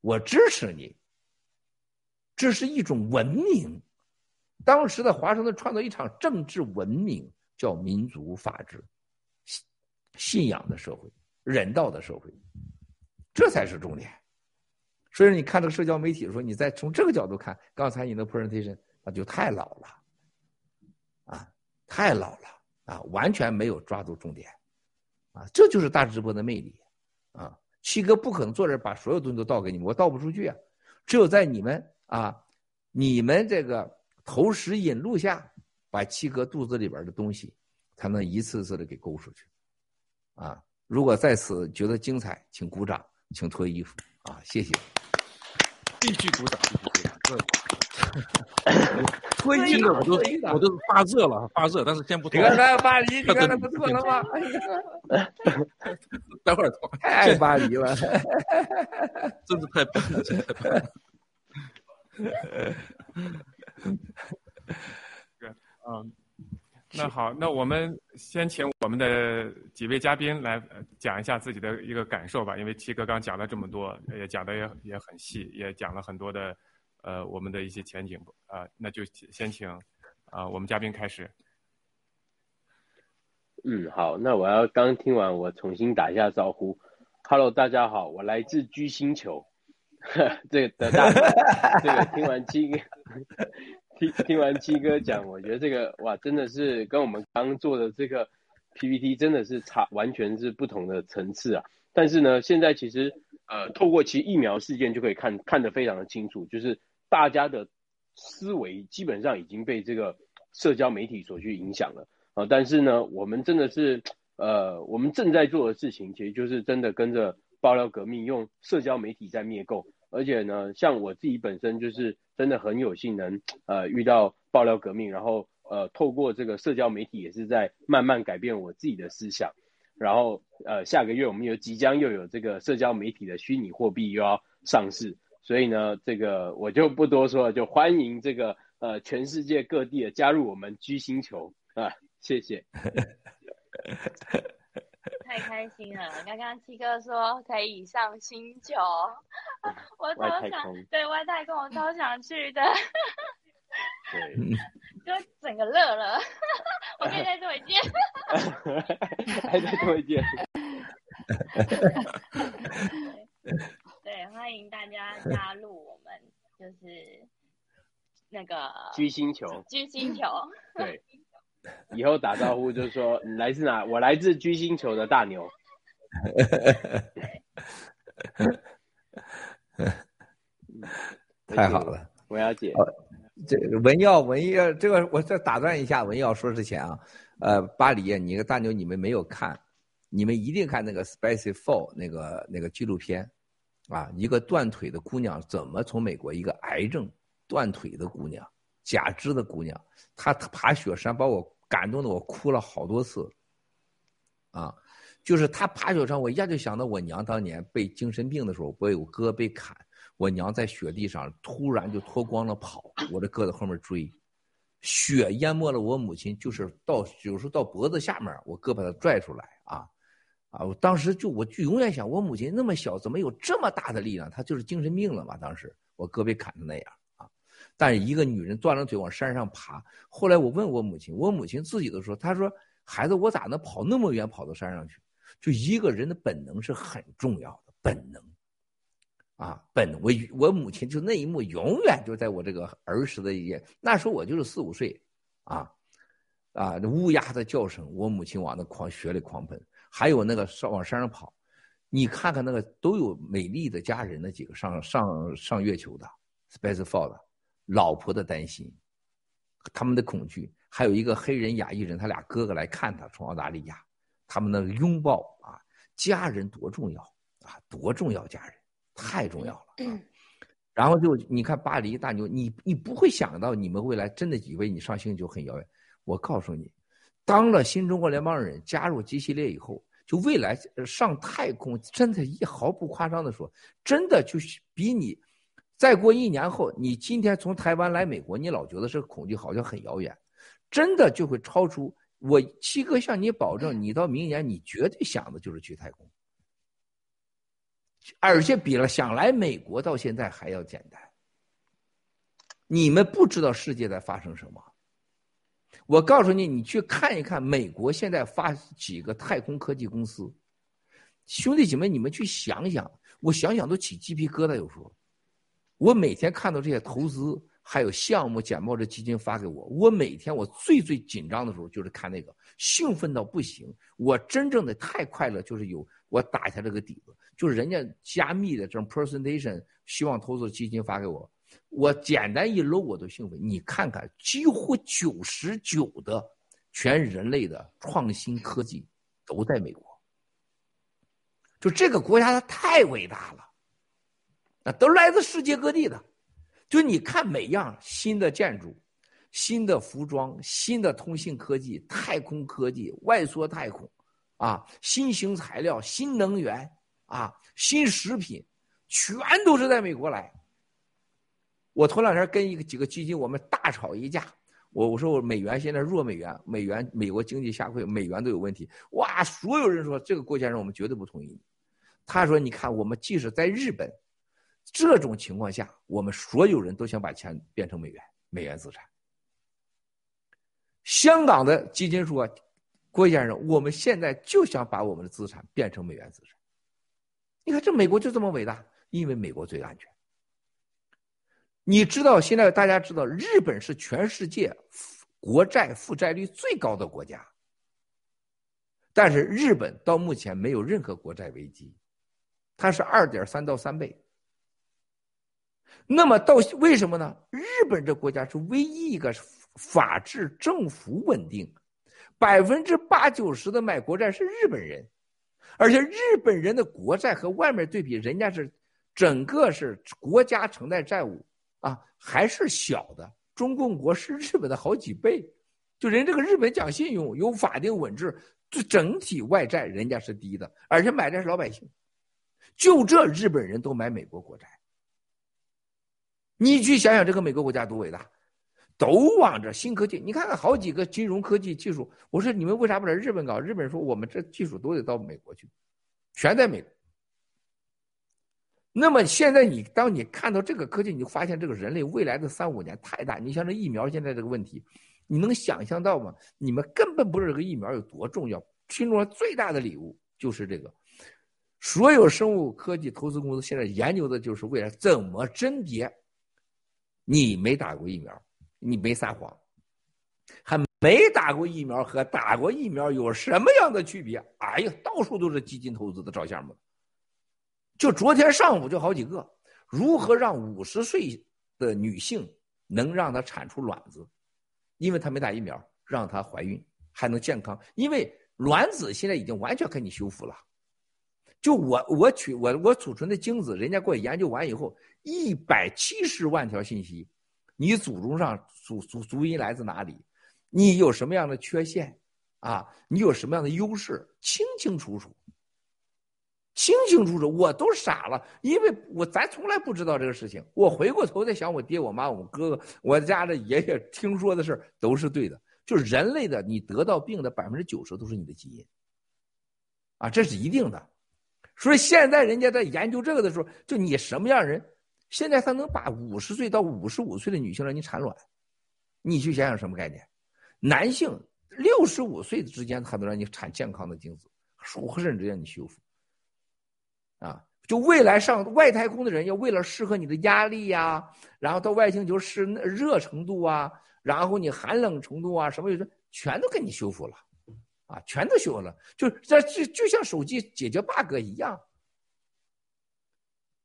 我支持你。这是一种文明。当时的华盛顿创造一场政治文明，叫民族法治、信仰的社会、人道的社会，这才是重点。所以你看这个社交媒体的时候，你再从这个角度看，刚才你的 presentation 那就太老了，啊，太老了啊，完全没有抓住重点，啊，这就是大直播的魅力，七哥不可能坐这把所有东西都倒给你们，我倒不出去啊，只有在你们啊，你们这个投石引路下，把七哥肚子里边的东西才能一次次的给勾出去，啊，如果在此觉得精彩，请鼓掌，请脱衣服啊，谢谢。继续鼓掌，必须鼓掌！脱衣服我都我都发热了，发热，但是先不脱。你看看巴黎，你看看不错了吗？待 会儿脱。太巴黎 了，真是太棒了，真太棒了。嗯。那好，那我们先请我们的几位嘉宾来讲一下自己的一个感受吧。因为七哥刚讲了这么多，也讲的也也很细，也讲了很多的，呃，我们的一些前景啊。那就先请啊，我们嘉宾开始。嗯，好，那我要刚听完，我重新打一下招呼。Hello，大家好，我来自居星球。这个的大，这个听完七哥。听听完七哥讲，我觉得这个哇，真的是跟我们刚做的这个 PPT 真的是差，完全是不同的层次啊。但是呢，现在其实呃，透过其疫苗事件就可以看看得非常的清楚，就是大家的思维基本上已经被这个社交媒体所去影响了啊。但是呢，我们真的是呃，我们正在做的事情，其实就是真的跟着爆料革命，用社交媒体在灭垢。而且呢，像我自己本身就是真的很有幸能呃遇到爆料革命，然后呃透过这个社交媒体也是在慢慢改变我自己的思想。然后呃下个月我们又即将又有这个社交媒体的虚拟货币又要上市，所以呢这个我就不多说了，就欢迎这个呃全世界各地的加入我们居星球啊，谢谢。太开心了！刚刚七哥说可以上星球，我超想对外太空，我超想去的。对，就整个乐了。我可以再做一件。还再做一件。对，欢迎大家加入我们，就是那个居星球。居星球。对。以后打招呼就说你来自哪？我来自居星球的大牛。太好了，文瑶姐。这文耀文耀，这个我再打断一下，文耀说之前啊，呃，巴黎，你个大牛，你们没有看，你们一定看那个《Spicy Four》那个那个纪录片，啊，一个断腿的姑娘怎么从美国一个癌症断腿的姑娘，假肢的姑娘，她爬雪山把我。感动的我哭了好多次，啊，就是他爬雪山，我一下就想到我娘当年被精神病的时候，被我哥被砍，我娘在雪地上突然就脱光了跑，我这哥在后面追，雪淹没了我母亲，就是到有时候到脖子下面，我哥把她拽出来啊，啊，我当时就我就永远想，我母亲那么小，怎么有这么大的力量？她就是精神病了嘛？当时我哥被砍成那样啊。但是一个女人断了腿往山上爬，后来我问我母亲，我母亲自己都说，她说孩子，我咋能跑那么远跑到山上去？就一个人的本能是很重要的本能，啊，本能。我我母亲就那一幕永远就在我这个儿时的一页。那时候我就是四五岁，啊，啊，乌鸦的叫声，我母亲往那狂雪里狂奔，还有那个上往山上跑，你看看那个都有美丽的家人那几个上上上月球的，Space Fall 的。老婆的担心，他们的恐惧，还有一个黑人亚裔人，他俩哥哥来看他，从澳大利亚，他们那个拥抱啊，家人多重要啊，多重要，家人太重要了。啊。然后就你看巴黎大牛，你你不会想到你们未来真的以为你上星球很遥远。我告诉你，当了新中国联邦人，加入 G 系列以后，就未来上太空，真的一毫不夸张的说，真的就是比你。再过一年后，你今天从台湾来美国，你老觉得这个恐惧好像很遥远，真的就会超出我七哥向你保证，你到明年你绝对想的就是去太空，而且比了想来美国到现在还要简单。你们不知道世界在发生什么。我告诉你，你去看一看美国现在发几个太空科技公司，兄弟姐妹，你们去想想，我想想都起鸡皮疙瘩。有时候，我每天看到这些投资还有项目简报的基金发给我，我每天我最最紧张的时候就是看那个，兴奋到不行。我真正的太快乐，就是有我打下这个底子，就是人家加密的这种 presentation，希望投资基金发给我。我简单一搂我都兴奋。你看看，几乎九十九的全人类的创新科技都在美国。就这个国家它太伟大了，那都来自世界各地的。就你看每样新的建筑、新的服装、新的通信科技、太空科技、外缩太空，啊，新型材料、新能源啊，新食品，全都是在美国来。我头两天跟一个几个基金，我们大吵一架。我我说我美元现在弱美元，美元美国经济下溃，美元都有问题。哇，所有人说这个郭先生我们绝对不同意。他说你看我们即使在日本，这种情况下，我们所有人都想把钱变成美元，美元资产。香港的基金说，郭先生，我们现在就想把我们的资产变成美元资产。你看这美国就这么伟大，因为美国最安全。你知道现在大家知道日本是全世界国债负债率最高的国家，但是日本到目前没有任何国债危机，它是二点三到三倍。那么到为什么呢？日本这国家是唯一一个法治、政府稳定，百分之八九十的买国债是日本人，而且日本人的国债和外面对比，人家是整个是国家承担债务。啊，还是小的。中共国是日本的好几倍，就人这个日本讲信用，有法定稳制，就整体外债人家是低的，而且买的是老百姓。就这日本人都买美国国债，你去想想这个美国国家多伟大，都往这新科技。你看看好几个金融科技技术，我说你们为啥不在日本搞？日本人说我们这技术都得到美国去，全在美国。那么现在你当你看到这个科技，你就发现这个人类未来的三五年太大。你像这疫苗现在这个问题，你能想象到吗？你们根本不知道这个疫苗有多重要。听说最大的礼物就是这个，所有生物科技投资公司现在研究的就是未来怎么甄别。你没打过疫苗，你没撒谎，还没打过疫苗和打过疫苗有什么样的区别？哎呀，到处都是基金投资的照相嘛。就昨天上午就好几个，如何让五十岁的女性能让她产出卵子？因为她没打疫苗，让她怀孕还能健康。因为卵子现在已经完全给你修复了。就我我取我我储存的精子，人家给我研究完以后，一百七十万条信息，你祖宗上祖祖祖因来自哪里？你有什么样的缺陷？啊，你有什么样的优势？清清楚楚。清清楚楚，我都傻了，因为我咱从来不知道这个事情。我回过头再想，我爹、我妈、我哥哥、我家的爷爷听说的事都是对的。就是人类的，你得到病的百分之九十都是你的基因，啊，这是一定的。所以现在人家在研究这个的时候，就你什么样人，现在他能把五十岁到五十五岁的女性让你产卵，你去想想什么概念？男性六十五岁之间，他能让你产健康的精子，甚至让你修复。啊，就未来上外太空的人，要为了适合你的压力呀，然后到外星球是热程度啊，然后你寒冷程度啊，什么的，全都给你修复了，啊，全都修复了，就这就就像手机解决 bug 一样，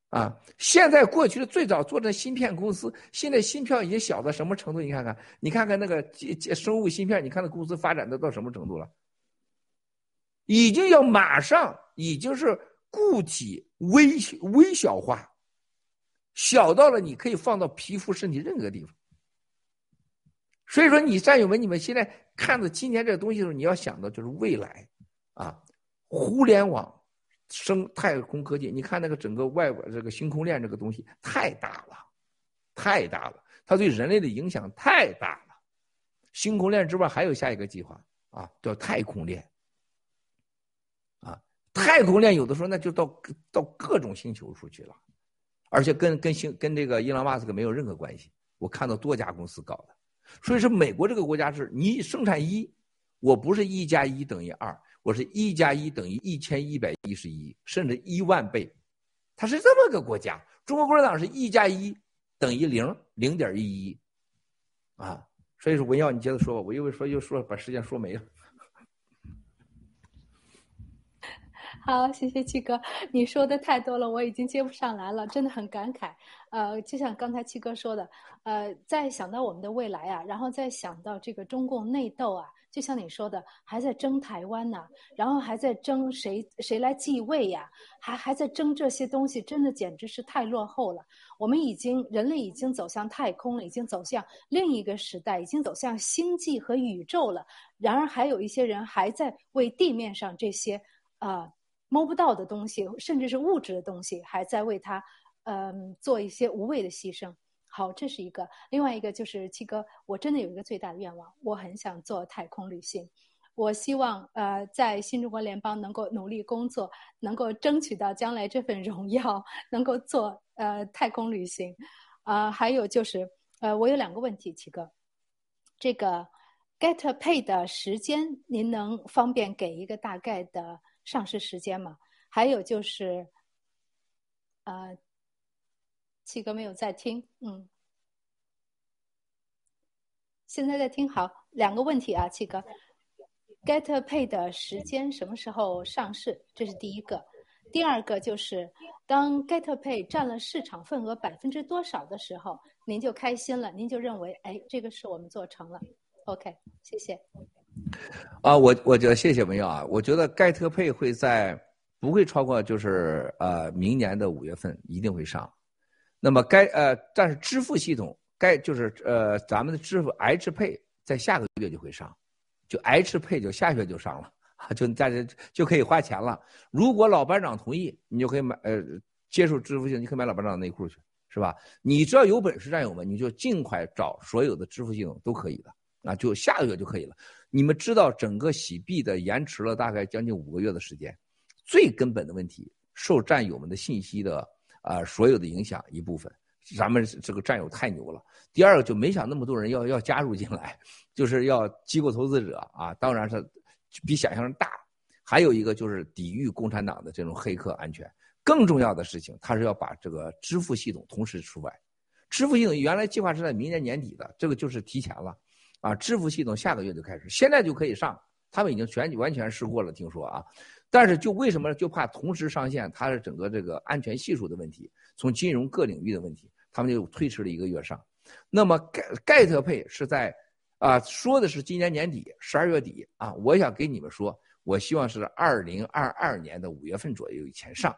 啊，现在过去的最早做的芯片公司，现在芯片已经小到什么程度？你看看，你看看那个生物芯片，你看那公司发展的到什么程度了？已经要马上，已经是。固体微微小化，小到了你可以放到皮肤、身体任何地方。所以说，你战友们，你们现在看到今天这个东西的时候，你要想到就是未来啊，互联网、生太空科技。你看那个整个外边这个星空链这个东西太大了，太大了，它对人类的影响太大了。星空链之外还有下一个计划啊，叫太空链。太空链有的时候那就到到各种星球出去了，而且跟跟星跟这个伊朗马斯克没有任何关系。我看到多家公司搞的，所以说美国这个国家是你生产一，我不是一加一等于二，我是一加一等于一千一百一十一，甚至一万倍，它是这么个国家。中国共产党是一加一等于零，零点一一，啊，所以说文耀你接着说吧，我因为说又说把时间说没了。好，谢谢七哥，你说的太多了，我已经接不上来了，真的很感慨。呃，就像刚才七哥说的，呃，在想到我们的未来啊，然后再想到这个中共内斗啊，就像你说的，还在争台湾呢，然后还在争谁谁来继位呀，还还在争这些东西，真的简直是太落后了。我们已经人类已经走向太空了，已经走向另一个时代，已经走向星际和宇宙了。然而，还有一些人还在为地面上这些啊。摸不到的东西，甚至是物质的东西，还在为他，嗯，做一些无谓的牺牲。好，这是一个。另外一个就是七哥，我真的有一个最大的愿望，我很想做太空旅行。我希望，呃，在新中国联邦能够努力工作，能够争取到将来这份荣耀，能够做呃太空旅行。啊，还有就是，呃，我有两个问题，七哥，这个 Get Pay 的时间，您能方便给一个大概的？上市时间嘛，还有就是，呃，七哥没有在听，嗯，现在在听，好，两个问题啊，七哥，Get Pay 的时间什么时候上市？这是第一个，第二个就是当 Get Pay 占了市场份额百分之多少的时候，您就开心了，您就认为，哎，这个是我们做成了，OK，谢谢。啊，我我觉得谢谢文耀啊，我觉得盖特配会在不会超过就是呃明年的五月份一定会上，那么该呃但是支付系统该就是呃咱们的支付 H 配在下个月就会上，就 H 配就下月就上了，就大家就可以花钱了。如果老班长同意，你就可以买呃接受支付系统，你可以买老班长的内裤去，是吧？你只要有本事，战友们，你就尽快找所有的支付系统都可以的，啊，就下个月就可以了。你们知道整个洗币的延迟了大概将近五个月的时间，最根本的问题受战友们的信息的啊所有的影响一部分，咱们这个战友太牛了。第二个就没想那么多人要要加入进来，就是要机构投资者啊，当然是比想象中大。还有一个就是抵御共产党的这种黑客安全。更重要的事情，他是要把这个支付系统同时出来。支付系统原来计划是在明年年底的，这个就是提前了。啊，支付系统下个月就开始，现在就可以上，他们已经全完全试过了，听说啊，但是就为什么就怕同时上线，它是整个这个安全系数的问题，从金融各领域的问题，他们就推迟了一个月上。那么盖盖特配是在啊，说的是今年年底十二月底啊，我想给你们说，我希望是二零二二年的五月份左右以前上，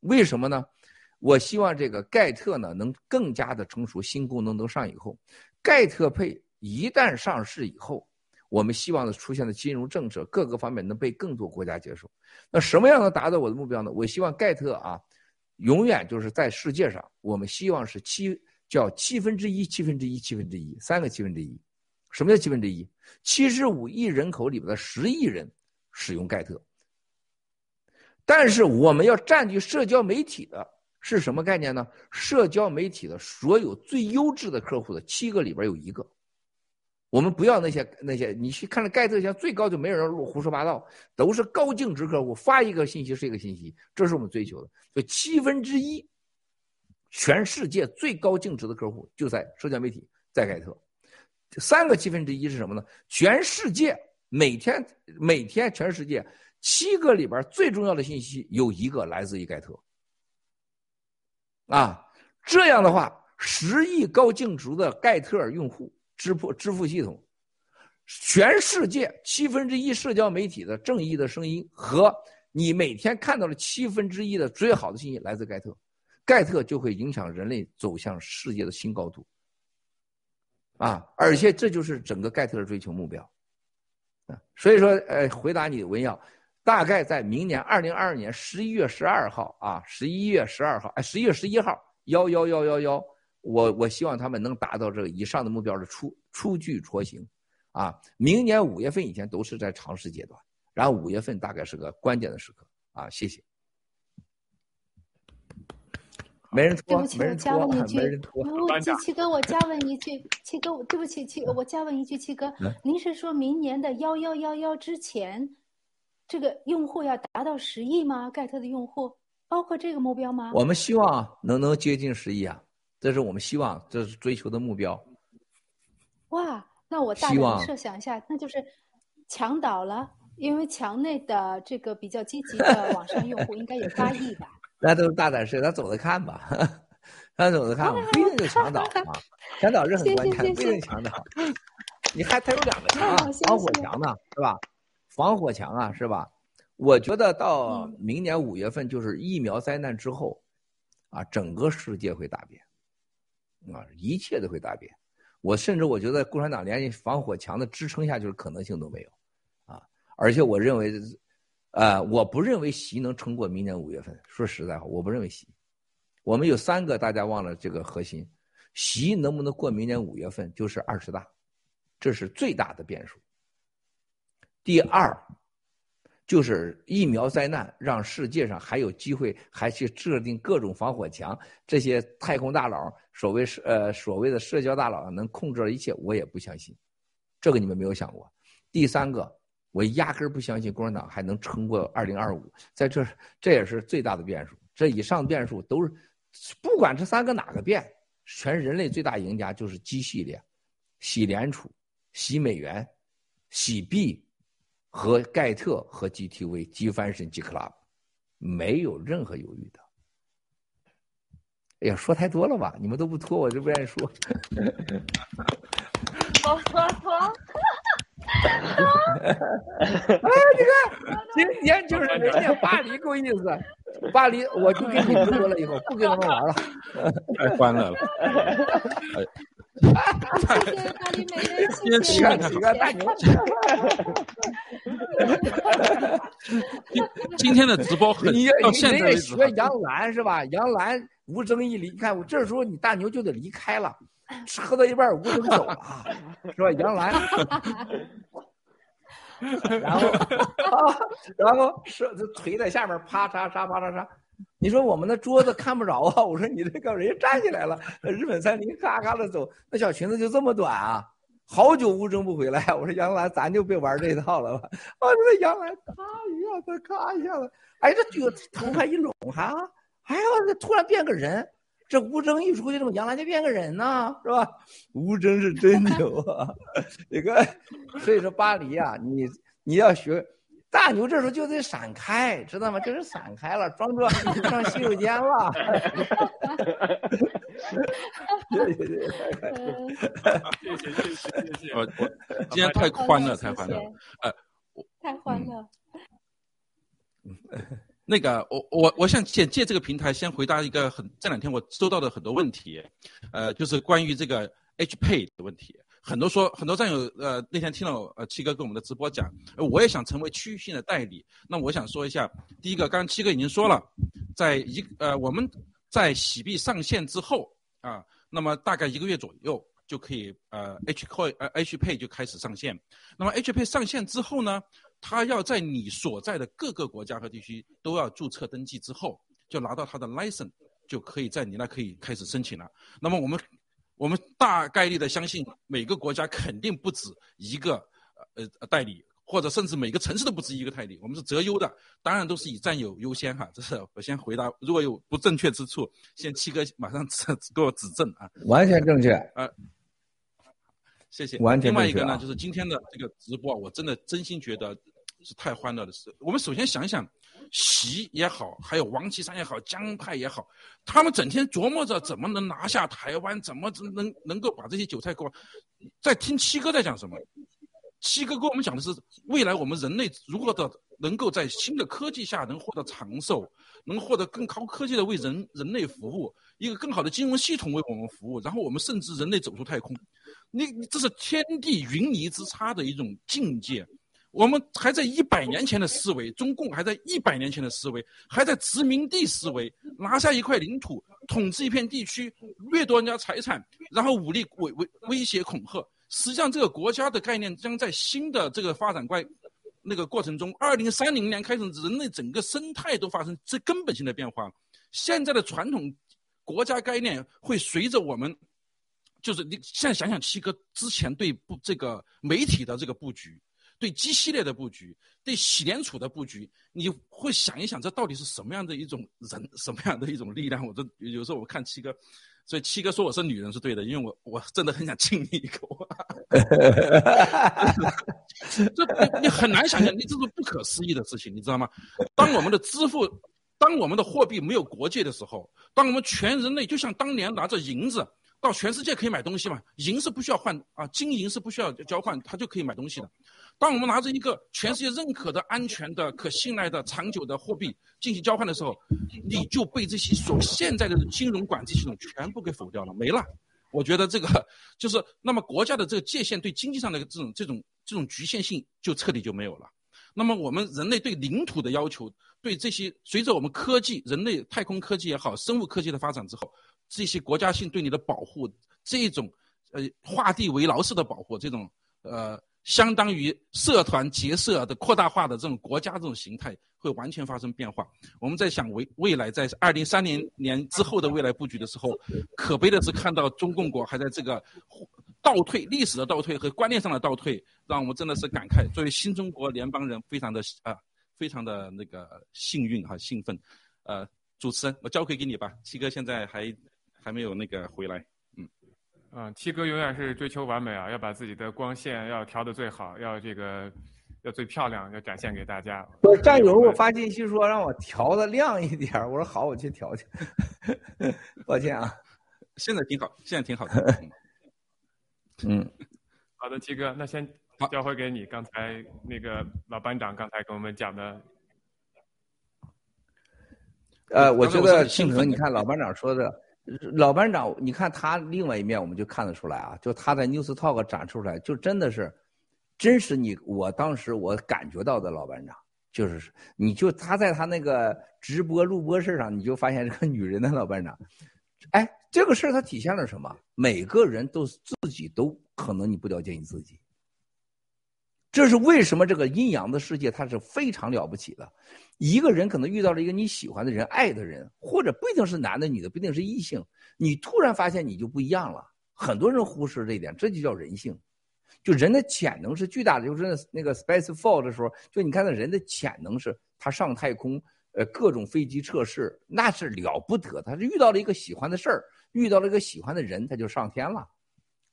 为什么呢？我希望这个盖特呢能更加的成熟，新功能都上以后，盖特配。一旦上市以后，我们希望的出现的金融政策各个方面能被更多国家接受。那什么样能达到我的目标呢？我希望盖特啊，永远就是在世界上，我们希望是七叫七分之一、七分之一、七分之一三个七分之一。什么叫七分之一？七十五亿人口里边的十亿人使用盖特。但是我们要占据社交媒体的是什么概念呢？社交媒体的所有最优质的客户的七个里边有一个。我们不要那些那些，你去看了盖特，像最高就没有人胡说八道，都是高净值客户，发一个信息是一个信息，这是我们追求的。所以七分之一，全世界最高净值的客户就在社交媒体，在盖特。三个七分之一是什么呢？全世界每天每天全世界七个里边最重要的信息有一个来自于盖特。啊，这样的话，十亿高净值的盖特用户。支付支付系统，全世界七分之一社交媒体的正义的声音和你每天看到的七分之一的最好的信息来自盖特，盖特就会影响人类走向世界的新高度。啊，而且这就是整个盖特的追求目标。啊，所以说，呃，回答你的文耀，大概在明年二零二二年十一月十二号啊，十一月十二号，哎，十一月十一号，幺幺幺幺幺。我我希望他们能达到这个以上的目标的初初具雏形，啊，明年五月份以前都是在尝试阶段，然后五月份大概是个关键的时刻，啊，谢谢。没人拖，对不起，我没人拖，加问一句没人，拖。我七七哥，我加问一句，七哥，对不起，七，我加问一句，七哥嗯，您是说明年的幺幺幺幺之前，这个用户要达到十亿吗？盖特的用户包括这个目标吗？我们希望能能接近十亿啊，这是我们希望，这是追求的目标。哇，那我大胆设想一下，那就是墙倒了，因为墙内的这个比较积极的 网上用户应该有八亿吧？那都是大胆设，咱走着看吧，咱走着看吧，不一定就墙倒啊，墙倒是很关键，不一定墙倒。你还它有两个墙啊，防火墙呢，是吧？防火墙啊，是吧？我觉得到明年五月份，就是疫苗灾难之后，啊，整个世界会大变，啊，一切都会大变。我甚至我觉得共产党连防火墙的支撑下去的可能性都没有，啊，而且我认为，呃，我不认为习能撑过明年五月份。说实在话，我不认为习。我们有三个，大家忘了这个核心，习能不能过明年五月份就是二十大，这是最大的变数。第二，就是疫苗灾难让世界上还有机会，还去制定各种防火墙。这些太空大佬，所谓是呃所谓的社交大佬能控制了一切，我也不相信。这个你们没有想过。第三个，我压根儿不相信共产党还能撑过二零二五，在这这也是最大的变数。这以上变数都是，不管这三个哪个变，全人类最大赢家就是机系列，洗联储、洗美元、洗币。和盖特和 GTV、G 翻身、G Club，没有任何犹豫的。哎呀，说太多了吧？你们都不拖，我就不愿意说。我拖拖！啊，你看，今天就是人家巴黎够意思，巴黎我就跟你直播了，以后不跟他们玩了，太欢乐了。谢谢巴黎美人，谢谢几个几个大牛。今天的直播很你到现在你为止得学杨澜是吧？杨澜吴征一离开，我这时候你大牛就得离开了，喝到一半吴征走了，是吧？杨澜，然后啊，然后是腿在下面啪嚓嚓啪嚓嚓。你说我们的桌子看不着啊？我说你这个人家站起来了，日本三菱咔咔的走，那小裙子就这么短啊？好久吴征不回来，我说杨澜，咱就别玩这套了吧。啊，这杨澜咔一下子，咔一下子，哎，这就头发一拢哈，哎呀，这突然变个人。这吴征一出去，这么杨澜就变个人呢，是吧？吴征是真牛啊！这个，所以说巴黎啊，你你要学大牛，这时候就得闪开，知道吗？就是闪开了，装作 上洗手间了。谢谢谢谢。谢谢谢谢谢谢。我我今天太欢乐，太欢乐。呃，太欢乐。那个，我我我想借借这个平台先回答一个很这两天我收到的很多问题，呃，就是关于这个 H Pay 的问题。很多说很多战友，呃，那天听了呃七哥跟我们的直播讲，呃我也想成为区域性的代理。那我想说一下，第一个，刚刚七哥已经说了，在一呃我们在洗币上线之后啊，那么大概一个月左右就可以呃 H Coin 呃 H Pay 就开始上线。那么 H Pay 上线之后呢？他要在你所在的各个国家和地区都要注册登记之后，就拿到他的 license，就可以在你那可以开始申请了。那么我们我们大概率的相信每个国家肯定不止一个呃代理，或者甚至每个城市都不止一个代理。我们是择优的，当然都是以占有优先哈。这是我先回答，如果有不正确之处，先七哥马上指给我指正啊。完全正确。呃。谢谢。完全另外一个呢，就是今天的这个直播，我真的真心觉得是太欢乐的事。我们首先想一想，习也好，还有王岐山也好，江派也好，他们整天琢磨着怎么能拿下台湾，怎么能能够把这些韭菜给我。在听七哥在讲什么？七哥跟我们讲的是未来我们人类如何的能够在新的科技下能获得长寿，能获得更高科技的为人人类服务，一个更好的金融系统为我们服务，然后我们甚至人类走出太空。你这是天地云泥之差的一种境界。我们还在一百年前的思维，中共还在一百年前的思维，还在殖民地思维，拿下一块领土，统治一片地区，掠夺人家财产，然后武力威威威胁恐吓。实际上，这个国家的概念将在新的这个发展观那个过程中，二零三零年开始，人类整个生态都发生这根本性的变化。现在的传统国家概念会随着我们，就是你现在想想七哥之前对布这个媒体的这个布局。对 G 系列的布局，对洗联储的布局，你会想一想，这到底是什么样的一种人，什么样的一种力量？我这有时候我看七哥，所以七哥说我是女人是对的，因为我我真的很想亲你一口。这你很难想象，你这是不可思议的事情，你知道吗？当我们的支付，当我们的货币没有国界的时候，当我们全人类就像当年拿着银子。到全世界可以买东西嘛？银是不需要换啊，金银是不需要交换，它就可以买东西的。当我们拿着一个全世界认可的、安全的、可信赖的、长久的货币进行交换的时候，你就被这些所现在的金融管制系统全部给否掉了，没了。我觉得这个 就是那么国家的这个界限对经济上的这种这种这种局限性就彻底就没有了。那么我们人类对领土的要求，对这些随着我们科技、人类太空科技也好、生物科技的发展之后。这些国家性对你的保护，这种呃画地为牢式的保护，这种呃相当于社团结社的扩大化的这种国家这种形态，会完全发生变化。我们在想未未来在二零三零年之后的未来布局的时候，可悲的是看到中共国还在这个倒退，历史的倒退和观念上的倒退，让我们真的是感慨。作为新中国联邦人，非常的啊，非常的那个幸运和，兴奋。呃，主持人，我交回给你吧，七哥现在还。还没有那个回来，嗯，嗯，七哥永远是追求完美啊，要把自己的光线要调的最好，要这个要最漂亮，要展现给大家。我战友给我发信息说让我调的亮一点，我说好，我去调去。抱歉啊，现在挺好，现在挺好的。嗯，好的，七哥，那先交回给你。刚才那个老班长刚才跟我们讲的，呃，我觉得庆腾，你看老班长说的。老班长，你看他另外一面，我们就看得出来啊，就他在 News Talk 展出来，就真的是，真实你我当时我感觉到的老班长，就是你就他在他那个直播录播室上，你就发现这个女人的老班长，哎，这个事儿它体现了什么？每个人都自己都可能你不了解你自己。这是为什么？这个阴阳的世界它是非常了不起的。一个人可能遇到了一个你喜欢的人、爱的人，或者不一定是男的、女的，不一定是异性。你突然发现你就不一样了。很多人忽视这一点，这就叫人性。就人的潜能是巨大的。就是那个 Space Fall 的时候，就你看那人的潜能是，他上太空，呃，各种飞机测试，那是了不得。他是遇到了一个喜欢的事儿，遇到了一个喜欢的人，他就上天了，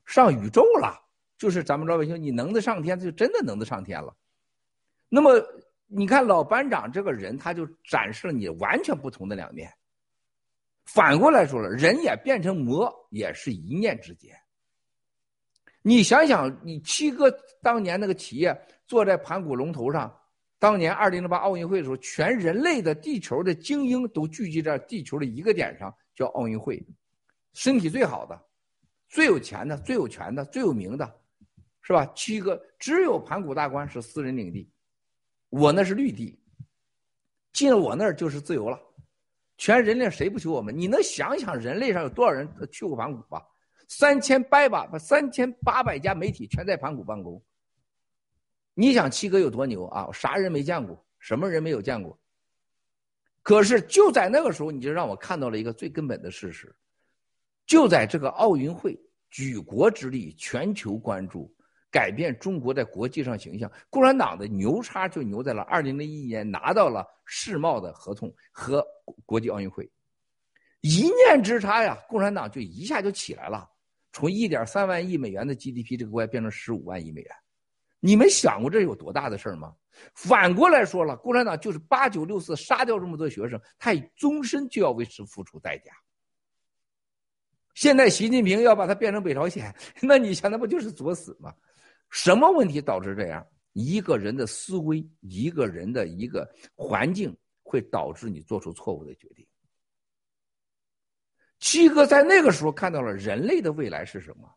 上宇宙了。就是咱们老百姓，你能得上天，就真的能得上天了。那么，你看老班长这个人，他就展示了你完全不同的两面。反过来说了，人也变成魔，也是一念之间。你想想，你七哥当年那个企业坐在盘古龙头上，当年二零零八奥运会的时候，全人类的地球的精英都聚集在地球的一个点上，叫奥运会，身体最好的、最有钱的、最有权的、最有名的。是吧？七哥只有盘古大关是私人领地，我那是绿地。进了我那儿就是自由了。全人类谁不求我们？你能想想人类上有多少人去过盘古吧？三千八百三千八百家媒体全在盘古办公。你想七哥有多牛啊？啥人没见过？什么人没有见过？可是就在那个时候，你就让我看到了一个最根本的事实：就在这个奥运会，举国之力，全球关注。改变中国在国际上形象，共产党的牛叉就牛在了二零零一年拿到了世贸的合同和国际奥运会，一念之差呀，共产党就一下就起来了，从一点三万亿美元的 GDP 这个国家变成十五万亿美元，你们想过这有多大的事儿吗？反过来说了，共产党就是八九六四杀掉这么多学生，他终身就要为此付出代价。现在习近平要把它变成北朝鲜，那你想那不就是作死吗？什么问题导致这样？一个人的思维，一个人的一个环境，会导致你做出错误的决定。七哥在那个时候看到了人类的未来是什么？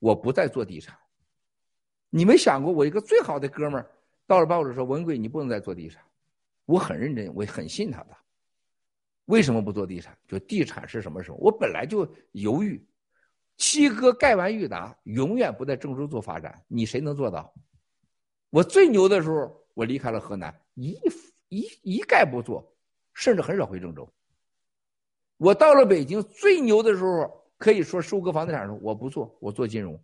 我不再做地产。你没想过，我一个最好的哥们儿到了报纸说：“文贵，你不能再做地产。”我很认真，我很信他的。为什么不做地产？就地产是什么时候？我本来就犹豫。七哥盖完裕达，永远不在郑州做发展，你谁能做到？我最牛的时候，我离开了河南，一一一概不做，甚至很少回郑州。我到了北京最牛的时候，可以说收割房地产的时候，我不做，我做金融。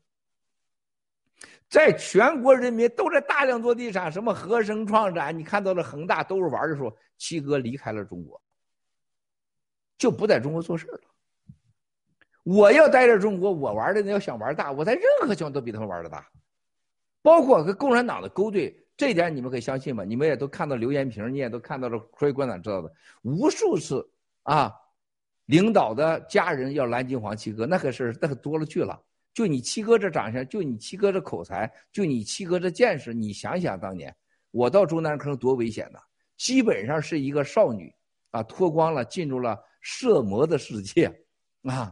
在全国人民都在大量做地产，什么和生创展，你看到了恒大都是玩的时候，七哥离开了中国，就不在中国做事了。我要待在中国，我玩的要想玩大，我在任何地方都比他们玩的大，包括跟共产党的勾兑，这点你们可以相信吗？你们也都看到刘延平，你也都看到了，所以共产党知道的无数次啊，领导的家人要蓝金黄七哥，那可是那可多了去了。就你七哥这长相，就你七哥这口才，就你七哥这见识，你想想当年我到中南坑多危险呐！基本上是一个少女啊，脱光了进入了色魔的世界啊。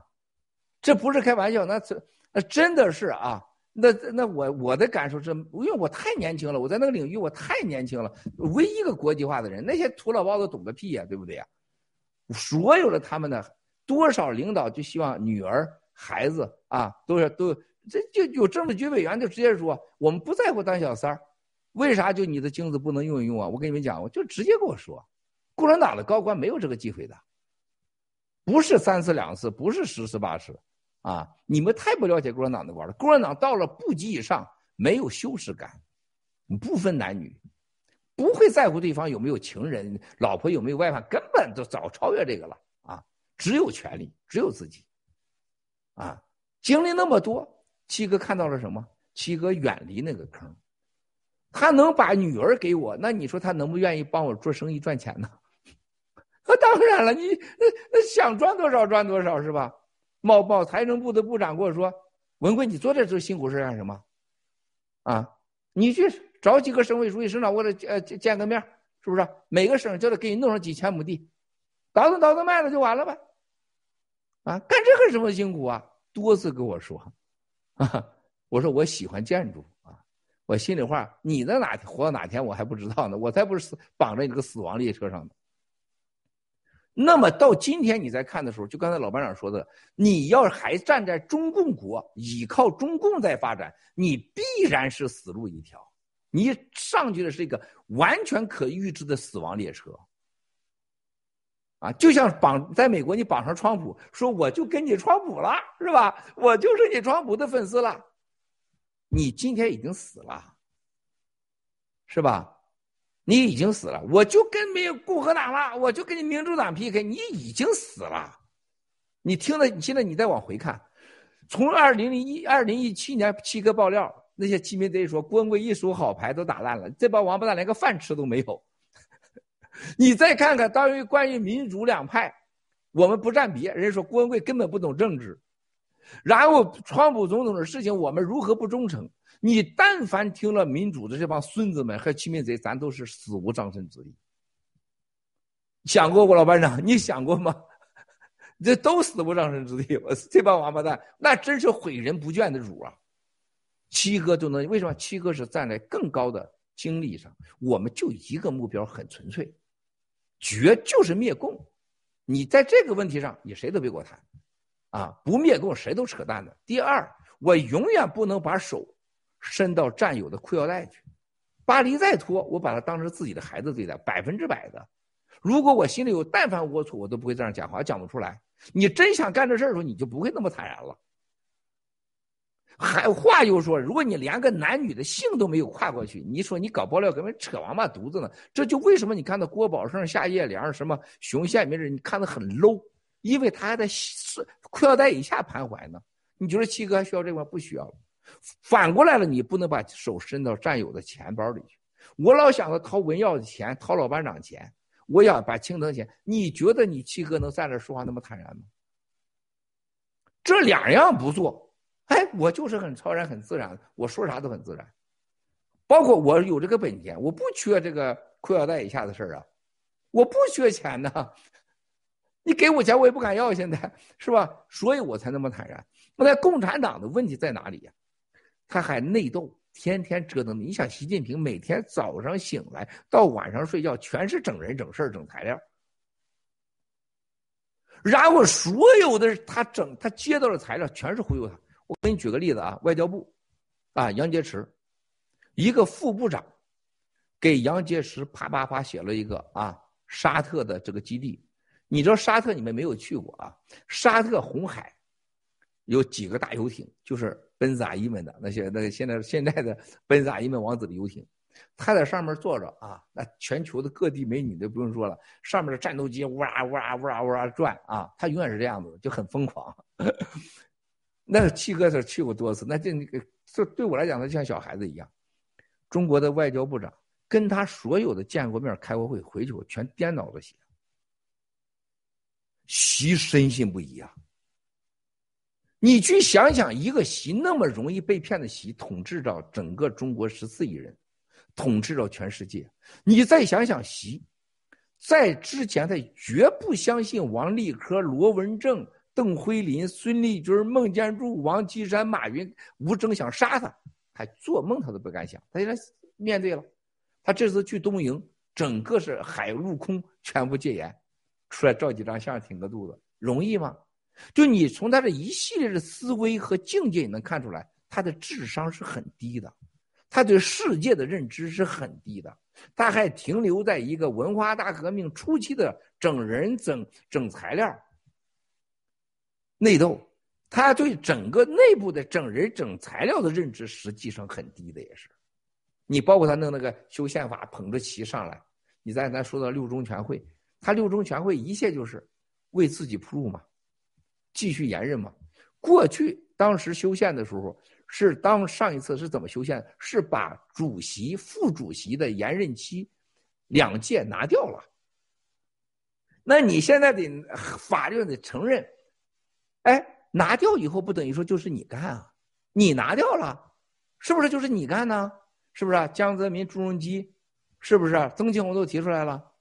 这不是开玩笑，那这那真的是啊，那那我我的感受是，因为我太年轻了，我在那个领域我太年轻了，唯一一个国际化的人，那些土老包子懂个屁呀，对不对呀？所有的他们的多少领导就希望女儿孩子啊，都是都这就有政治局委员就直接说，我们不在乎当小三儿，为啥就你的精子不能用一用啊？我跟你们讲，我就直接跟我说，共产党的高官没有这个机会的，不是三次两次，不是十次八次。啊！你们太不了解共产党的官了。共产党到了部级以上，没有羞耻感，不分男女，不会在乎对方有没有情人、老婆有没有外患，根本都早超越这个了啊！只有权力，只有自己。啊，经历那么多，七哥看到了什么？七哥远离那个坑，他能把女儿给我，那你说他能不愿意帮我做生意赚钱呢？那 当然了，你那那想赚多少赚多少是吧？某某财政部的部长跟我说：“文贵，你做这这辛苦事干什么？啊，你去找几个省委书记、省长，我得呃见个面，是不是？每个省就得给你弄上几千亩地，倒腾倒腾卖了就完了呗。啊，干这个什么辛苦啊？多次跟我说，啊，我说我喜欢建筑啊，我心里话，你在哪活到哪天我还不知道呢，我才不是死绑在你这个死亡列车上呢。”那么到今天你再看的时候，就刚才老班长说的，你要是还站在中共国，依靠中共在发展，你必然是死路一条，你上去的是一个完全可预知的死亡列车。啊，就像绑在美国，你绑上川普，说我就跟你川普了，是吧？我就是你川普的粉丝了，你今天已经死了，是吧？你已经死了，我就跟没有共和党了，我就跟你民主党 PK，你已经死了。你听了，你现在你再往回看，从二零零一、二零一七年七哥爆料，那些亲民贼说郭文贵一手好牌都打烂了，这帮王八蛋连个饭吃都没有。你再看看，当于关于民主两派，我们不占别，人说郭文贵根本不懂政治，然后川普总统的事情，我们如何不忠诚？你但凡听了民主的这帮孙子们和欺民贼，咱都是死无葬身之地。想过不老班长，你想过吗？这都死无葬身之地。我这帮王八蛋，那真是毁人不倦的主啊！七哥就能为什么？七哥是站在更高的精力上，我们就一个目标，很纯粹，绝就是灭共。你在这个问题上，你谁都别给我谈，啊，不灭共谁都扯淡的。第二，我永远不能把手。伸到战友的裤腰带去，巴黎再拖，我把他当成自己的孩子对待，百分之百的。如果我心里有但凡龌龊，我都不会这样讲话，讲不出来。你真想干这事儿的时候，你就不会那么坦然了。还话又说，如果你连个男女的性都没有跨过去，你说你搞爆料根本扯王八犊子呢？这就为什么你看到郭宝胜、夏叶良、什么熊宪明，你看的很 low，因为他还在裤腰带以下徘徊呢。你觉得七哥还需要这个吗？不需要了。反过来了，你不能把手伸到战友的钱包里去。我老想着掏文耀的钱，掏老班长钱，我想把青藤钱。你觉得你七哥能站这说话那么坦然吗？这两样不做，哎，我就是很超然、很自然，我说啥都很自然。包括我有这个本钱，我不缺这个裤腰带以下的事儿啊，我不缺钱呢。你给我钱，我也不敢要，现在是吧？所以我才那么坦然。那共产党的问题在哪里呀？他还内斗，天天折腾你。想习近平每天早上醒来到晚上睡觉，全是整人、整事整材料。然后所有的他整他接到的材料全是忽悠他。我给你举个例子啊，外交部，啊，杨洁篪，一个副部长，给杨洁篪啪啪啪写了一个啊，沙特的这个基地。你知道沙特你们没有去过啊？沙特红海有几个大游艇，就是奔萨伊们的那些那个现在现在的奔萨伊们王子的游艇，他在上面坐着啊，那全球的各地美女都不用说了，上面的战斗机呜哇哇哇哇转啊，他永远是这样子，就很疯狂。那七哥是去过多次，那这这对我来讲，他像小孩子一样。中国的外交部长跟他所有的见过面、开过会，回去我全颠倒着写。习深信不疑啊！你去想想，一个习那么容易被骗的习，统治着整个中国十四亿人，统治着全世界。你再想想习，在之前他绝不相信王立科、罗文正、邓辉林、孙立军、孟建柱、王岐山、马云、吴征想杀他，还做梦他都不敢想。他现在面对了，他这次去东营，整个是海陆空全部戒严。出来照几张相，挺个肚子，容易吗？就你从他这一系列的思维和境界，你能看出来，他的智商是很低的，他对世界的认知是很低的，他还停留在一个文化大革命初期的整人、整整材料、内斗，他对整个内部的整人、整材料的认知实际上很低的，也是。你包括他弄那个修宪法，捧着旗上来，你再咱说到六中全会。他六中全会一切就是为自己铺路嘛，继续延任嘛。过去当时修宪的时候，是当上一次是怎么修宪？是把主席、副主席的延任期两届拿掉了。那你现在得法律得承认，哎，拿掉以后不等于说就是你干啊？你拿掉了，是不是就是你干呢？是不是？江泽民、朱镕基，是不是？曾庆红都提出来了。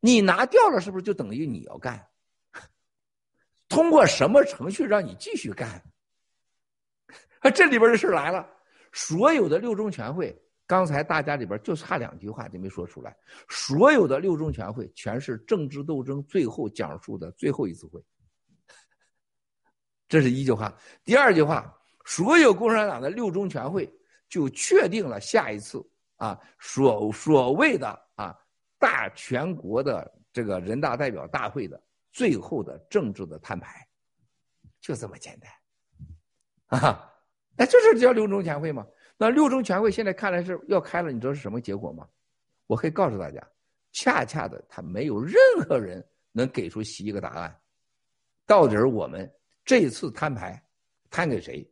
你拿掉了，是不是就等于你要干？通过什么程序让你继续干？啊，这里边的事来了。所有的六中全会，刚才大家里边就差两句话就没说出来。所有的六中全会全是政治斗争最后讲述的最后一次会。这是一句话。第二句话，所有共产党的六中全会就确定了下一次啊所所谓的啊。大全国的这个人大代表大会的最后的政治的摊牌，就这么简单，啊，那就是叫六中全会嘛。那六中全会现在看来是要开了，你知道是什么结果吗？我可以告诉大家，恰恰的，他没有任何人能给出一个答案，到底我们这次摊牌摊给谁，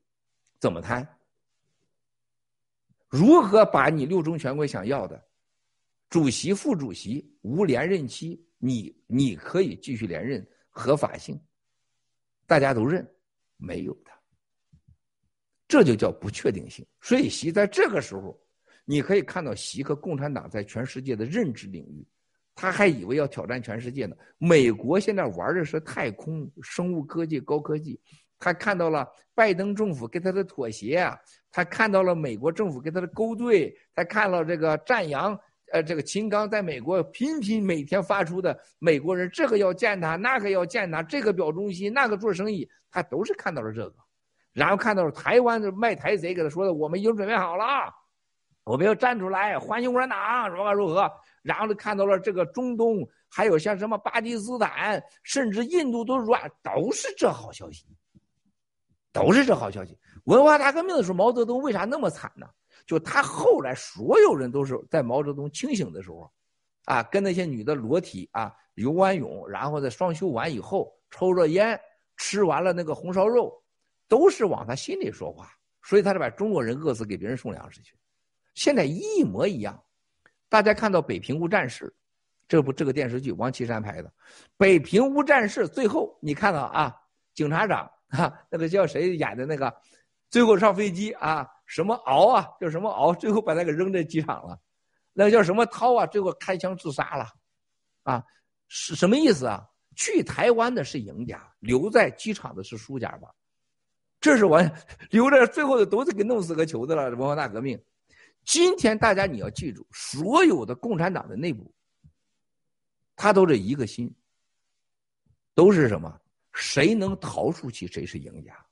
怎么摊，如何把你六中全会想要的。主席、副主席无连任期，你你可以继续连任，合法性，大家都认，没有的，这就叫不确定性。所以习在这个时候，你可以看到习和共产党在全世界的认知领域，他还以为要挑战全世界呢。美国现在玩的是太空、生物科技、高科技，他看到了拜登政府跟他的妥协啊，他看到了美国政府跟他的勾兑，他看了这个赞扬。呃，这个秦刚在美国频频每天发出的美国人这个要见他，那个要见他，这个表忠心，那个做生意，他都是看到了这个，然后看到了台湾的卖台贼给他说的，我们已经准备好了，我们要站出来欢迎共产党，如何如何，然后就看到了这个中东，还有像什么巴基斯坦，甚至印度都软，都是这好消息，都是这好消息。文化大革命的时候，毛泽东为啥那么惨呢？就他后来，所有人都是在毛泽东清醒的时候，啊，跟那些女的裸体啊游完泳，然后在双休完以后抽着烟，吃完了那个红烧肉，都是往他心里说话，所以他就把中国人饿死，给别人送粮食去。现在一模一样，大家看到《北平无战事》，这部这个电视剧，王岐山拍的《北平无战事》，最后你看到啊，警察长啊，那个叫谁演的那个，最后上飞机啊。什么敖啊，叫什么敖？最后把他给扔在机场了。那个叫什么涛啊？最后开枪自杀了，啊，是什么意思啊？去台湾的是赢家，留在机场的是输家吧？这是完，留着最后的都是给弄死个球的了。文化大革命，今天大家你要记住，所有的共产党的内部，他都是一个心，都是什么？谁能逃出去，谁是赢家。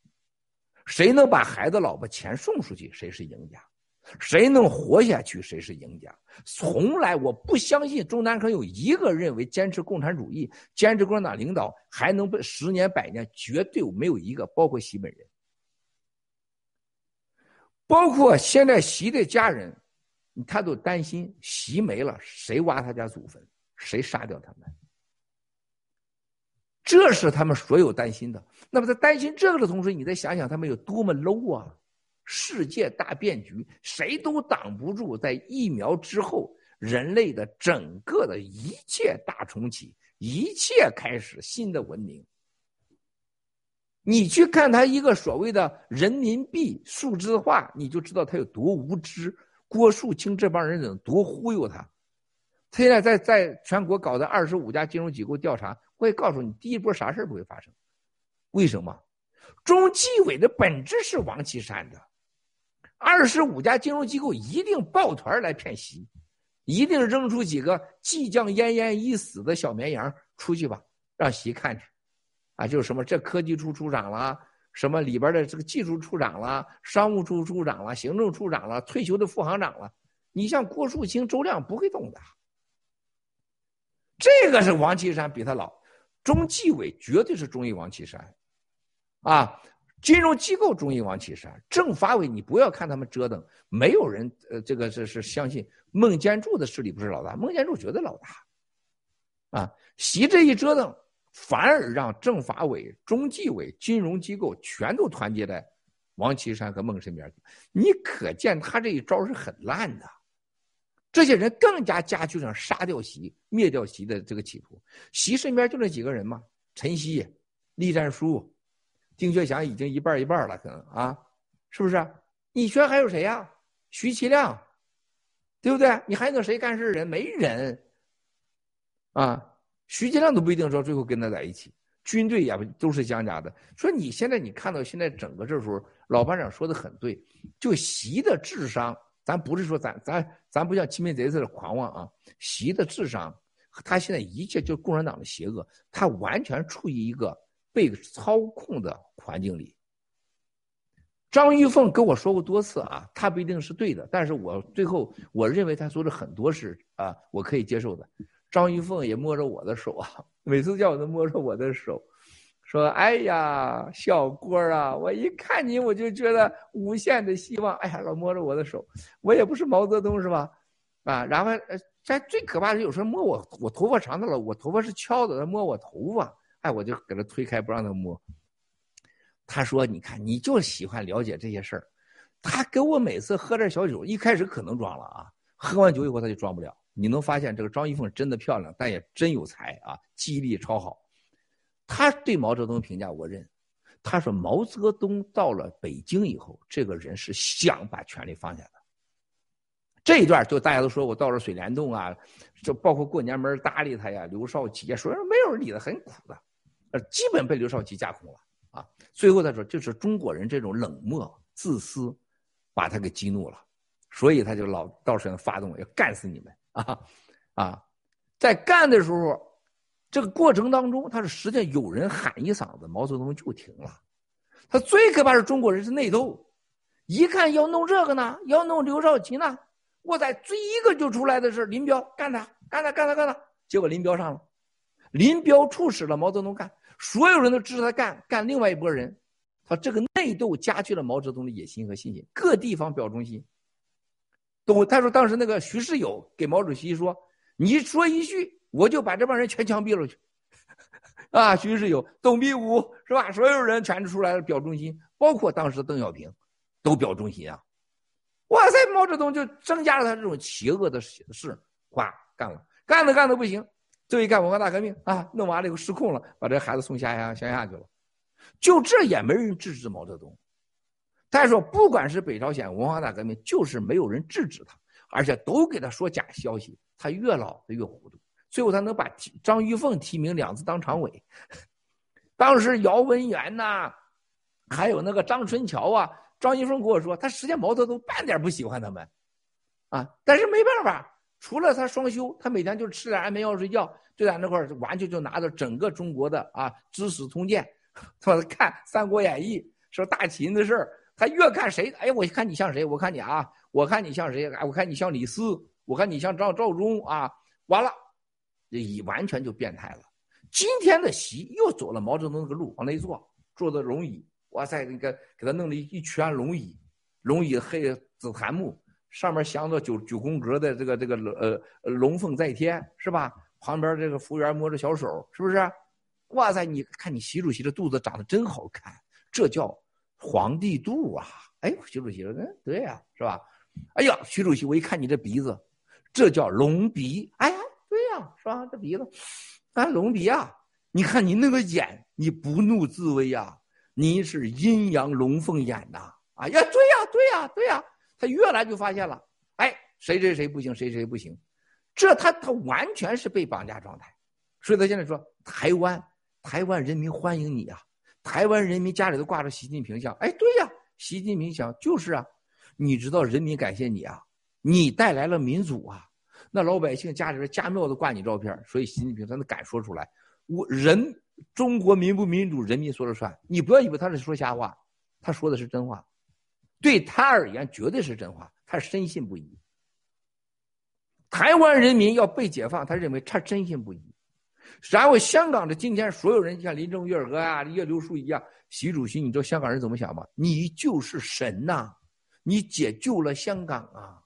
谁能把孩子、老婆钱送出去，谁是赢家。谁能活下去，谁是赢家。从来我不相信中南科有一个认为坚持共产主义、坚持共产党领导还能被十年百年，绝对没有一个，包括习本人，包括现在习的家人，他都担心习没了，谁挖他家祖坟，谁杀掉他们。这是他们所有担心的。那么在担心这个的同时，你再想想他们有多么 low 啊！世界大变局，谁都挡不住，在疫苗之后，人类的整个的一切大重启，一切开始新的文明。你去看他一个所谓的人民币数字化，你就知道他有多无知。郭树清这帮人怎多忽悠他？他现在在在全国搞的二十五家金融机构调查。我也告诉你，第一波啥事不会发生，为什么？中纪委的本质是王岐山的，二十五家金融机构一定抱团来骗习，一定扔出几个即将奄奄一死的小绵羊出去吧，让习看去，啊，就是什么这科技处处长啦，什么里边的这个技术处长啦，商务处处长啦，行政处长啦，退休的副行长了，你像郭树清、周亮不会动的，这个是王岐山比他老。中纪委绝对是中意王岐山，啊，金融机构中意王岐山，政法委你不要看他们折腾，没有人呃，这个是是相信孟建柱的势力不是老大，孟建柱绝对老大，啊，习这一折腾，反而让政法委、中纪委、金融机构全都团结在王岐山和孟身边，你可见他这一招是很烂的。这些人更加加剧上杀掉习、灭掉习的这个企图。习身边就那几个人嘛，陈希、栗战书、丁薛祥已经一半一半了，可能啊，是不是？你说还有谁呀？徐其亮，对不对？你还有谁干事人？没人啊。徐其亮都不一定说最后跟他在一起，军队也都是江家的。说你现在你看到现在整个这时候，老班长说的很对，就习的智商。咱不是说咱咱咱不像清明贼似的狂妄啊！习的智商，他现在一切就是共产党的邪恶，他完全处于一个被操控的环境里。张玉凤跟我说过多次啊，他不一定是对的，但是我最后我认为他说的很多是啊，我可以接受的。张玉凤也摸着我的手啊，每次叫我都摸着我的手。说：“哎呀，小郭啊，我一看你，我就觉得无限的希望。哎呀，老摸着我的手，我也不是毛泽东是吧？啊，然后呃，这最可怕是有时候摸我，我头发长的了，我头发是翘的，他摸我头发，哎，我就给他推开不让他摸。他说：你看，你就喜欢了解这些事儿。他给我每次喝点小酒，一开始可能装了啊，喝完酒以后他就装不了。你能发现这个张一凤真的漂亮，但也真有才啊，记忆力超好。”他对毛泽东评价我认，他说毛泽东到了北京以后，这个人是想把权力放下的。这一段就大家都说我到了水帘洞啊，就包括过年没人搭理他呀，刘少奇，说没有人理他，很苦的，呃，基本被刘少奇架空了啊。最后他说，就是中国人这种冷漠自私，把他给激怒了，所以他就老到时候发动要干死你们啊啊，在干的时候。这个过程当中，他是实际上有人喊一嗓子，毛泽东就停了。他最可怕是中国人是内斗，一看要弄这个呢，要弄刘少奇呢，我在最一个就出来的是林彪，干他，干他，干他，干他。结果林彪上了，林彪促使了毛泽东干，所有人都支持他干，干另外一拨人。他这个内斗加剧了毛泽东的野心和信心，各地方表忠心。都他说当时那个徐世友给毛主席说：“你说一句。”我就把这帮人全枪毙了去，啊，徐世友、董必武是吧？所有人全出来了表忠心，包括当时邓小平，都表忠心啊！哇塞，毛泽东就增加了他这种邪恶的事，哗干了，干着干着不行，这一干文化大革命啊，弄完了以后失控了，把这孩子送乡下乡下去了，就这也没人制止毛泽东。他说，不管是北朝鲜文化大革命，就是没有人制止他，而且都给他说假消息，他越老他越糊涂。最后他能把张玉凤提名两次当常委，当时姚文元呐，还有那个张春桥啊，张玉凤跟我说，他实际上毛泽东半点不喜欢他们，啊，但是没办法，除了他双休，他每天就吃点安眠药睡觉，就在那块完全就拿着整个中国的啊知识通鉴，他看《三国演义》，说大秦的事儿，他越看谁，哎，我看你像谁，我看你啊，我看你像谁？我看你像李斯，我看你像赵赵忠啊！完了，这已完全就变态了。今天的习又走了毛泽东那个路，往那一坐，坐的龙椅，哇塞，那个给他弄了一圈龙椅，龙椅黑紫檀木，上面镶着九九宫格的这个这个呃龙凤在天，是吧？旁边这个服务员摸着小手，是不是？哇塞，你看你习主席的肚子长得真好看，这叫皇帝肚啊！哎，习主席说，嗯，对呀，是吧？哎呀，习主席，我一看你这鼻子，这叫龙鼻。哎呀，是吧？这鼻子，啊，龙鼻啊！你看你那个眼，你不怒自威呀？你是阴阳龙凤眼呐！哎呀，对呀，对呀，对呀！他越来就发现了，哎，谁谁谁不行，谁谁不行，这他他完全是被绑架状态。所以他现在说台湾。台湾人民欢迎你啊！台湾人民家里都挂着习近平像。哎，对呀，习近平像就是啊。你知道人民感谢你啊，你带来了民主啊。那老百姓家里边家庙都挂你照片，所以习近平他能敢说出来。我人中国民不民主，人民说了算。你不要以为他是说瞎话，他说的是真话，对他而言绝对是真话，他深信不疑。台湾人民要被解放，他认为他深信不疑。然后香港的今天，所有人像林郑月娥啊、叶刘淑仪一样，习主席，你知道香港人怎么想吗？你就是神呐，你解救了香港啊！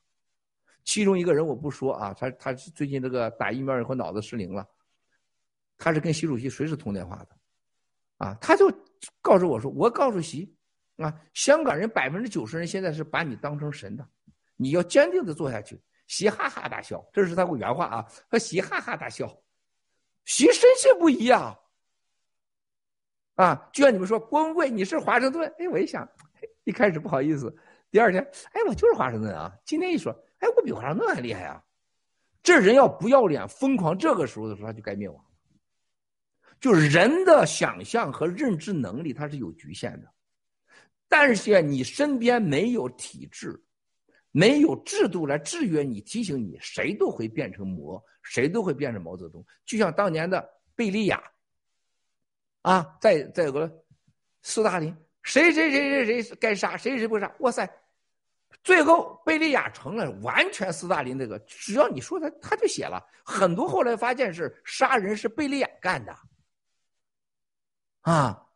其中一个人我不说啊，他他最近这个打疫苗以后脑子失灵了，他是跟习主席随时通电话的，啊，他就告诉我说，我告诉习，啊，香港人百分之九十人现在是把你当成神的，你要坚定的做下去。习哈哈大笑，这是他个原话啊，他习哈哈大笑。习深信不疑啊！啊，就像你们说郭文贵，你是华盛顿，哎，我一想，一开始不好意思，第二天，哎，我就是华盛顿啊。今天一说，哎，我比华盛顿还厉害啊！这人要不要脸、疯狂，这个时候的时候他就该灭亡。就是人的想象和认知能力，它是有局限的。但是你身边没有体制。没有制度来制约你、提醒你，谁都会变成魔，谁都会变成毛泽东。就像当年的贝利亚，啊，在在个斯大林，谁谁谁谁谁该杀，谁谁不杀，哇塞！最后贝利亚成了完全斯大林那个，只要你说他，他就写了很多。后来发现是杀人是贝利亚干的，啊，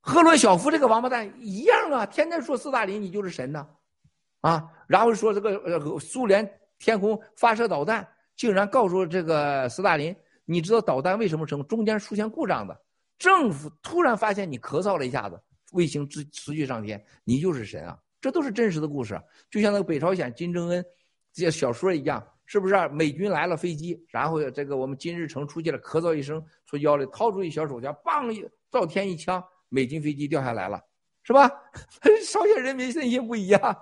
赫鲁晓夫这个王八蛋一样啊，天天说斯大林你就是神呢。啊，然后说这个呃，苏联天空发射导弹，竟然告诉这个斯大林，你知道导弹为什么成中间出现故障的？政府突然发现你咳嗽了一下子，卫星持持续上天，你就是神啊！这都是真实的故事，就像那个北朝鲜金正恩这些小说一样，是不是？美军来了飞机，然后这个我们金日成出去了，咳嗽一声，从腰里掏出一小手枪，梆一照天一枪，美军飞机掉下来了，是吧？朝鲜人民信心不一样！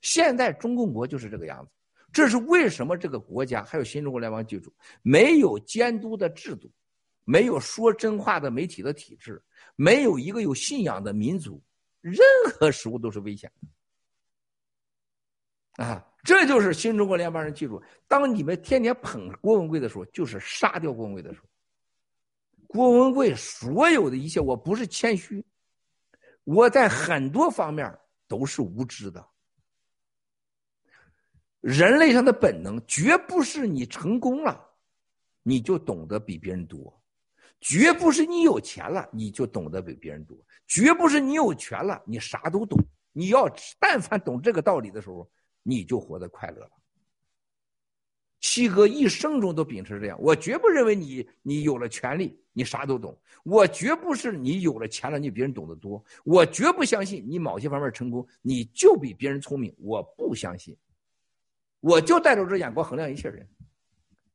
现在中共国就是这个样子，这是为什么这个国家还有新中国联邦记住没有监督的制度，没有说真话的媒体的体制，没有一个有信仰的民族，任何食物都是危险的。啊，这就是新中国联邦人记住，当你们天天捧郭文贵的时候，就是杀掉郭文贵的时候。郭文贵所有的一切，我不是谦虚，我在很多方面都是无知的。人类上的本能绝不是你成功了，你就懂得比别人多；绝不是你有钱了，你就懂得比别人多；绝不是你有权了，你啥都懂。你要但凡懂这个道理的时候，你就活得快乐了。七哥一生中都秉持这样，我绝不认为你你有了权利，你啥都懂；我绝不是你有了钱了，你比别人懂得多；我绝不相信你某些方面成功，你就比别人聪明。我不相信。我就带着这眼光衡量一切人，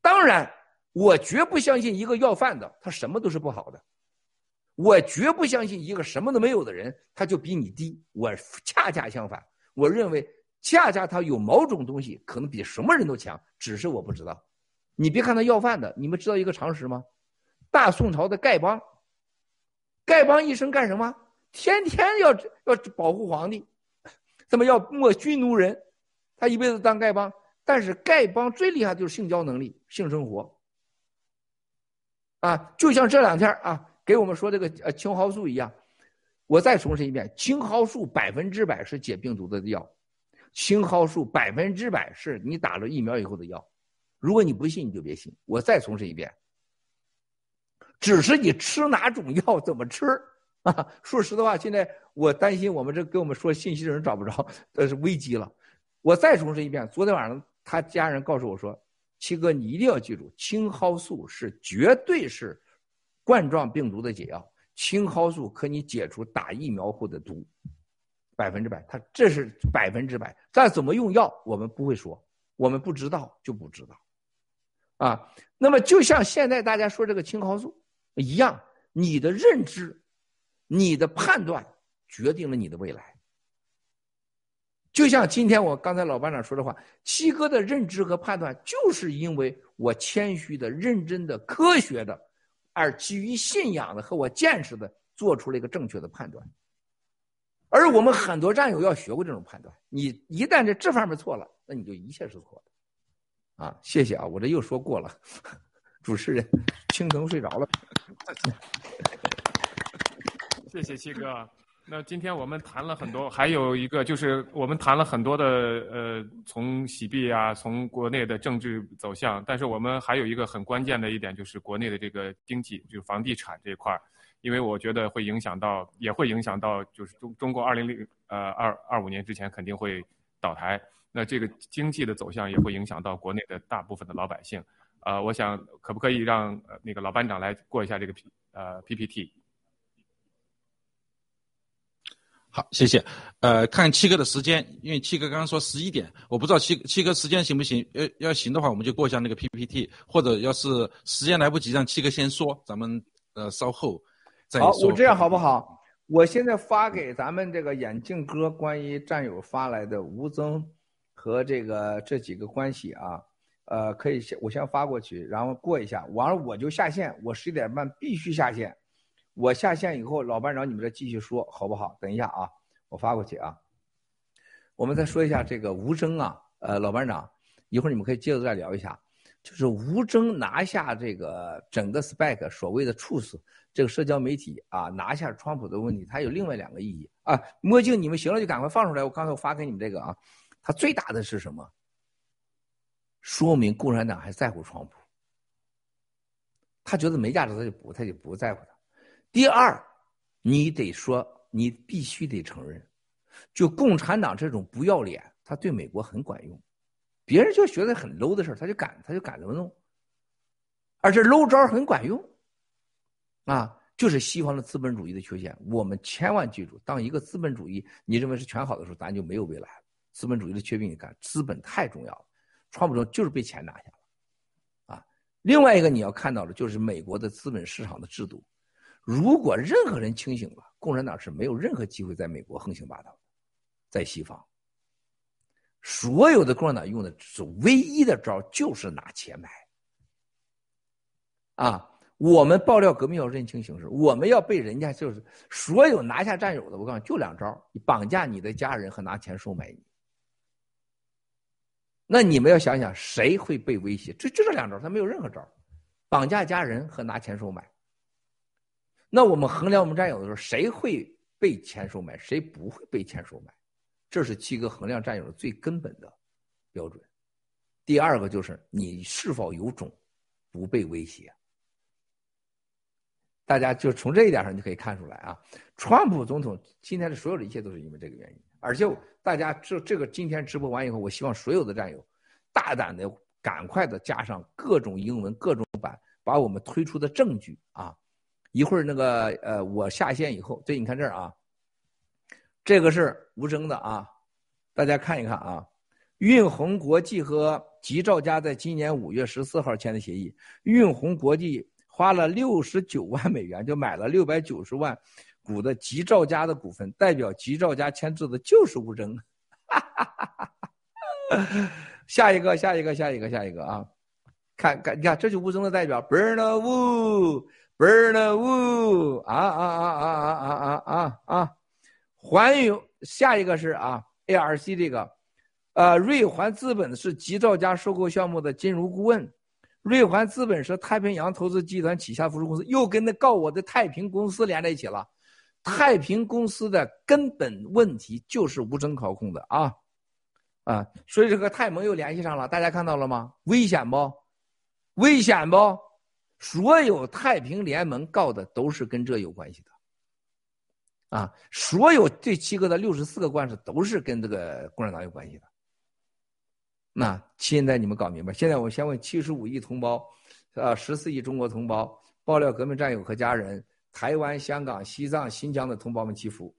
当然，我绝不相信一个要饭的他什么都是不好的，我绝不相信一个什么都没有的人他就比你低。我恰恰相反，我认为恰恰他有某种东西可能比什么人都强，只是我不知道。你别看他要饭的，你们知道一个常识吗？大宋朝的丐帮，丐帮一生干什么？天天要要保护皇帝，怎么要莫军奴人？他一辈子当丐帮，但是丐帮最厉害就是性交能力、性生活。啊，就像这两天啊，给我们说这个呃青蒿素一样，我再重申一遍，青蒿素百分之百是解病毒的药，青蒿素百分之百是你打了疫苗以后的药。如果你不信，你就别信。我再重申一遍，只是你吃哪种药，怎么吃啊？说实的话，现在我担心我们这给我们说信息的人找不着，这是危机了。我再重申一遍，昨天晚上他家人告诉我说：“七哥，你一定要记住，青蒿素是绝对是冠状病毒的解药。青蒿素可以解除打疫苗后的毒，百分之百。它这是百分之百。但怎么用药，我们不会说，我们不知道就不知道。”啊，那么就像现在大家说这个青蒿素一样，你的认知、你的判断决定了你的未来。就像今天我刚才老班长说的话，七哥的认知和判断，就是因为我谦虚的、认真的、科学的，而基于信仰的和我见识的，做出了一个正确的判断。而我们很多战友要学会这种判断，你一旦在这方面错了，那你就一切是错的。啊，谢谢啊！我这又说过了，主持人，青藤睡着了。谢谢七哥。那今天我们谈了很多，还有一个就是我们谈了很多的呃，从洗币啊，从国内的政治走向，但是我们还有一个很关键的一点，就是国内的这个经济，就是房地产这一块儿，因为我觉得会影响到，也会影响到，就是中中国二零零呃二二五年之前肯定会倒台。那这个经济的走向也会影响到国内的大部分的老百姓，呃，我想可不可以让那个老班长来过一下这个 P 呃 PPT？好，谢谢。呃，看七哥的时间，因为七哥刚刚说十一点，我不知道七七哥时间行不行？要要行的话，我们就过一下那个 PPT，或者要是时间来不及，让七哥先说，咱们呃稍后再说。好，我这样好不好？我现在发给咱们这个眼镜哥关于战友发来的吴增。和这个这几个关系啊，呃，可以先我先发过去，然后过一下，完了我就下线，我十一点半必须下线。我下线以后，老班长你们再继续说好不好？等一下啊，我发过去啊。我们再说一下这个吴征啊，呃，老班长，一会儿你们可以接着再聊一下，就是吴征拿下这个整个 SPAC 所谓的 Truth 这个社交媒体啊，拿下川普的问题，它有另外两个意义啊。墨镜，你们行了就赶快放出来，我刚才我发给你们这个啊。他最大的是什么？说明共产党还在乎川普。他觉得没价值，他就不，他就不在乎他。第二，你得说，你必须得承认，就共产党这种不要脸，他对美国很管用。别人就觉得很 low 的事他就敢，他就敢这么弄。而这 low 招很管用，啊，就是西方的资本主义的缺陷。我们千万记住，当一个资本主义你认为是全好的时候，咱就没有未来了。资本主义的缺病，你看，资本太重要了。川普说就是被钱拿下了，啊，另外一个你要看到的，就是美国的资本市场的制度。如果任何人清醒了，共产党是没有任何机会在美国横行霸道的，在西方，所有的共产党用的是唯一的招，就是拿钱买。啊，我们爆料革命要认清形势，我们要被人家就是所有拿下战友的，我告诉你，就两招：绑架你的家人和拿钱收买你。那你们要想想，谁会被威胁？就就这两招，他没有任何招绑架家人和拿钱收买。那我们衡量我们战友的时候，谁会被钱收买，谁不会被钱收买？这是七哥衡量战友最根本的标准。第二个就是你是否有种不被威胁。大家就从这一点上就可以看出来啊，川普总统今天的所有的一切都是因为这个原因，而且。大家这这个今天直播完以后，我希望所有的战友大胆的、赶快的加上各种英文、各种版，把我们推出的证据啊，一会儿那个呃，我下线以后，这你看这儿啊，这个是吴征的啊，大家看一看啊，运鸿国际和吉兆家在今年五月十四号签的协议，运鸿国际花了六十九万美元就买了六百九十万。股的吉兆家的股份，代表吉兆家签字的就是吴征。下一个，下一个，下一个，下一个啊！看看，你看，这就吴征的代表，Bernard Wu，Bernard Wu，啊啊啊啊啊啊啊啊啊！环宇，下一个是啊，ARC 这个，呃，瑞环资本是吉兆家收购项目的金融顾问，瑞环资本是太平洋投资集团旗下附属公司，又跟那告我的太平公司连在一起了。太平公司的根本问题就是无证操控的啊，啊，所以这个泰盟又联系上了，大家看到了吗？危险不？危险不？所有太平联盟告的都是跟这有关系的。啊，所有这七个的六十四个官司都是跟这个共产党有关系的。那现在你们搞明白？现在我先问七十五亿同胞，啊，十四亿中国同胞，爆料革命战友和家人，台湾、香港、西藏、新疆的同胞们祈福。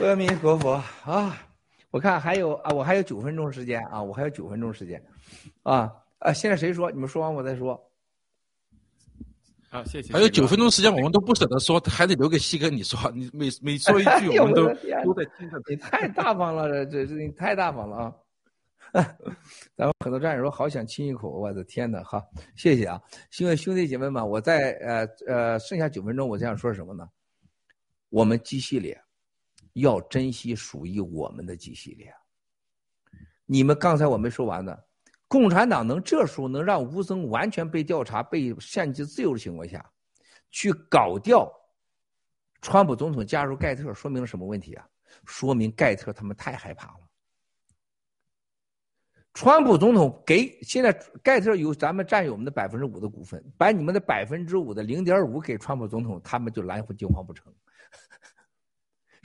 阿弥陀佛啊！我看还有啊，我还有九分钟时间啊，我还有九分钟时间，啊啊！现在谁说？你们说完我再说。好，谢谢。还有九分钟时间，我们都不舍得说，还得留给西哥你说。你每每说一句，我们都都在听着。你太大方了，这这你太大方了啊！咱们很多战友说好想亲一口，我的天哪！好，谢谢啊！因为兄弟姐妹们，我在呃呃剩下九分钟，我想说什么呢？我们机系列。要珍惜属于我们的几系列。你们刚才我没说完呢，共产党能这时候能让吴增完全被调查、被限制自由的情况下，去搞掉川普总统加入盖特，说明了什么问题啊？说明盖特他们太害怕了。川普总统给现在盖特有咱们占有我们的百分之五的股份，把你们的百分之五的零点五给川普总统，他们就蓝魂金黄不成。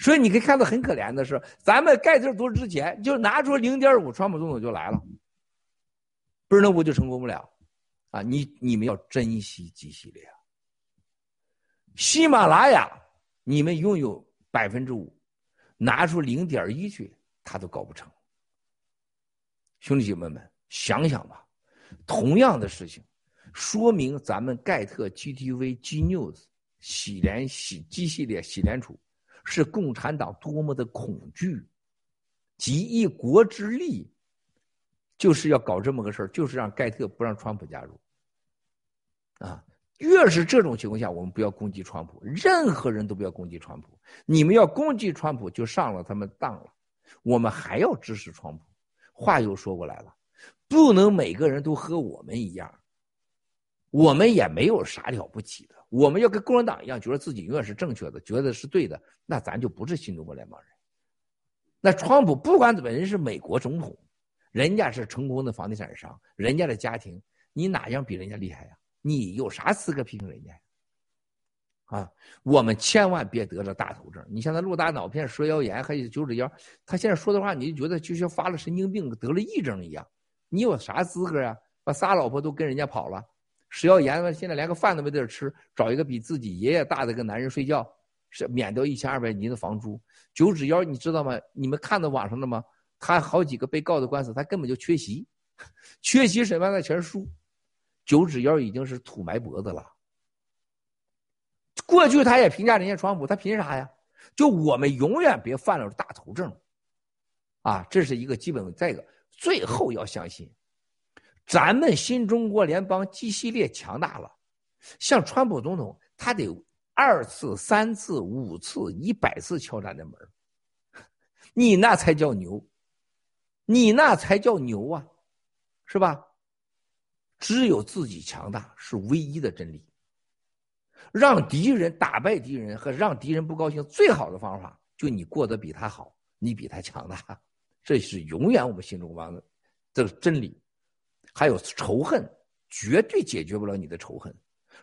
所以你可以看到很可怜的是，咱们盖特多之前就拿出零点五，川普总统就来了，不是那我就成功不了，啊，你你们要珍惜 G 系列，喜马拉雅你们拥有百分之五，拿出零点一去，他都搞不成。兄弟姐妹们，想想吧，同样的事情，说明咱们盖特 GTV G News 喜联喜 G 系列喜联储。是共产党多么的恐惧，集一国之力，就是要搞这么个事儿，就是让盖特不让川普加入。啊，越是这种情况下，我们不要攻击川普，任何人都不要攻击川普。你们要攻击川普，就上了他们当了。我们还要支持川普。话又说过来了，不能每个人都和我们一样，我们也没有啥了不起的。我们要跟共产党一样，觉得自己永远是正确的，觉得是对的，那咱就不是新中国联邦人。那川普不管怎么，人是美国总统，人家是成功的房地产商，人家的家庭，你哪样比人家厉害呀？你有啥资格批评人家？啊，我们千万别得了大头症。你像他陆大脑片、蛇腰炎，还有九指腰，他现在说的话，你就觉得就像发了神经病、得了癔症一样。你有啥资格呀？把仨老婆都跟人家跑了。食药盐现在连个饭都没地儿吃，找一个比自己爷爷大的个男人睡觉，是免掉一千二百年的房租。九指妖你知道吗？你们看到网上的吗？他好几个被告的官司，他根本就缺席，缺席审判他全是输。九指妖已经是土埋脖子了。过去他也评价人家川普，他凭啥呀？就我们永远别犯了大头症，啊，这是一个基本。再一个，最后要相信。咱们新中国联邦 G 系列强大了，像川普总统，他得二次、三次、五次、一百次敲咱的门你那才叫牛，你那才叫牛啊，是吧？只有自己强大是唯一的真理。让敌人打败敌人和让敌人不高兴，最好的方法就你过得比他好，你比他强大，这是永远我们新中国的这个真理。还有仇恨，绝对解决不了你的仇恨，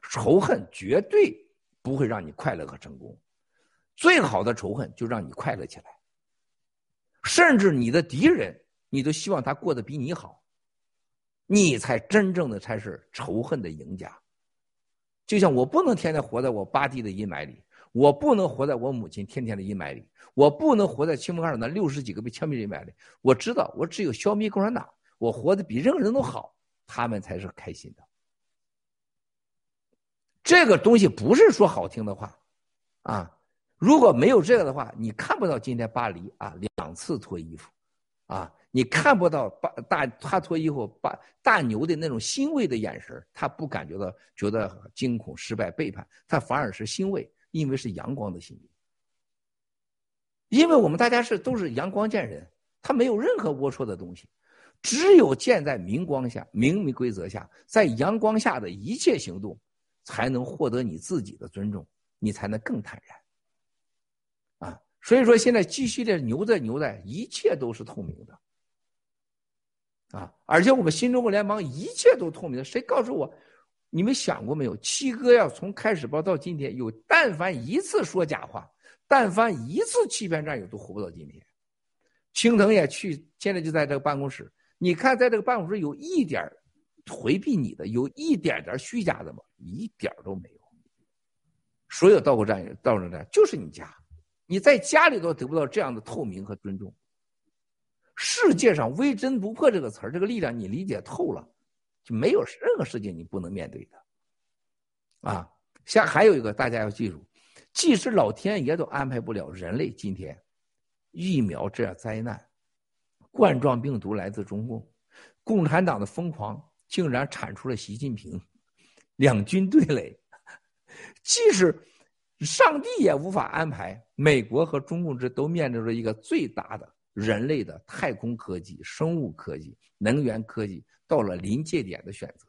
仇恨绝对不会让你快乐和成功。最好的仇恨就让你快乐起来，甚至你的敌人，你都希望他过得比你好，你才真正的才是仇恨的赢家。就像我不能天天活在我八弟的阴霾里，我不能活在我母亲天天的阴霾里，我不能活在青峰上那六十几个被枪毙的阴霾里。我知道，我只有消灭共产党。我活得比任何人都好，他们才是开心的。这个东西不是说好听的话，啊，如果没有这个的话，你看不到今天巴黎啊两次脱衣服，啊，你看不到巴大他脱衣服巴大牛的那种欣慰的眼神，他不感觉到觉得惊恐、失败、背叛，他反而是欣慰，因为是阳光的心理。因为我们大家是都是阳光见人，他没有任何龌龊的东西，只有建在明光下、明明规则下，在阳光下的一切行动，才能获得你自己的尊重，你才能更坦然。啊，所以说现在继续的牛在牛在，一切都是透明的。啊，而且我们新中国联邦一切都透明的。谁告诉我？你们想过没有？七哥要从开始报到今天，有但凡一次说假话。但凡一次欺骗战友都活不到今天，青藤也去，现在就在这个办公室。你看，在这个办公室有一点回避你的，有一点点虚假的吗？一点都没有。所有道过战友、道过战就是你家，你在家里都得不到这样的透明和尊重。世界上“微真不破”这个词儿，这个力量你理解透了，就没有任何事情你不能面对的。啊，像还有一个，大家要记住。即使老天爷都安排不了人类今天疫苗这样灾难，冠状病毒来自中共，共产党的疯狂竟然产出了习近平，两军对垒。即使上帝也无法安排，美国和中共这都面临着一个最大的人类的太空科技、生物科技、能源科技到了临界点的选择。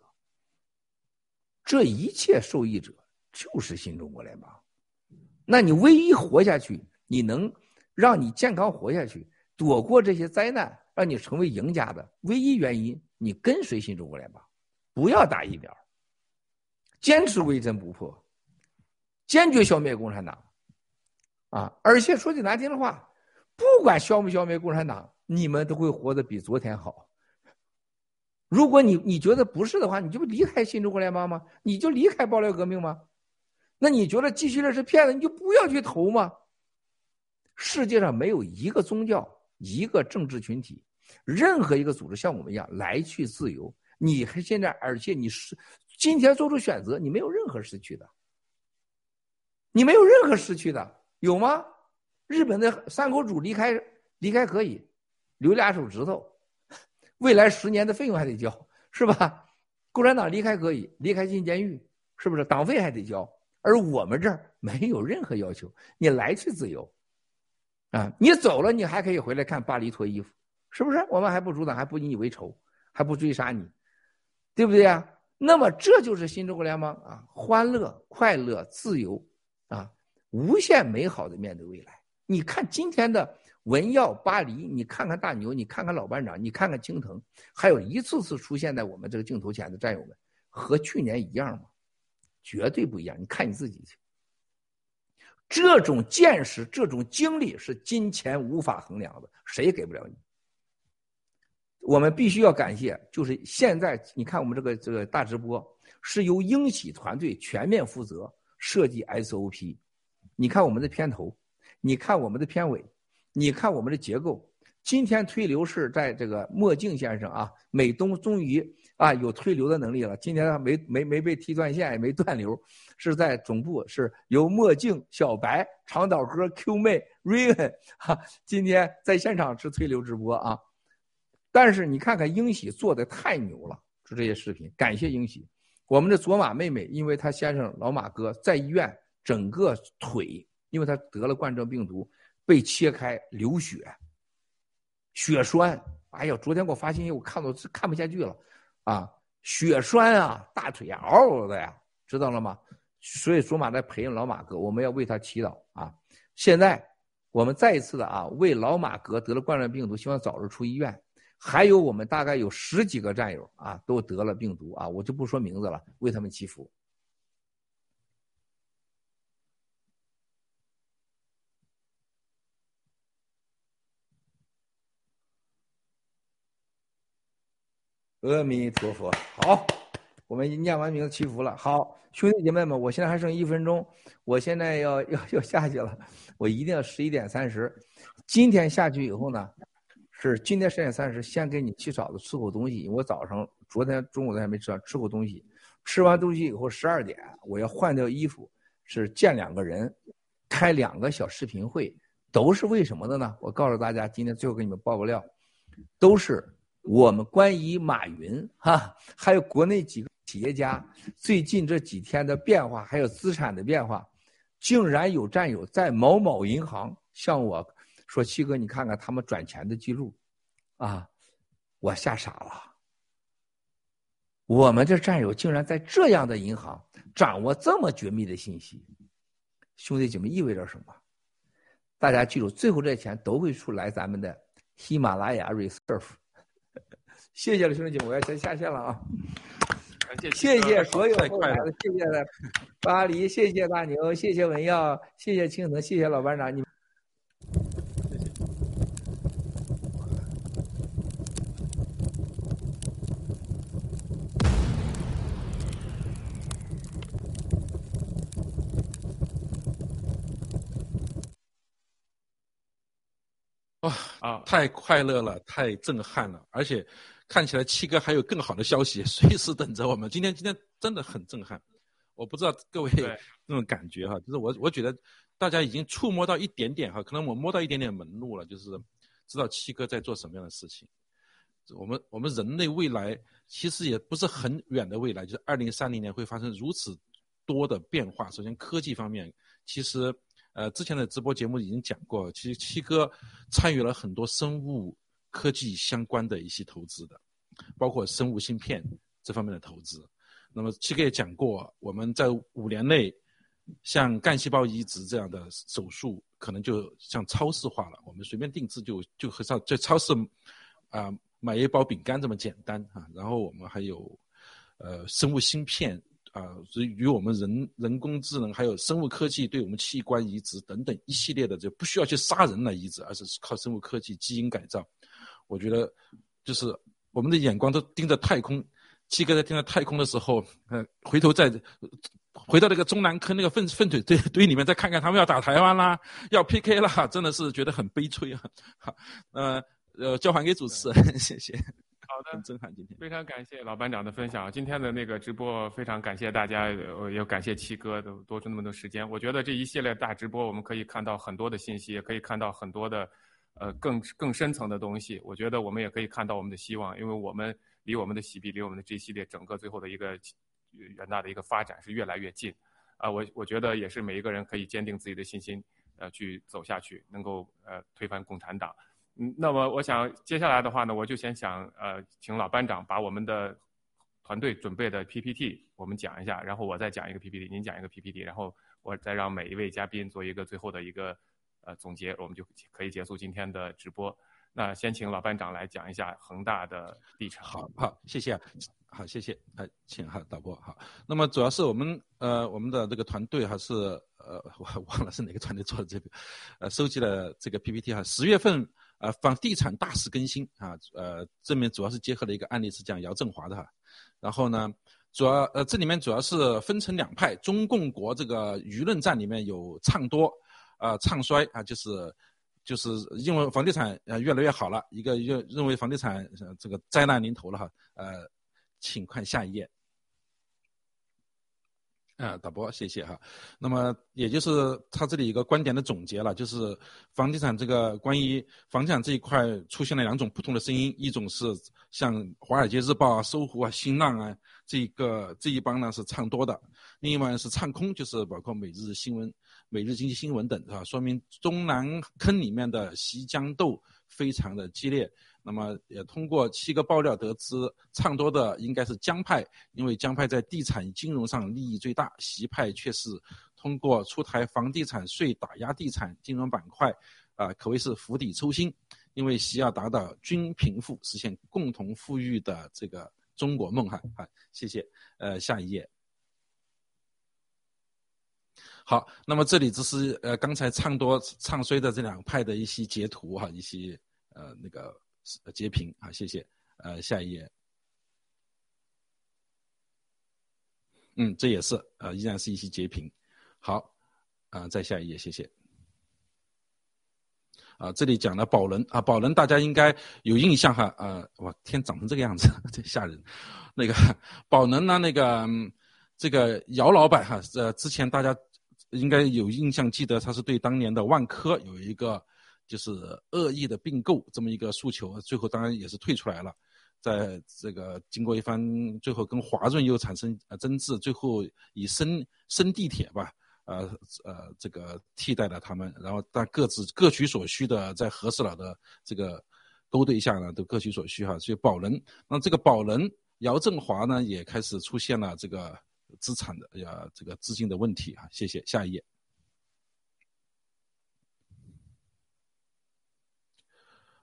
这一切受益者就是新中国联邦。那你唯一活下去，你能让你健康活下去，躲过这些灾难，让你成为赢家的唯一原因，你跟随新中国联邦，不要打疫苗，坚持微针不破，坚决消灭共产党，啊！而且说句难听的话，不管消不消灭共产党，你们都会活得比昨天好。如果你你觉得不是的话，你就离开新中国联邦吗？你就离开爆料革命吗？那你觉得继续的是骗子，你就不要去投吗？世界上没有一个宗教、一个政治群体、任何一个组织像我们一样来去自由。你还现在，而且你是今天做出选择，你没有任何失去的，你没有任何失去的，有吗？日本的三口主离开离开可以，留俩手指头，未来十年的费用还得交，是吧？共产党离开可以，离开进监狱，是不是？党费还得交。而我们这儿没有任何要求，你来去自由，啊，你走了，你还可以回来看巴黎脱衣服，是不是？我们还不阻挡，还不以你为仇，还不追杀你，对不对呀？那么这就是新中国联邦啊，欢乐、快乐、自由，啊，无限美好的面对未来。你看今天的文耀、巴黎，你看看大牛，你看看老班长，你看看青藤，还有一次次出现在我们这个镜头前的战友们，和去年一样吗？绝对不一样，你看你自己去。这种见识、这种经历是金钱无法衡量的，谁也给不了你。我们必须要感谢，就是现在你看我们这个这个大直播是由英喜团队全面负责设计 SOP。你看我们的片头，你看我们的片尾，你看我们的结构。今天推流是在这个墨镜先生啊，美东终于。啊，有推流的能力了。今天没没没被踢断线，也没断流，是在总部，是由墨镜、小白、长岛哥、Q 妹、Raven 哈，今天在现场是推流直播啊。但是你看看英喜做的太牛了，就这些视频，感谢英喜。我们的卓玛妹妹，因为她先生老马哥在医院，整个腿，因为他得了冠状病毒，被切开流血，血栓。哎呀，昨天给我发信息，我看到看不下去了。啊，血栓啊，大腿呀，嗷嗷的呀，知道了吗？所以卓玛在陪着老马哥，我们要为他祈祷啊。现在我们再一次的啊，为老马哥得了冠状病毒，希望早日出医院。还有我们大概有十几个战友啊，都得了病毒啊，我就不说名字了，为他们祈福。阿弥陀佛，好，我们念完名字祈福了。好，兄弟姐妹们，我现在还剩一分钟，我现在要 要要下去了，我一定要十一点三十。今天下去以后呢，是今天十点三十，先给你七嫂子吃口东西。我早上昨天中午都还没吃，吃口东西，吃完东西以后十二点我要换掉衣服，是见两个人，开两个小视频会，都是为什么的呢？我告诉大家，今天最后给你们爆个料，都是我们关于马云哈，还有国内几个企业家最近这几天的变化，还有资产的变化，竟然有战友在某某银行向我说：“七哥，你看看他们转钱的记录，啊，我吓傻了。”我们这战友竟然在这样的银行掌握这么绝密的信息，兄弟姐妹意味着什么？大家记住，最后这钱都会出来咱们的喜马拉雅 reserve。谢谢了，兄弟姐妹，我要先下线了啊！谢谢所有后来的，谢谢巴黎，谢谢大牛，谢谢文耀，谢谢青藤，谢谢老班长，你。哇啊！太快乐了，太震撼了，而且看起来七哥还有更好的消息 随时等着我们。今天今天真的很震撼，我不知道各位那种感觉哈，就是我我觉得大家已经触摸到一点点哈，可能我摸到一点点门路了，就是知道七哥在做什么样的事情。我们我们人类未来其实也不是很远的未来，就是二零三零年会发生如此多的变化。首先科技方面，其实。呃，之前的直播节目已经讲过，其实七哥参与了很多生物科技相关的一些投资的，包括生物芯片这方面的投资。那么七哥也讲过，我们在五年内，像干细胞移植这样的手术，可能就像超市化了，我们随便定制就就和上在超市啊买一包饼干这么简单啊。然后我们还有呃生物芯片。啊，所以与我们人人工智能还有生物科技对我们器官移植等等一系列的，就不需要去杀人来移植，而是靠生物科技基因改造。我觉得，就是我们的眼光都盯着太空。七哥在盯着太空的时候，呃，回头再回到那个中南坑那个粪粪腿堆堆里面，再看看他们要打台湾啦，要 PK 啦，真的是觉得很悲催啊。好，呃呃，交还给主持人，谢谢。好的，很震撼。今天非常感谢老班长的分享。今天的那个直播非常感谢大家，也感谢七哥都多出那么多时间。我觉得这一系列大直播，我们可以看到很多的信息，也可以看到很多的，呃，更更深层的东西。我觉得我们也可以看到我们的希望，因为我们离我们的喜币，离我们的这一系列整个最后的一个远大的一个发展是越来越近。啊，我我觉得也是每一个人可以坚定自己的信心，呃，去走下去，能够呃推翻共产党。嗯，那么我想接下来的话呢，我就先想呃，请老班长把我们的团队准备的 PPT 我们讲一下，然后我再讲一个 PPT，您讲一个 PPT，然后我再让每一位嘉宾做一个最后的一个呃总结，我们就可以结束今天的直播。那先请老班长来讲一下恒大的历程。好，好，谢谢，好，谢谢，呃，请哈导播好。那么主要是我们呃我们的这个团队还是呃我忘了是哪个团队做的这个，呃收集了这个 PPT 哈，十月份。呃，房地产大势更新啊，呃，这面主要是结合了一个案例，是讲姚振华的哈。然后呢，主要呃这里面主要是分成两派，中共国这个舆论战里面有唱多，呃唱衰啊，就是就是因为房地产呃越来越好了，一个认认为房地产这个灾难临头了哈。呃，请看下一页。啊，导播，谢谢哈。那么，也就是他这里一个观点的总结了，就是房地产这个关于房地产这一块出现了两种不同的声音，一种是像《华尔街日报》啊、搜狐啊、新浪啊这个这一帮呢是唱多的，另一帮是唱空，就是包括《每日新闻》《每日经济新闻》等，是吧？说明中南坑里面的席江斗非常的激烈。那么也通过七个爆料得知，唱多的应该是江派，因为江派在地产金融上利益最大，席派却是通过出台房地产税打压地产金融板块，啊，可谓是釜底抽薪。因为习要达到均贫富，实现共同富裕的这个中国梦哈。好，谢谢。呃，下一页。好，那么这里只是呃刚才唱多唱衰的这两派的一些截图哈，一些呃那个。截屏啊，谢谢。呃，下一页。嗯，这也是呃，依然是一些截屏。好，啊，再下一页，谢谢。啊，这里讲了宝能啊，宝能大家应该有印象哈。呃，哇，天长成这个样子，真吓人。那个宝能呢，那个这个姚老板哈，呃，之前大家应该有印象，记得他是对当年的万科有一个就是恶意的并购这么一个诉求，最后当然也是退出来了。在这个经过一番，最后跟华润又产生呃争执，最后以深深地铁吧，呃呃这个替代了他们，然后但各自各取所需的，在合适了的这个勾兑下呢，都各取所需哈。所以宝能，那这个宝能姚振华呢，也开始出现了这个资产的呀这个资金的问题啊。谢谢，下一页。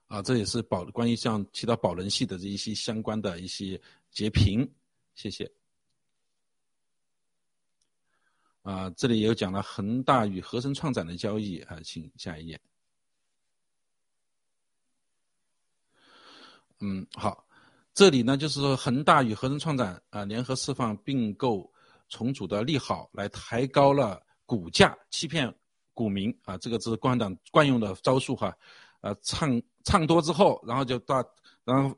啊，这也是保关于像提到宝能系的这一些相关的一些截屏，谢谢。啊，这里也有讲了恒大与合生创展的交易啊，请下一页。嗯，好，这里呢就是说恒大与合生创展啊联合释放并购重组的利好，来抬高了股价，欺骗股民啊，这个是共产党惯用的招数哈。呃，唱唱多之后，然后就到，然后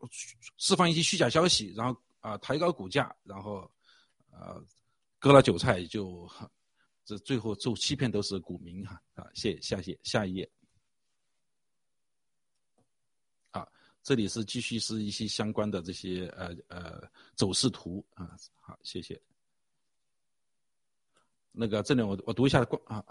释放一些虚假消息，然后啊抬高股价，然后呃割了韭菜，就这最后受欺骗都是股民哈啊，谢谢下谢下一页。啊，这里是继续是一些相关的这些呃呃走势图啊，好谢谢。那个这里我我读一下关啊。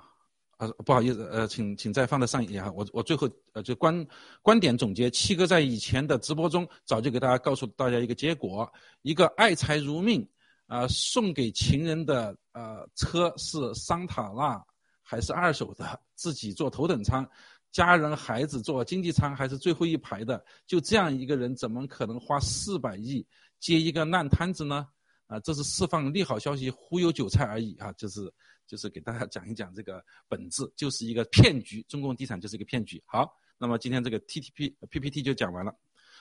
啊，不好意思，呃，请请再放在上一页哈。我我最后呃就观观点总结，七哥在以前的直播中早就给大家告诉大家一个结果：一个爱财如命啊，送给情人的呃车是桑塔纳还是二手的？自己坐头等舱，家人孩子坐经济舱还是最后一排的？就这样一个人，怎么可能花四百亿接一个烂摊子呢？啊，这是释放利好消息忽悠韭菜而已啊，就是。就是给大家讲一讲这个本质，就是一个骗局。中共地产就是一个骗局。好，那么今天这个 T T P P P T 就讲完了。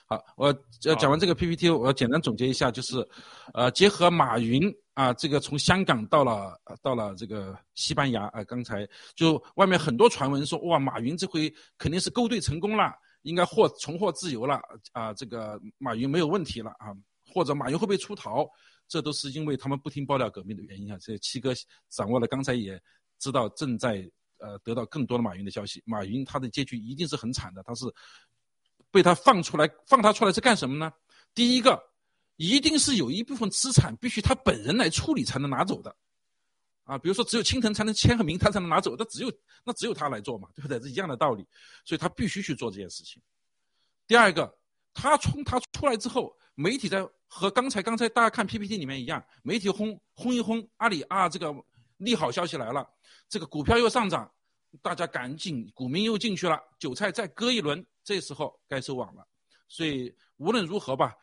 好，我呃讲完这个 P P T，我要简单总结一下，就是，呃，结合马云啊，这个从香港到了到了这个西班牙啊，刚才就外面很多传闻说，哇，马云这回肯定是勾兑成功了，应该获重获自由了啊，这个马云没有问题了啊，或者马云会不会出逃？这都是因为他们不听爆料革命的原因啊！这七哥掌握了，刚才也知道正在呃得到更多的马云的消息。马云他的结局一定是很惨的，他是被他放出来，放他出来是干什么呢？第一个，一定是有一部分资产必须他本人来处理才能拿走的，啊，比如说只有青藤才能签个名，他才能拿走，那只有那只有他来做嘛，对不对？是一样的道理，所以他必须去做这件事情。第二个，他从他出来之后。媒体在和刚才刚才大家看 PPT 里面一样，媒体轰轰一轰阿里啊，这个利好消息来了，这个股票又上涨，大家赶紧股民又进去了，韭菜再割一轮，这时候该收网了。所以无论如何吧，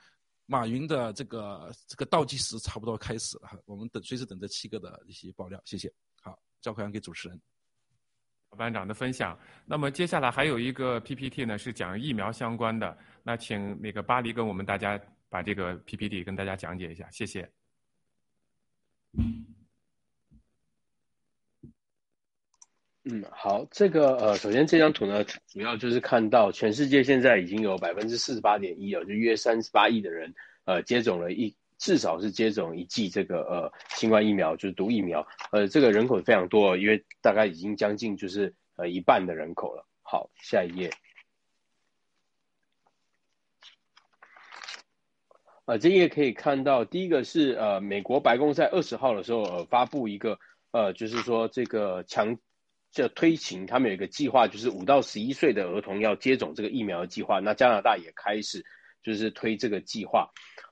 马云的这个这个倒计时差不多开始了，我们等随时等着七哥的一些爆料。谢谢。好，交还给主持人。班长的分享。那么接下来还有一个 PPT 呢，是讲疫苗相关的。那请那个巴黎跟我们大家。把这个 PPT 跟大家讲解一下，谢谢。嗯，好，这个呃，首先这张图呢，主要就是看到全世界现在已经有百分之四十八点一哦，就约三十八亿的人呃接种了一至少是接种一剂这个呃新冠疫苗，就是毒疫苗，呃，这个人口非常多，因为大概已经将近就是呃一半的人口了。好，下一页。啊，这页可以看到，第一个是呃，美国白宫在二十号的时候呃发布一个呃，就是说这个强叫推行，他们有一个计划，就是五到十一岁的儿童要接种这个疫苗的计划。那加拿大也开始就是推这个计划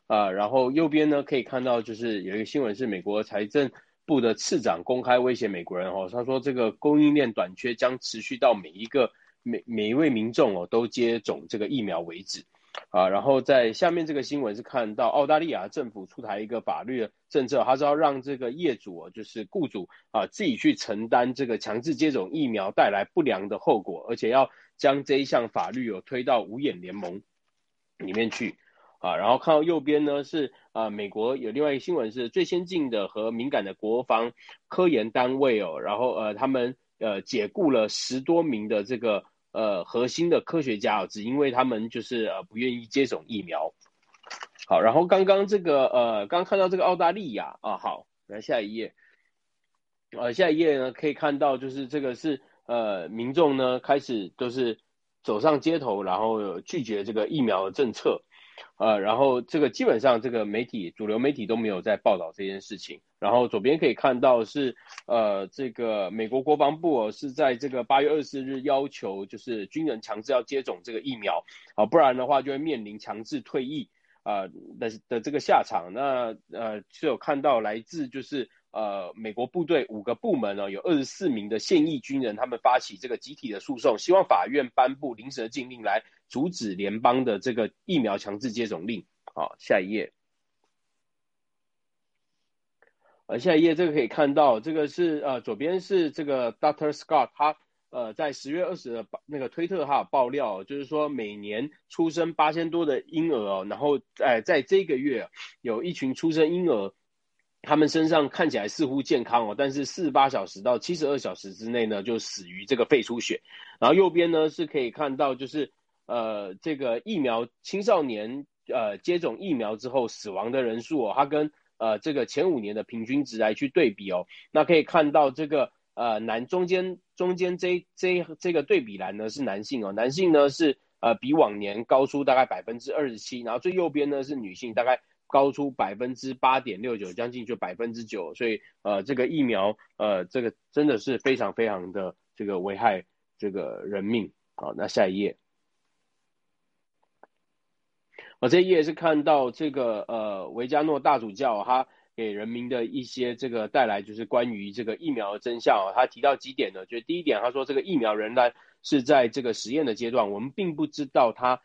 啊。然后右边呢可以看到，就是有一个新闻是美国财政部的次长公开威胁美国人哦，他说这个供应链短缺将持续到每一个每每一位民众哦都接种这个疫苗为止。啊，然后在下面这个新闻是看到澳大利亚政府出台一个法律政策，它是要让这个业主，就是雇主啊，自己去承担这个强制接种疫苗带来不良的后果，而且要将这一项法律有推到五眼联盟里面去。啊，然后看到右边呢是啊，美国有另外一个新闻是最先进的和敏感的国防科研单位哦，然后呃，他们呃解雇了十多名的这个。呃，核心的科学家只因为他们就是呃不愿意接种疫苗。好，然后刚刚这个呃，刚看到这个澳大利亚啊，好，来下一页，呃，下一页呢可以看到就是这个是呃，民众呢开始都是走上街头，然后拒绝这个疫苗的政策。呃，然后这个基本上这个媒体主流媒体都没有在报道这件事情。然后左边可以看到是呃，这个美国国防部是在这个八月二十日要求，就是军人强制要接种这个疫苗啊，不然的话就会面临强制退役啊的的这个下场。那呃，是有看到来自就是呃美国部队五个部门呢，有二十四名的现役军人，他们发起这个集体的诉讼，希望法院颁布临时的禁令来。阻止联邦的这个疫苗强制接种令。好，下一页。呃，下一页这个可以看到，这个是呃左边是这个 Doctor Scott，他呃在十月二十的那个推特哈爆料，就是说每年出生八千多的婴儿哦，然后在在这个月有一群出生婴儿，他们身上看起来似乎健康哦，但是四十八小时到七十二小时之内呢就死于这个肺出血。然后右边呢是可以看到就是。呃，这个疫苗青少年呃接种疫苗之后死亡的人数哦，它跟呃这个前五年的平均值来去对比哦，那可以看到这个呃男中间中间这这这个对比栏呢是男性哦，男性呢是呃比往年高出大概百分之二十七，然后最右边呢是女性，大概高出百分之八点六九，将近就百分之九，所以呃这个疫苗呃这个真的是非常非常的这个危害这个人命。好，那下一页。我这一页是看到这个呃维加诺大主教他给人民的一些这个带来就是关于这个疫苗的真相他提到几点呢？就是第一点，他说这个疫苗仍然是在这个实验的阶段，我们并不知道它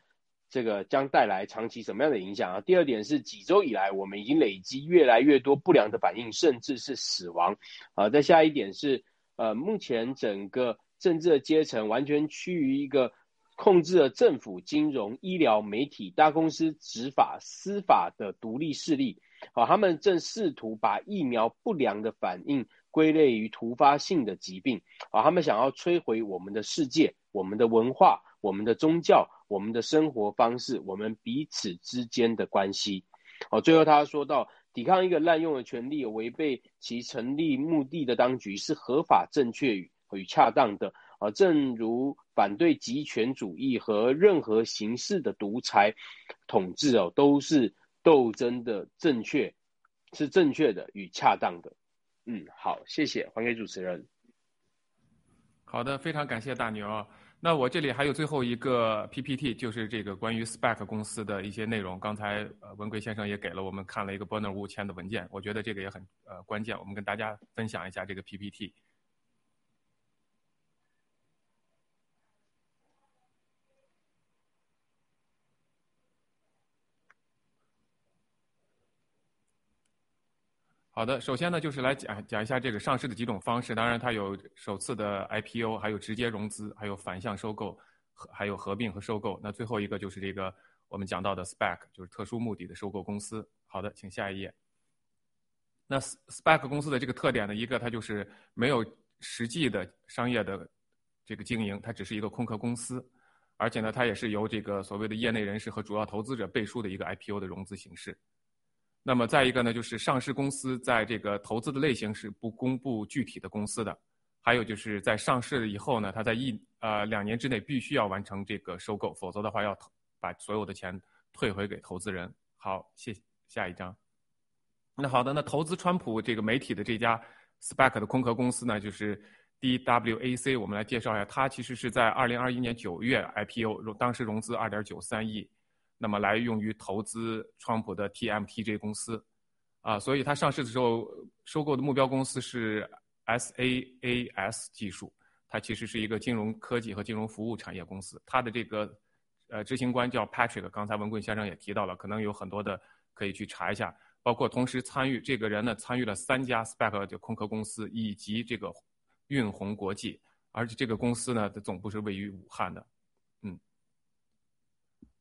这个将带来长期什么样的影响啊。第二点是几周以来我们已经累积越来越多不良的反应，甚至是死亡啊。再下一点是呃目前整个政治的阶层完全趋于一个。控制了政府、金融、医疗、媒体、大公司、执法、司法的独立势力，好，他们正试图把疫苗不良的反应归类于突发性的疾病，好，他们想要摧毁我们的世界、我们的文化、我们的宗教、我们的生活方式、我们彼此之间的关系，好，最后他说到，抵抗一个滥用的权利、违背其成立目的的当局是合法、正确与与恰当的。啊，正如反对极权主义和任何形式的独裁统治哦，都是斗争的正确，是正确的与恰当的。嗯，好，谢谢，还给主持人。好的，非常感谢大牛。那我这里还有最后一个 PPT，就是这个关于 SPAC 公司的一些内容。刚才呃文贵先生也给了我们看了一个 Bonner 五签的文件，我觉得这个也很呃关键，我们跟大家分享一下这个 PPT。好的，首先呢，就是来讲讲一下这个上市的几种方式。当然，它有首次的 IPO，还有直接融资，还有反向收购，还有合并和收购。那最后一个就是这个我们讲到的 SPAC，就是特殊目的的收购公司。好的，请下一页。那 SPAC 公司的这个特点呢，一个它就是没有实际的商业的这个经营，它只是一个空壳公司，而且呢，它也是由这个所谓的业内人士和主要投资者背书的一个 IPO 的融资形式。那么再一个呢，就是上市公司在这个投资的类型是不公布具体的公司的，还有就是在上市了以后呢，它在一呃两年之内必须要完成这个收购，否则的话要投把所有的钱退回给投资人。好，谢下一张。那好的，那投资川普这个媒体的这家 SPAC 的空壳公司呢，就是 DWAC，我们来介绍一下，它其实是在二零二一年九月 IPO，当时融资二点九三亿。那么来用于投资川普的 TMTJ 公司，啊，所以它上市的时候收购的目标公司是 SaaS 技术，它其实是一个金融科技和金融服务产业公司。它的这个呃执行官叫 Patrick，刚才文贵先生也提到了，可能有很多的可以去查一下，包括同时参与这个人呢参与了三家 SPAC 的空壳公司以及这个运鸿国际，而且这个公司呢的总部是位于武汉的。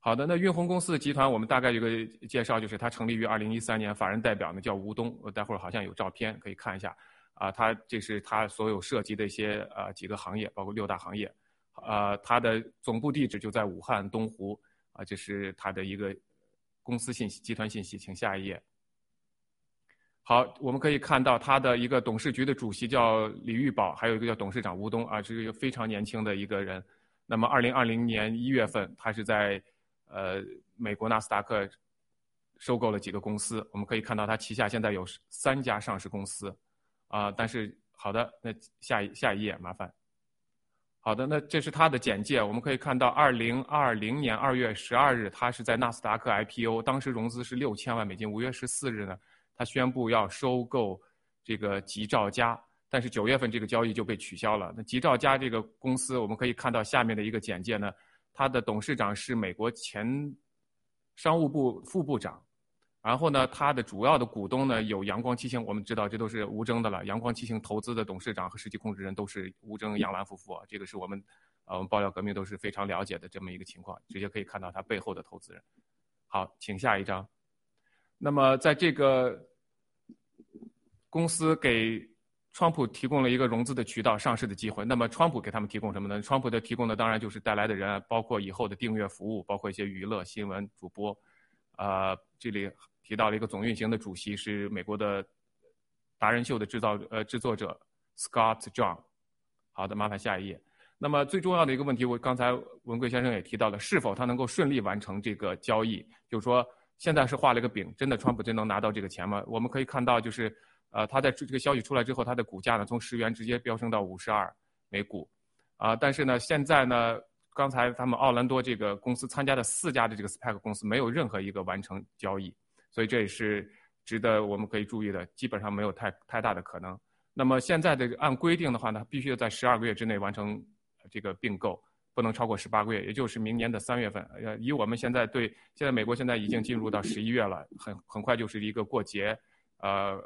好的，那运宏公司的集团，我们大概有个介绍，就是它成立于二零一三年，法人代表呢叫吴东，我待会儿好像有照片可以看一下，啊，它这是它所有涉及的一些呃几个行业，包括六大行业，呃，它的总部地址就在武汉东湖，啊，这是它的一个公司信息、集团信息，请下一页。好，我们可以看到他的一个董事局的主席叫李玉宝，还有一个叫董事长吴东啊，是一个非常年轻的一个人。那么，二零二零年一月份，他是在呃美国纳斯达克收购了几个公司。我们可以看到它旗下现在有三家上市公司啊。但是，好的，那下一下一页，麻烦。好的，那这是他的简介。我们可以看到，二零二零年二月十二日，他是在纳斯达克 IPO，当时融资是六千万美金。五月十四日呢？他宣布要收购这个吉兆家，但是九月份这个交易就被取消了。那吉兆家这个公司，我们可以看到下面的一个简介呢，他的董事长是美国前商务部副部长，然后呢，他的主要的股东呢有阳光七星，我们知道这都是吴征的了。阳光七星投资的董事长和实际控制人都是吴征、杨澜夫妇，这个是我们呃我们爆料革命都是非常了解的这么一个情况，直接可以看到他背后的投资人。好，请下一张。那么，在这个公司给川普提供了一个融资的渠道、上市的机会。那么，川普给他们提供什么呢？川普的提供的当然就是带来的人，包括以后的订阅服务，包括一些娱乐新闻主播。啊，这里提到了一个总运行的主席是美国的达人秀的制造呃制作者 Scott John。好的，麻烦下一页。那么最重要的一个问题，我刚才文贵先生也提到了，是否他能够顺利完成这个交易？就是说。现在是画了一个饼，真的川普真能拿到这个钱吗？我们可以看到，就是呃，他在这个消息出来之后，他的股价呢从十元直接飙升到五十二每股，啊，但是呢，现在呢，刚才他们奥兰多这个公司参加的四家的这个 SPAC 公司没有任何一个完成交易，所以这也是值得我们可以注意的，基本上没有太太大的可能。那么现在的按规定的话呢，必须要在十二个月之内完成这个并购。不能超过十八个月，也就是明年的三月份。呃，以我们现在对现在美国现在已经进入到十一月了，很很快就是一个过节，呃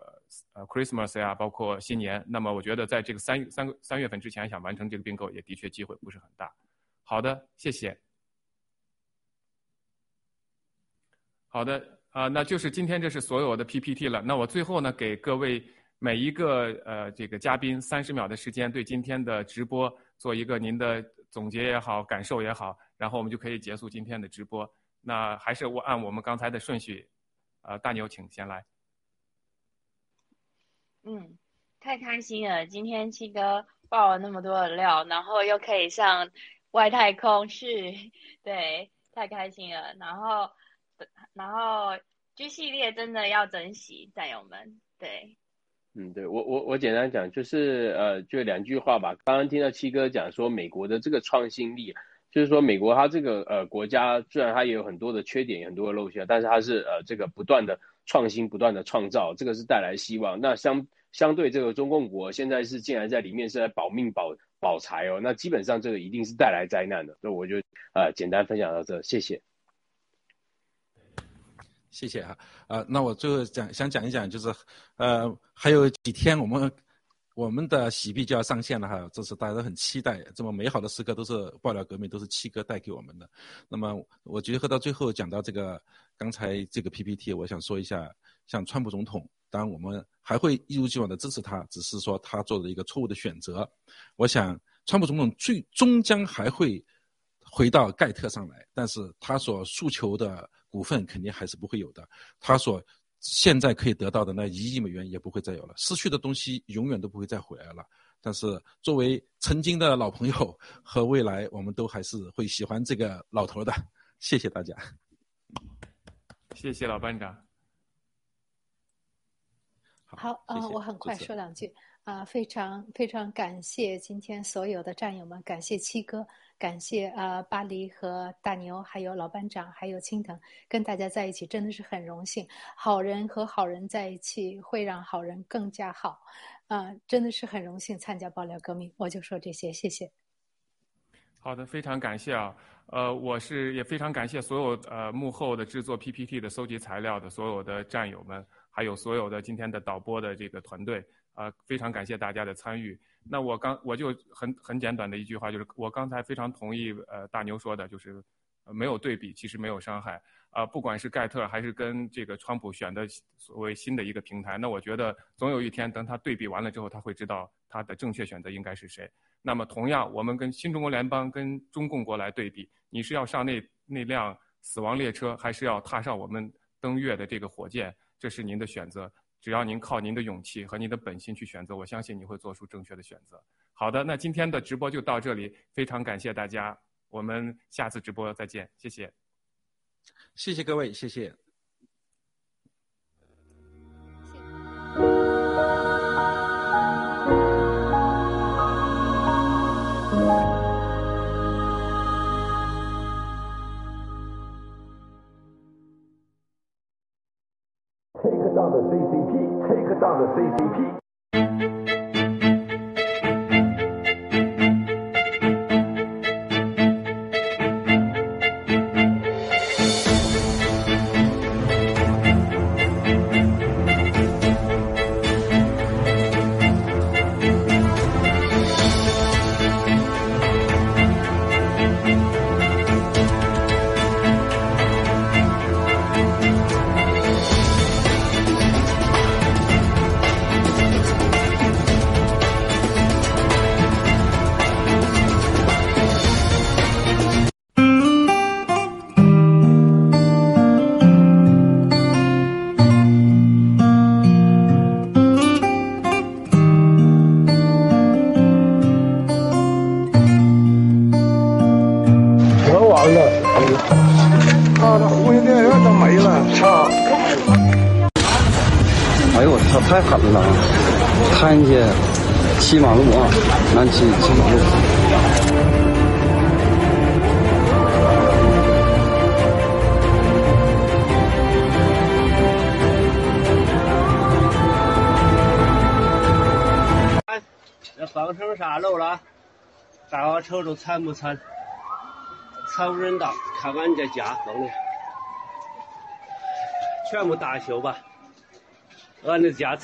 呃，Christmas 呀，包括新年。那么我觉得在这个三三个三月份之前想完成这个并购，也的确机会不是很大。好的，谢谢。好的，啊，那就是今天这是所有的 PPT 了。那我最后呢，给各位每一个呃这个嘉宾三十秒的时间，对今天的直播做一个您的。总结也好，感受也好，然后我们就可以结束今天的直播。那还是我按我们刚才的顺序，呃，大牛请先来。嗯，太开心了！今天七哥爆了那么多的料，然后又可以上外太空去，对，太开心了。然后，然后 G 系列真的要珍惜，战友们，对。嗯，对我我我简单讲就是呃，就两句话吧。刚刚听到七哥讲说美国的这个创新力，就是说美国它这个呃国家虽然它也有很多的缺点，很多的漏洞，但是它是呃这个不断的创新，不断的创造，这个是带来希望。那相相对这个中共国现在是竟然在里面是在保命保保财哦，那基本上这个一定是带来灾难的。所以我就呃简单分享到这，谢谢。谢谢哈，呃，那我最后讲想讲一讲，就是，呃，还有几天我们我们的喜币就要上线了哈，这是大家都很期待，这么美好的时刻都是爆料革命，都是七哥带给我们的。那么我结合到最后讲到这个刚才这个 PPT，我想说一下，像川普总统，当然我们还会一如既往的支持他，只是说他做了一个错误的选择。我想川普总统最终将还会回到盖特上来，但是他所诉求的。股份肯定还是不会有的，他所现在可以得到的那一亿美元也不会再有了，失去的东西永远都不会再回来了。但是作为曾经的老朋友和未来，我们都还是会喜欢这个老头的。谢谢大家，谢谢老班长。好，嗯，我很快说两句啊，非常非常感谢今天所有的战友们，感谢七哥。感谢啊，巴黎和大牛，还有老班长，还有青藤，跟大家在一起真的是很荣幸。好人和好人在一起，会让好人更加好，啊，真的是很荣幸参加爆料革命。我就说这些，谢谢。好的，非常感谢啊，呃，我是也非常感谢所有呃幕后的制作 PPT 的搜集材料的所有的战友们，还有所有的今天的导播的这个团队，啊，非常感谢大家的参与。那我刚我就很很简短的一句话，就是我刚才非常同意呃大牛说的，就是没有对比其实没有伤害啊，不管是盖特还是跟这个川普选的所谓新的一个平台，那我觉得总有一天等他对比完了之后，他会知道他的正确选择应该是谁。那么同样，我们跟新中国联邦跟中共国来对比，你是要上那那辆死亡列车，还是要踏上我们登月的这个火箭，这是您的选择。只要您靠您的勇气和您的本心去选择，我相信你会做出正确的选择。好的，那今天的直播就到这里，非常感谢大家，我们下次直播再见，谢谢。谢谢各位，谢谢。瞅瞅惨惨？无人道！看看你这家弄的，全部大修吧。俺的家。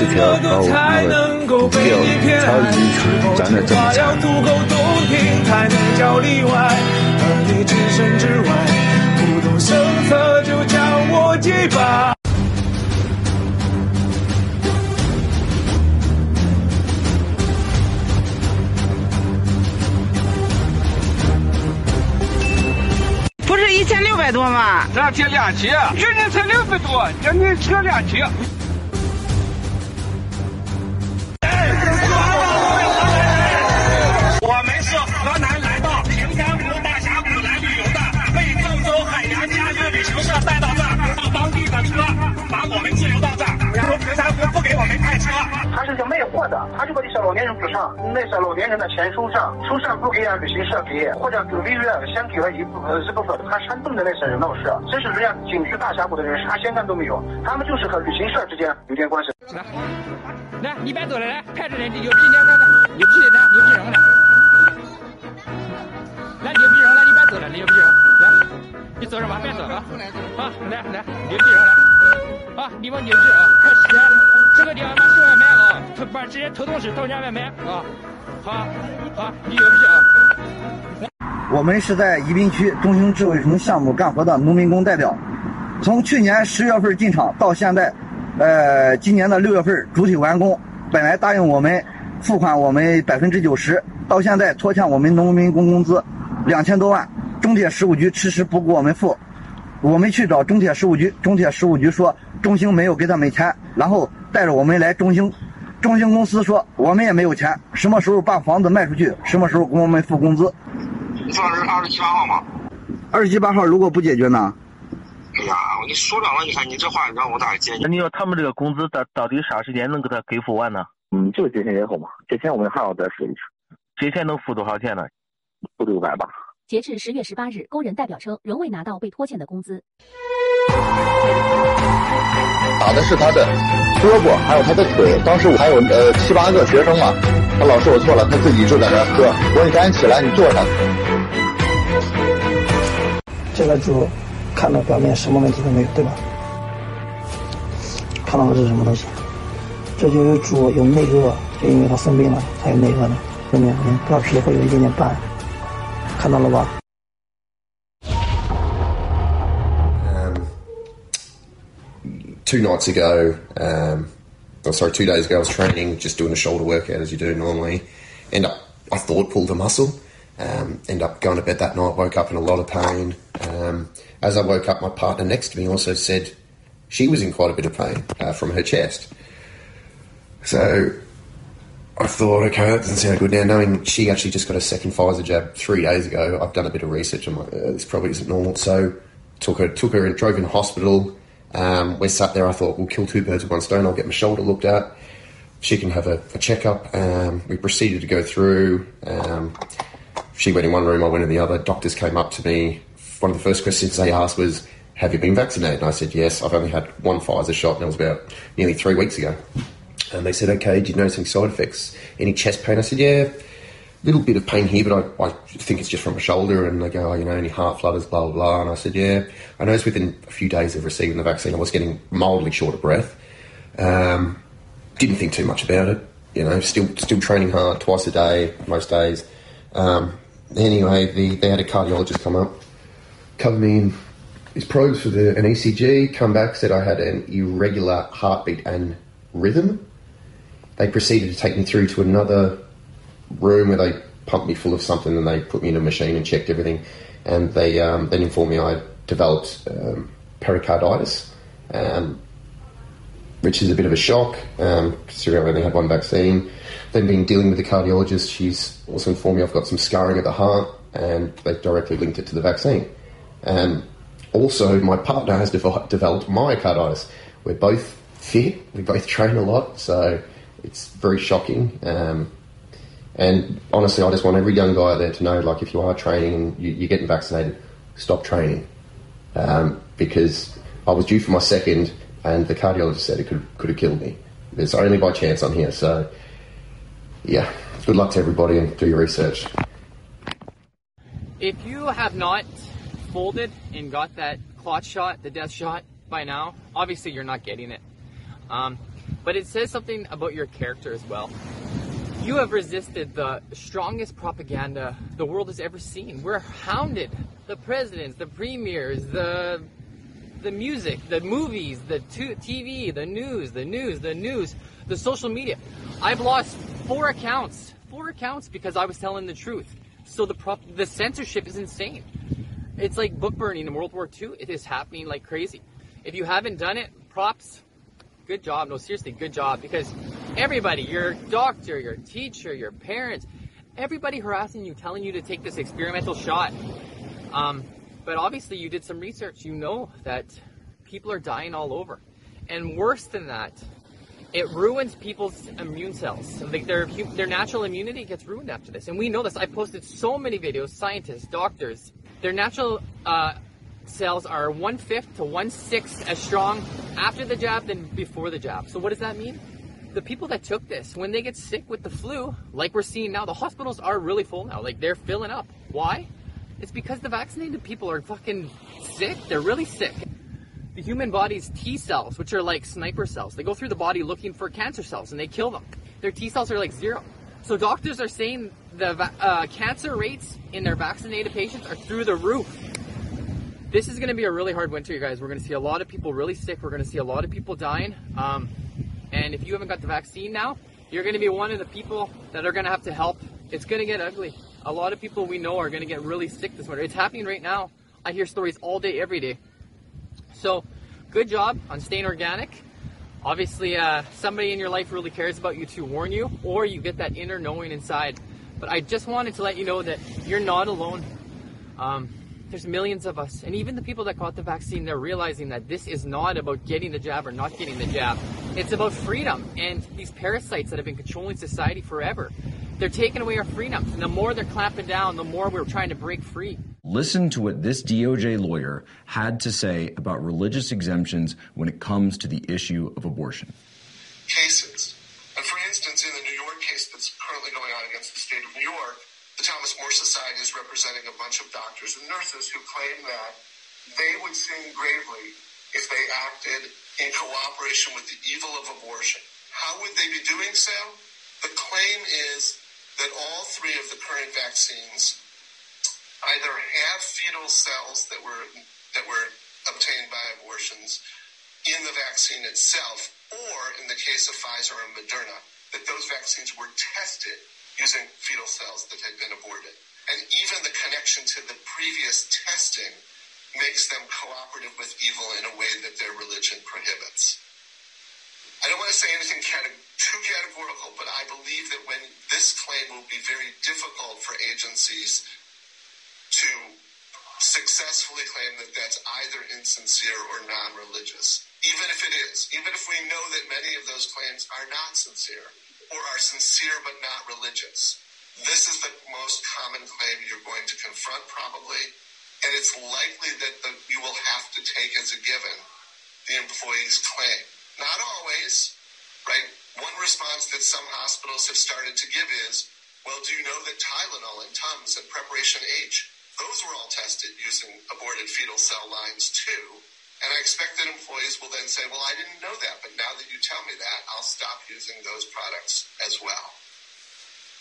怎么做才能够被你偏爱？是否情话要足够动听才能叫例外？而你置身之外，不动声色就将我击败。不是一千六百多吗？那天两期，人家才六百多，叫你扯两期。旅行社带到这儿，坐当地的车把我们滞留到这儿，然后平山湖不给我们派车。他是个卖货的，他就把这些老年人不上，那些老年人的钱收上，收上不给俺旅行社给，或者给违约先给了一部分一部分，他山东的那些人闹事，这是人家景区大峡谷的人啥闲干都没有，他们就是和旅行社之间有点关系。来，来，你别走了，来，派着人，牛逼的，来来，牛逼的，来，牛逼人来，来，牛逼人来，你别走了，牛逼人，来，你走着吧，别走啊，好，来来，牛逼人来，啊，你们牛逼啊，快起来，这个地方把送外卖啊，他把这些偷东西偷人家外卖啊，好，好，你牛逼啊。我们是在宜宾区中兴智慧城项目干活的农民工代表，从去年十月份进场到现在，呃，今年的六月份主体完工。本来答应我们付款我们百分之九十，到现在拖欠我们农民工工资两千多万，中铁十五局迟迟不给我们付。我们去找中铁十五局，中铁十五局说中兴没有给他们钱，然后带着我们来中兴，中兴公司说我们也没有钱，什么时候把房子卖出去，什么时候给我们付工资。你说是二十七八号吗？二十七八号如果不解决呢？哎呀，我跟你说两了，你看你这话让我咋接？那你说他们这个工资到到底啥时间能给他给付完呢？嗯，就是节前节后嘛，节前我们还要再说一次。节前能付多少钱呢？付六百吧。截至十月十八日，工人代表称仍未拿到被拖欠的工资。打的是他的胳膊，还有他的腿。当时我还有呃七八个学生嘛，他老师我错了，他自己就在那喝。我说你赶紧起来，你坐下。这个就看到表面什么问题都没有，对吧？看到了这是什么东西？这就是猪有内恶，就因为它生病了才有内恶的，后面可能表皮会有一点点斑，kanalı. Um, two nights ago, um, oh, sorry, two days ago, I was training, just doing a shoulder workout as you do normally. End up, I thought pulled a muscle. Um, end up going to bed that night, woke up in a lot of pain. Um, as I woke up, my partner next to me also said she was in quite a bit of pain uh, from her chest. So I thought, okay, that doesn't sound good. Now, knowing she actually just got a second Pfizer jab three days ago, I've done a bit of research. I'm like, uh, this probably isn't normal. So took her, took her and drove in hospital. Um, we sat there. I thought we'll kill two birds with one stone. I'll get my shoulder looked at. She can have a, a checkup. Um, we proceeded to go through. Um, she went in one room. I went in the other. Doctors came up to me. One of the first questions they asked was, "Have you been vaccinated?" And I said, "Yes. I've only had one Pfizer shot, and it was about nearly three weeks ago." And they said, "Okay. Did you notice any side effects? Any chest pain?" I said, "Yeah." little bit of pain here, but I, I think it's just from my shoulder. And they go, oh, you know, any heart flutters, blah, blah, blah. And I said, yeah. I noticed within a few days of receiving the vaccine, I was getting mildly short of breath. Um, didn't think too much about it. You know, still still training hard twice a day, most days. Um, anyway, the, they had a cardiologist come up, cover me in his probes for the, an ECG, come back, said I had an irregular heartbeat and rhythm. They proceeded to take me through to another room where they pumped me full of something and they put me in a machine and checked everything. And they um, then informed me I developed um, pericarditis, um, which is a bit of a shock um, considering I only had one vaccine. Then been dealing with the cardiologist, she's also informed me I've got some scarring at the heart and they've directly linked it to the vaccine. And also, my partner has dev- developed myocarditis. We're both fit, we both train a lot, so it's very shocking. Um, and honestly, I just want every young guy there to know, like, if you are training and you, you're getting vaccinated, stop training. Um, because I was due for my second, and the cardiologist said it could could have killed me. It's only by chance I'm here. So, yeah, good luck to everybody and do your research. If you have not folded and got that clot shot, the death shot by now, obviously you're not getting it. Um, but it says something about your character as well. You have resisted the strongest propaganda the world has ever seen. We're hounded. The presidents, the premiers, the the music, the movies, the tu- TV, the news, the news, the news, the social media. I've lost four accounts, four accounts because I was telling the truth. So the prop- the censorship is insane. It's like book burning in World War II. It is happening like crazy. If you haven't done it, props. Good job. No, seriously, good job because everybody, your doctor, your teacher, your parents, everybody harassing you, telling you to take this experimental shot. Um, but obviously, you did some research. You know that people are dying all over. And worse than that, it ruins people's immune cells. Like their their natural immunity gets ruined after this. And we know this. I posted so many videos. Scientists, doctors, their natural uh, cells are one fifth to one sixth as strong after the jab than before the jab. So what does that mean? The people that took this, when they get sick with the flu, like we're seeing now, the hospitals are really full now. Like they're filling up. Why? It's because the vaccinated people are fucking sick. They're really sick. The human body's T cells, which are like sniper cells, they go through the body looking for cancer cells and they kill them. Their T cells are like zero. So doctors are saying the uh, cancer rates in their vaccinated patients are through the roof. This is going to be a really hard winter, you guys. We're going to see a lot of people really sick. We're going to see a lot of people dying. Um, and if you haven't got the vaccine now, you're going to be one of the people that are going to have to help. It's going to get ugly. A lot of people we know are going to get really sick this winter. It's happening right now. I hear stories all day, every day. So, good job on staying organic. Obviously, uh, somebody in your life really cares about you to warn you, or you get that inner knowing inside. But I just wanted to let you know that you're not alone. Um, there's millions of us, and even the people that got the vaccine, they're realizing that this is not about getting the jab or not getting the jab. It's about freedom and these parasites that have been controlling society forever. They're taking away our freedoms, and the more they're clamping down, the more we're trying to break free. Listen to what this DOJ lawyer had to say about religious exemptions when it comes to the issue of abortion. cases. And for instance, in the New York case that's currently going on against the state of New York, the Thomas More Society is representing a bunch of doctors and nurses who claim that they would sin gravely if they acted in cooperation with the evil of abortion. How would they be doing so? The claim is that all three of the current vaccines either have fetal cells that were that were obtained by abortions in the vaccine itself, or in the case of Pfizer and Moderna, that those vaccines were tested using fetal cells that had been aborted. And even the connection to the previous testing makes them cooperative with evil in a way that their religion prohibits. I don't want to say anything too categorical, but I believe that when this claim will be very difficult for agencies to successfully claim that that's either insincere or non-religious. Even if it is, even if we know that many of those claims are not sincere or are sincere but not religious. This is the most common claim you're going to confront probably, and it's likely that the, you will have to take as a given the employee's claim. Not always, right? One response that some hospitals have started to give is, well, do you know that Tylenol and Tums and Preparation H, those were all tested using aborted fetal cell lines too. And I expect that employees will then say, well, I didn't know that, but now that you tell me that, I'll stop using those products as well.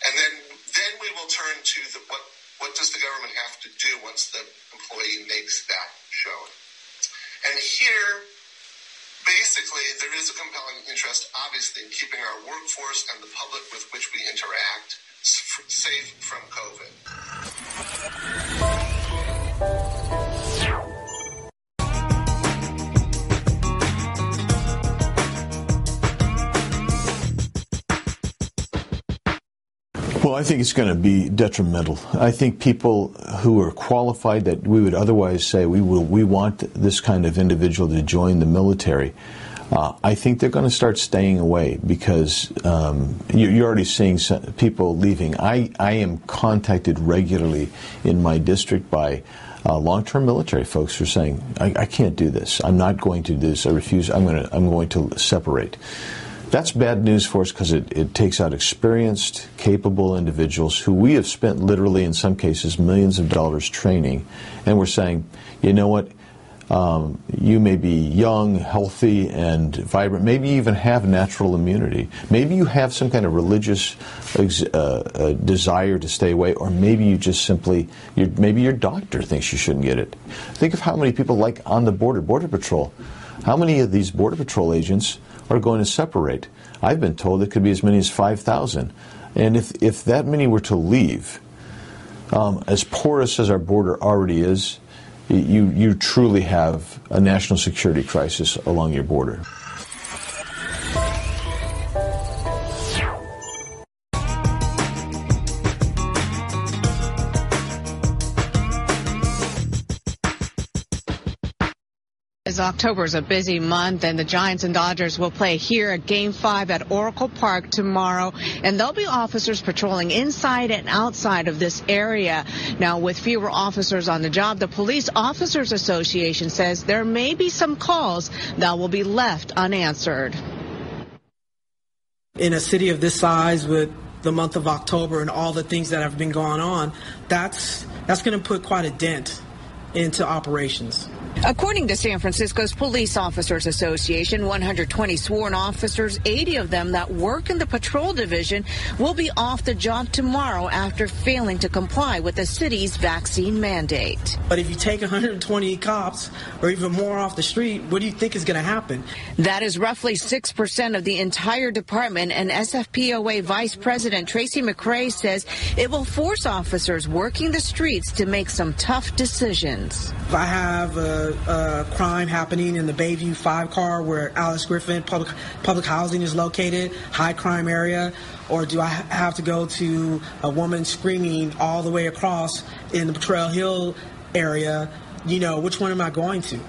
And then, then we will turn to the, what, what does the government have to do once the employee makes that showing? And here, basically, there is a compelling interest, obviously, in keeping our workforce and the public with which we interact safe from COVID. Well, I think it's going to be detrimental. I think people who are qualified that we would otherwise say we will, we want this kind of individual to join the military. Uh, I think they're going to start staying away because um, you, are already seeing people leaving. I, I am contacted regularly in my district by uh, long-term military folks who are saying, I, I, can't do this. I'm not going to do this. I refuse. I'm going to. I'm going to separate. That's bad news for us because it, it takes out experienced, capable individuals who we have spent literally, in some cases, millions of dollars training, and we're saying, you know what? Um, you may be young, healthy, and vibrant. Maybe you even have natural immunity. Maybe you have some kind of religious uh, uh, desire to stay away, or maybe you just simply, maybe your doctor thinks you shouldn't get it. Think of how many people, like on the border, Border Patrol, how many of these Border Patrol agents are going to separate? I've been told it could be as many as 5,000. And if, if that many were to leave, um, as porous as our border already is, you, you truly have a national security crisis along your border. As October is a busy month and the Giants and Dodgers will play here at Game 5 at Oracle Park tomorrow and there'll be officers patrolling inside and outside of this area. Now with fewer officers on the job, the Police Officers Association says there may be some calls that will be left unanswered. In a city of this size with the month of October and all the things that have been going on, that's that's going to put quite a dent into operations. According to San Francisco's Police Officers Association, 120 sworn officers, 80 of them that work in the patrol division, will be off the job tomorrow after failing to comply with the city's vaccine mandate. But if you take 120 cops or even more off the street, what do you think is going to happen? That is roughly 6% of the entire department, and SFPOA Vice President Tracy McCray says it will force officers working the streets to make some tough decisions. I have a a, crime happening in the Bayview 5 car where Alice Griffin public public housing is located, high crime area, or do I have to go to a woman screaming all the way across in the Trail Hill area? You know, which one am I going to?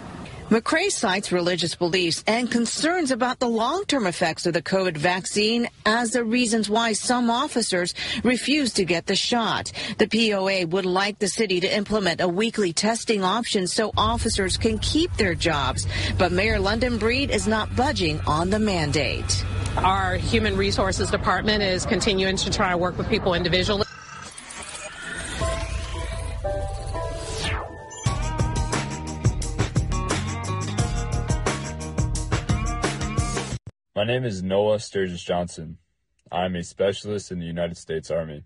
McCray cites religious beliefs and concerns about the long-term effects of the COVID vaccine as the reasons why some officers refuse to get the shot. The POA would like the city to implement a weekly testing option so officers can keep their jobs. But Mayor London Breed is not budging on the mandate. Our human resources department is continuing to try to work with people individually. My name is Noah Sturgis Johnson. I am a specialist in the United States Army.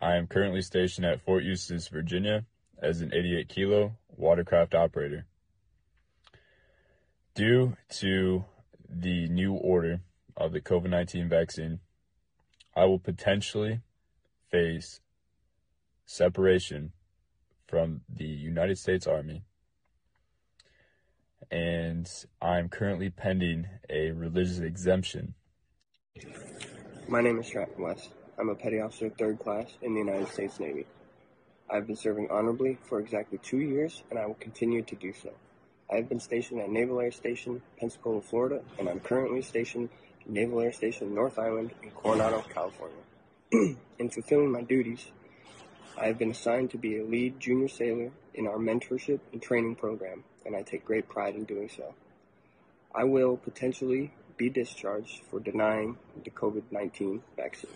I am currently stationed at Fort Eustis, Virginia, as an 88 kilo watercraft operator. Due to the new order of the COVID 19 vaccine, I will potentially face separation from the United States Army. And I'm currently pending a religious exemption. My name is Stratton West. I'm a petty officer, third class in the United States Navy. I've been serving honorably for exactly two years, and I will continue to do so. I have been stationed at Naval Air Station, Pensacola, Florida, and I'm currently stationed at Naval Air Station North Island in Coronado, California. in fulfilling my duties, I have been assigned to be a lead junior sailor in our mentorship and training program, and I take great pride in doing so. I will potentially be discharged for denying the COVID 19 vaccine.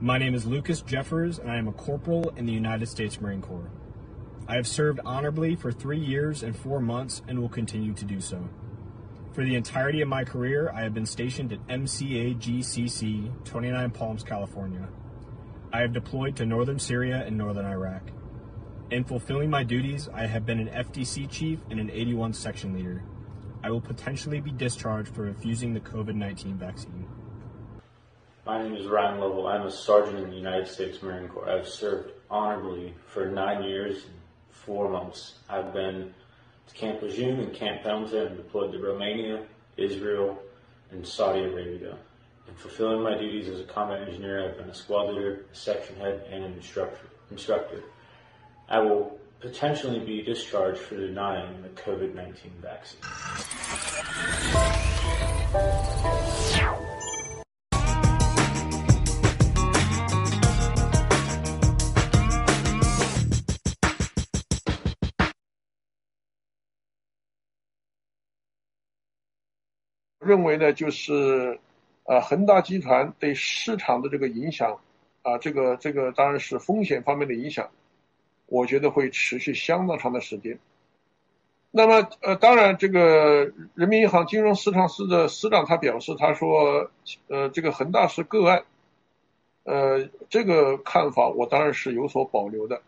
My name is Lucas Jeffers, and I am a corporal in the United States Marine Corps. I have served honorably for three years and four months and will continue to do so. For the entirety of my career, I have been stationed at MCAGCC, 29 Palms, California. I have deployed to northern Syria and northern Iraq. In fulfilling my duties, I have been an FDC chief and an 81 section leader. I will potentially be discharged for refusing the COVID 19 vaccine. My name is Ryan Lovell. I'm a sergeant in the United States Marine Corps. I've served honorably for nine years and four months. I've been to Camp Lejeune and Camp Pendleton and deployed to Romania, Israel, and Saudi Arabia. In fulfilling my duties as a combat engineer, I've been a squad leader, a section head, and an instructor. instructor. I will potentially be discharged for denying the COVID 19 vaccine.认为呢，就是啊，恒大集团对市场的这个影响啊，这个这个当然是风险方面的影响， 我觉得会持续相当长的时间。那么呃，当然这个人民银行金融市场司的司长他表示，他说呃，这个恒大是个案，呃，这个看法我当然是有所保留的，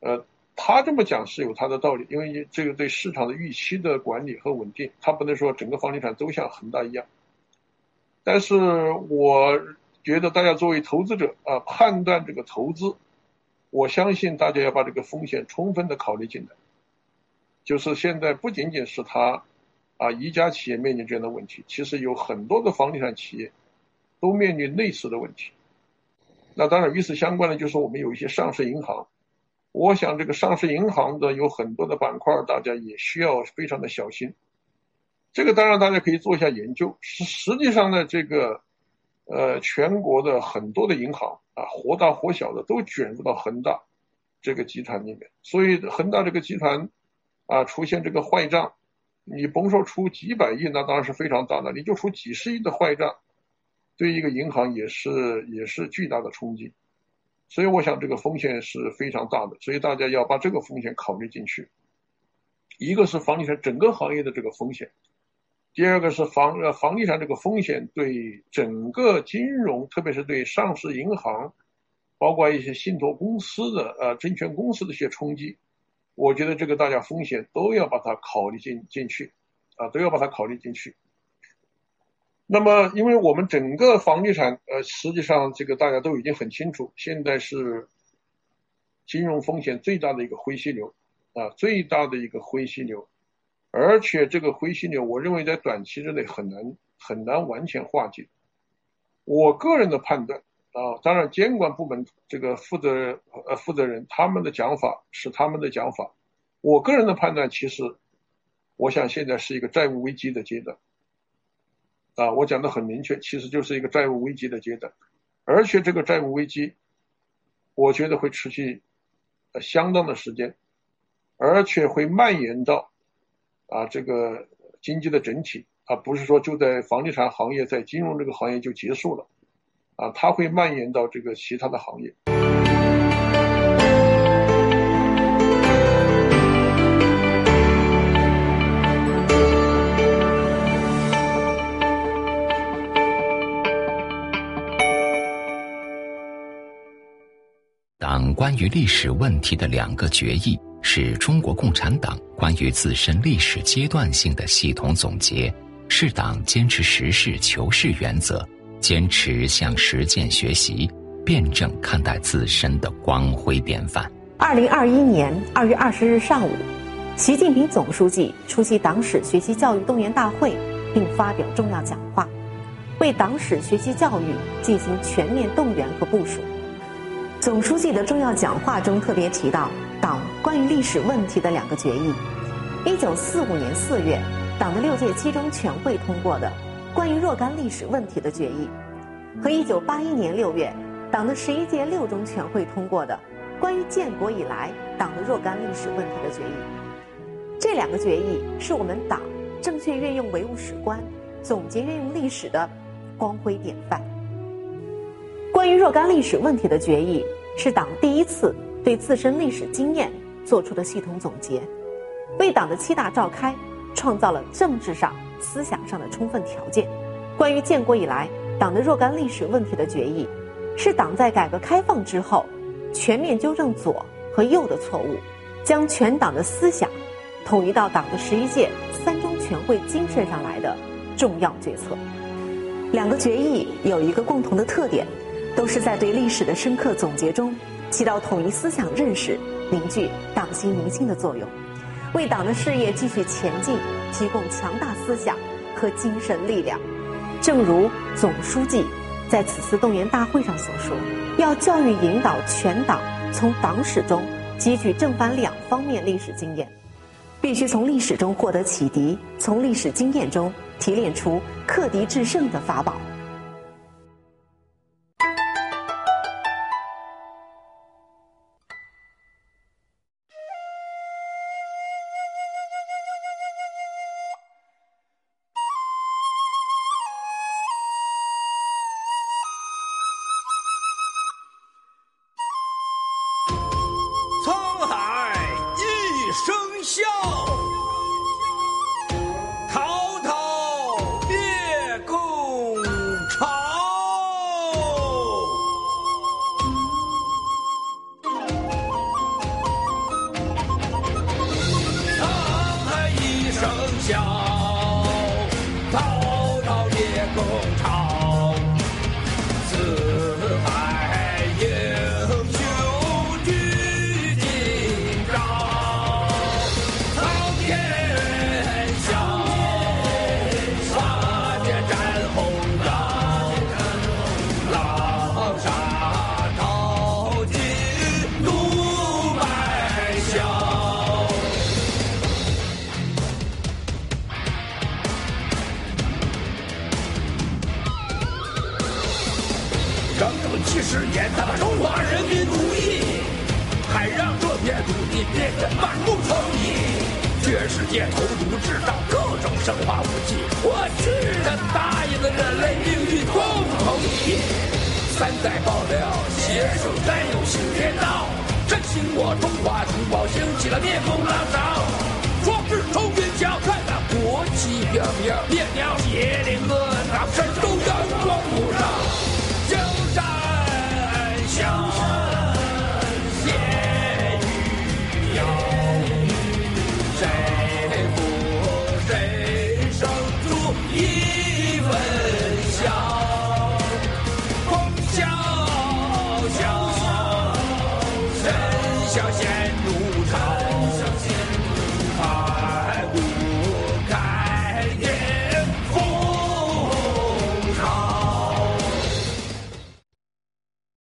呃。他这么讲是有他的道理，因为这个对市场的预期的管理和稳定，他不能说整个房地产都像恒大一样。但是我觉得大家作为投资者啊，判断这个投资，我相信大家要把这个风险充分的考虑进来。就是现在不仅仅是他啊一家企业面临这样的问题，其实有很多的房地产企业都面临类似的问题。那当然与此相关的，就是我们有一些上市银行。我想，这个上市银行的有很多的板块，大家也需要非常的小心。这个当然大家可以做一下研究。实实际上呢，这个呃，全国的很多的银行啊，或大或小的都卷入到恒大这个集团里面。所以恒大这个集团啊，出现这个坏账，你甭说出几百亿，那当然是非常大的，你就出几十亿的坏账，对一个银行也是也是巨大的冲击。所以我想这个风险是非常大的，所以大家要把这个风险考虑进去。一个是房地产整个行业的这个风险，第二个是房呃房地产这个风险对整个金融，特别是对上市银行，包括一些信托公司的呃证券公司的一些冲击，我觉得这个大家风险都要把它考虑进进去，啊都要把它考虑进去。那么，因为我们整个房地产，呃，实际上这个大家都已经很清楚，现在是金融风险最大的一个灰犀牛，啊，最大的一个灰犀牛，而且这个灰犀牛，我认为在短期之内很难很难完全化解。我个人的判断，啊，当然监管部门这个负责呃负责人他们的讲法是他们的讲法，我个人的判断其实，我想现在是一个债务危机的阶段。啊，我讲的很明确，其实就是一个债务危机的阶段，而且这个债务危机，我觉得会持续呃相当的时间，而且会蔓延到啊，这个经济的整体，啊，不是说就在房地产行业，在金融这个行业就结束了，啊，它会蔓延到这个其他的行业。关于历史问题的两个决议。是中国共产党关于自身历史阶段性的系统总结，是党坚持实事求是原则，坚持向实践学习、辩证看待自身的光辉典范。二零二一年二月二十日上午，习近平总书记出席党史学习教育动员大会，并发表重要讲话，为党史学习教育进行全面动员和部署。总书记的重要讲话中特别提到党关于历史问题的两个决议：一九四五年四月，党的六届七中全会通过的关于若干历史问题的决议，和一九八一年六月，党的十一届六中全会通过的关于建国以来党的若干历史问题的决议。这两个决议是我们党正确运用唯物史观、总结运用历史的光辉典范。关于若干历史问题的决议，是党第一次对自身历史经验做出的系统总结，为党的七大召开创造了政治上、思想上的充分条件。关于建国以来党的若干历史问题的决议，是党在改革开放之后全面纠正左和右的错误，将全党的思想统一到党的十一届三中全会精神上来的重要决策。两个决议有一个共同的特点。都是在对历史的深刻总结中，起到统一思想认识、凝聚党心民心的作用，为党的事业继续前进提供强大思想和精神力量。正如总书记在此次动员大会上所说，要教育引导全党从党史中汲取正反两方面历史经验，必须从历史中获得启迪，从历史经验中提炼出克敌制胜的法宝。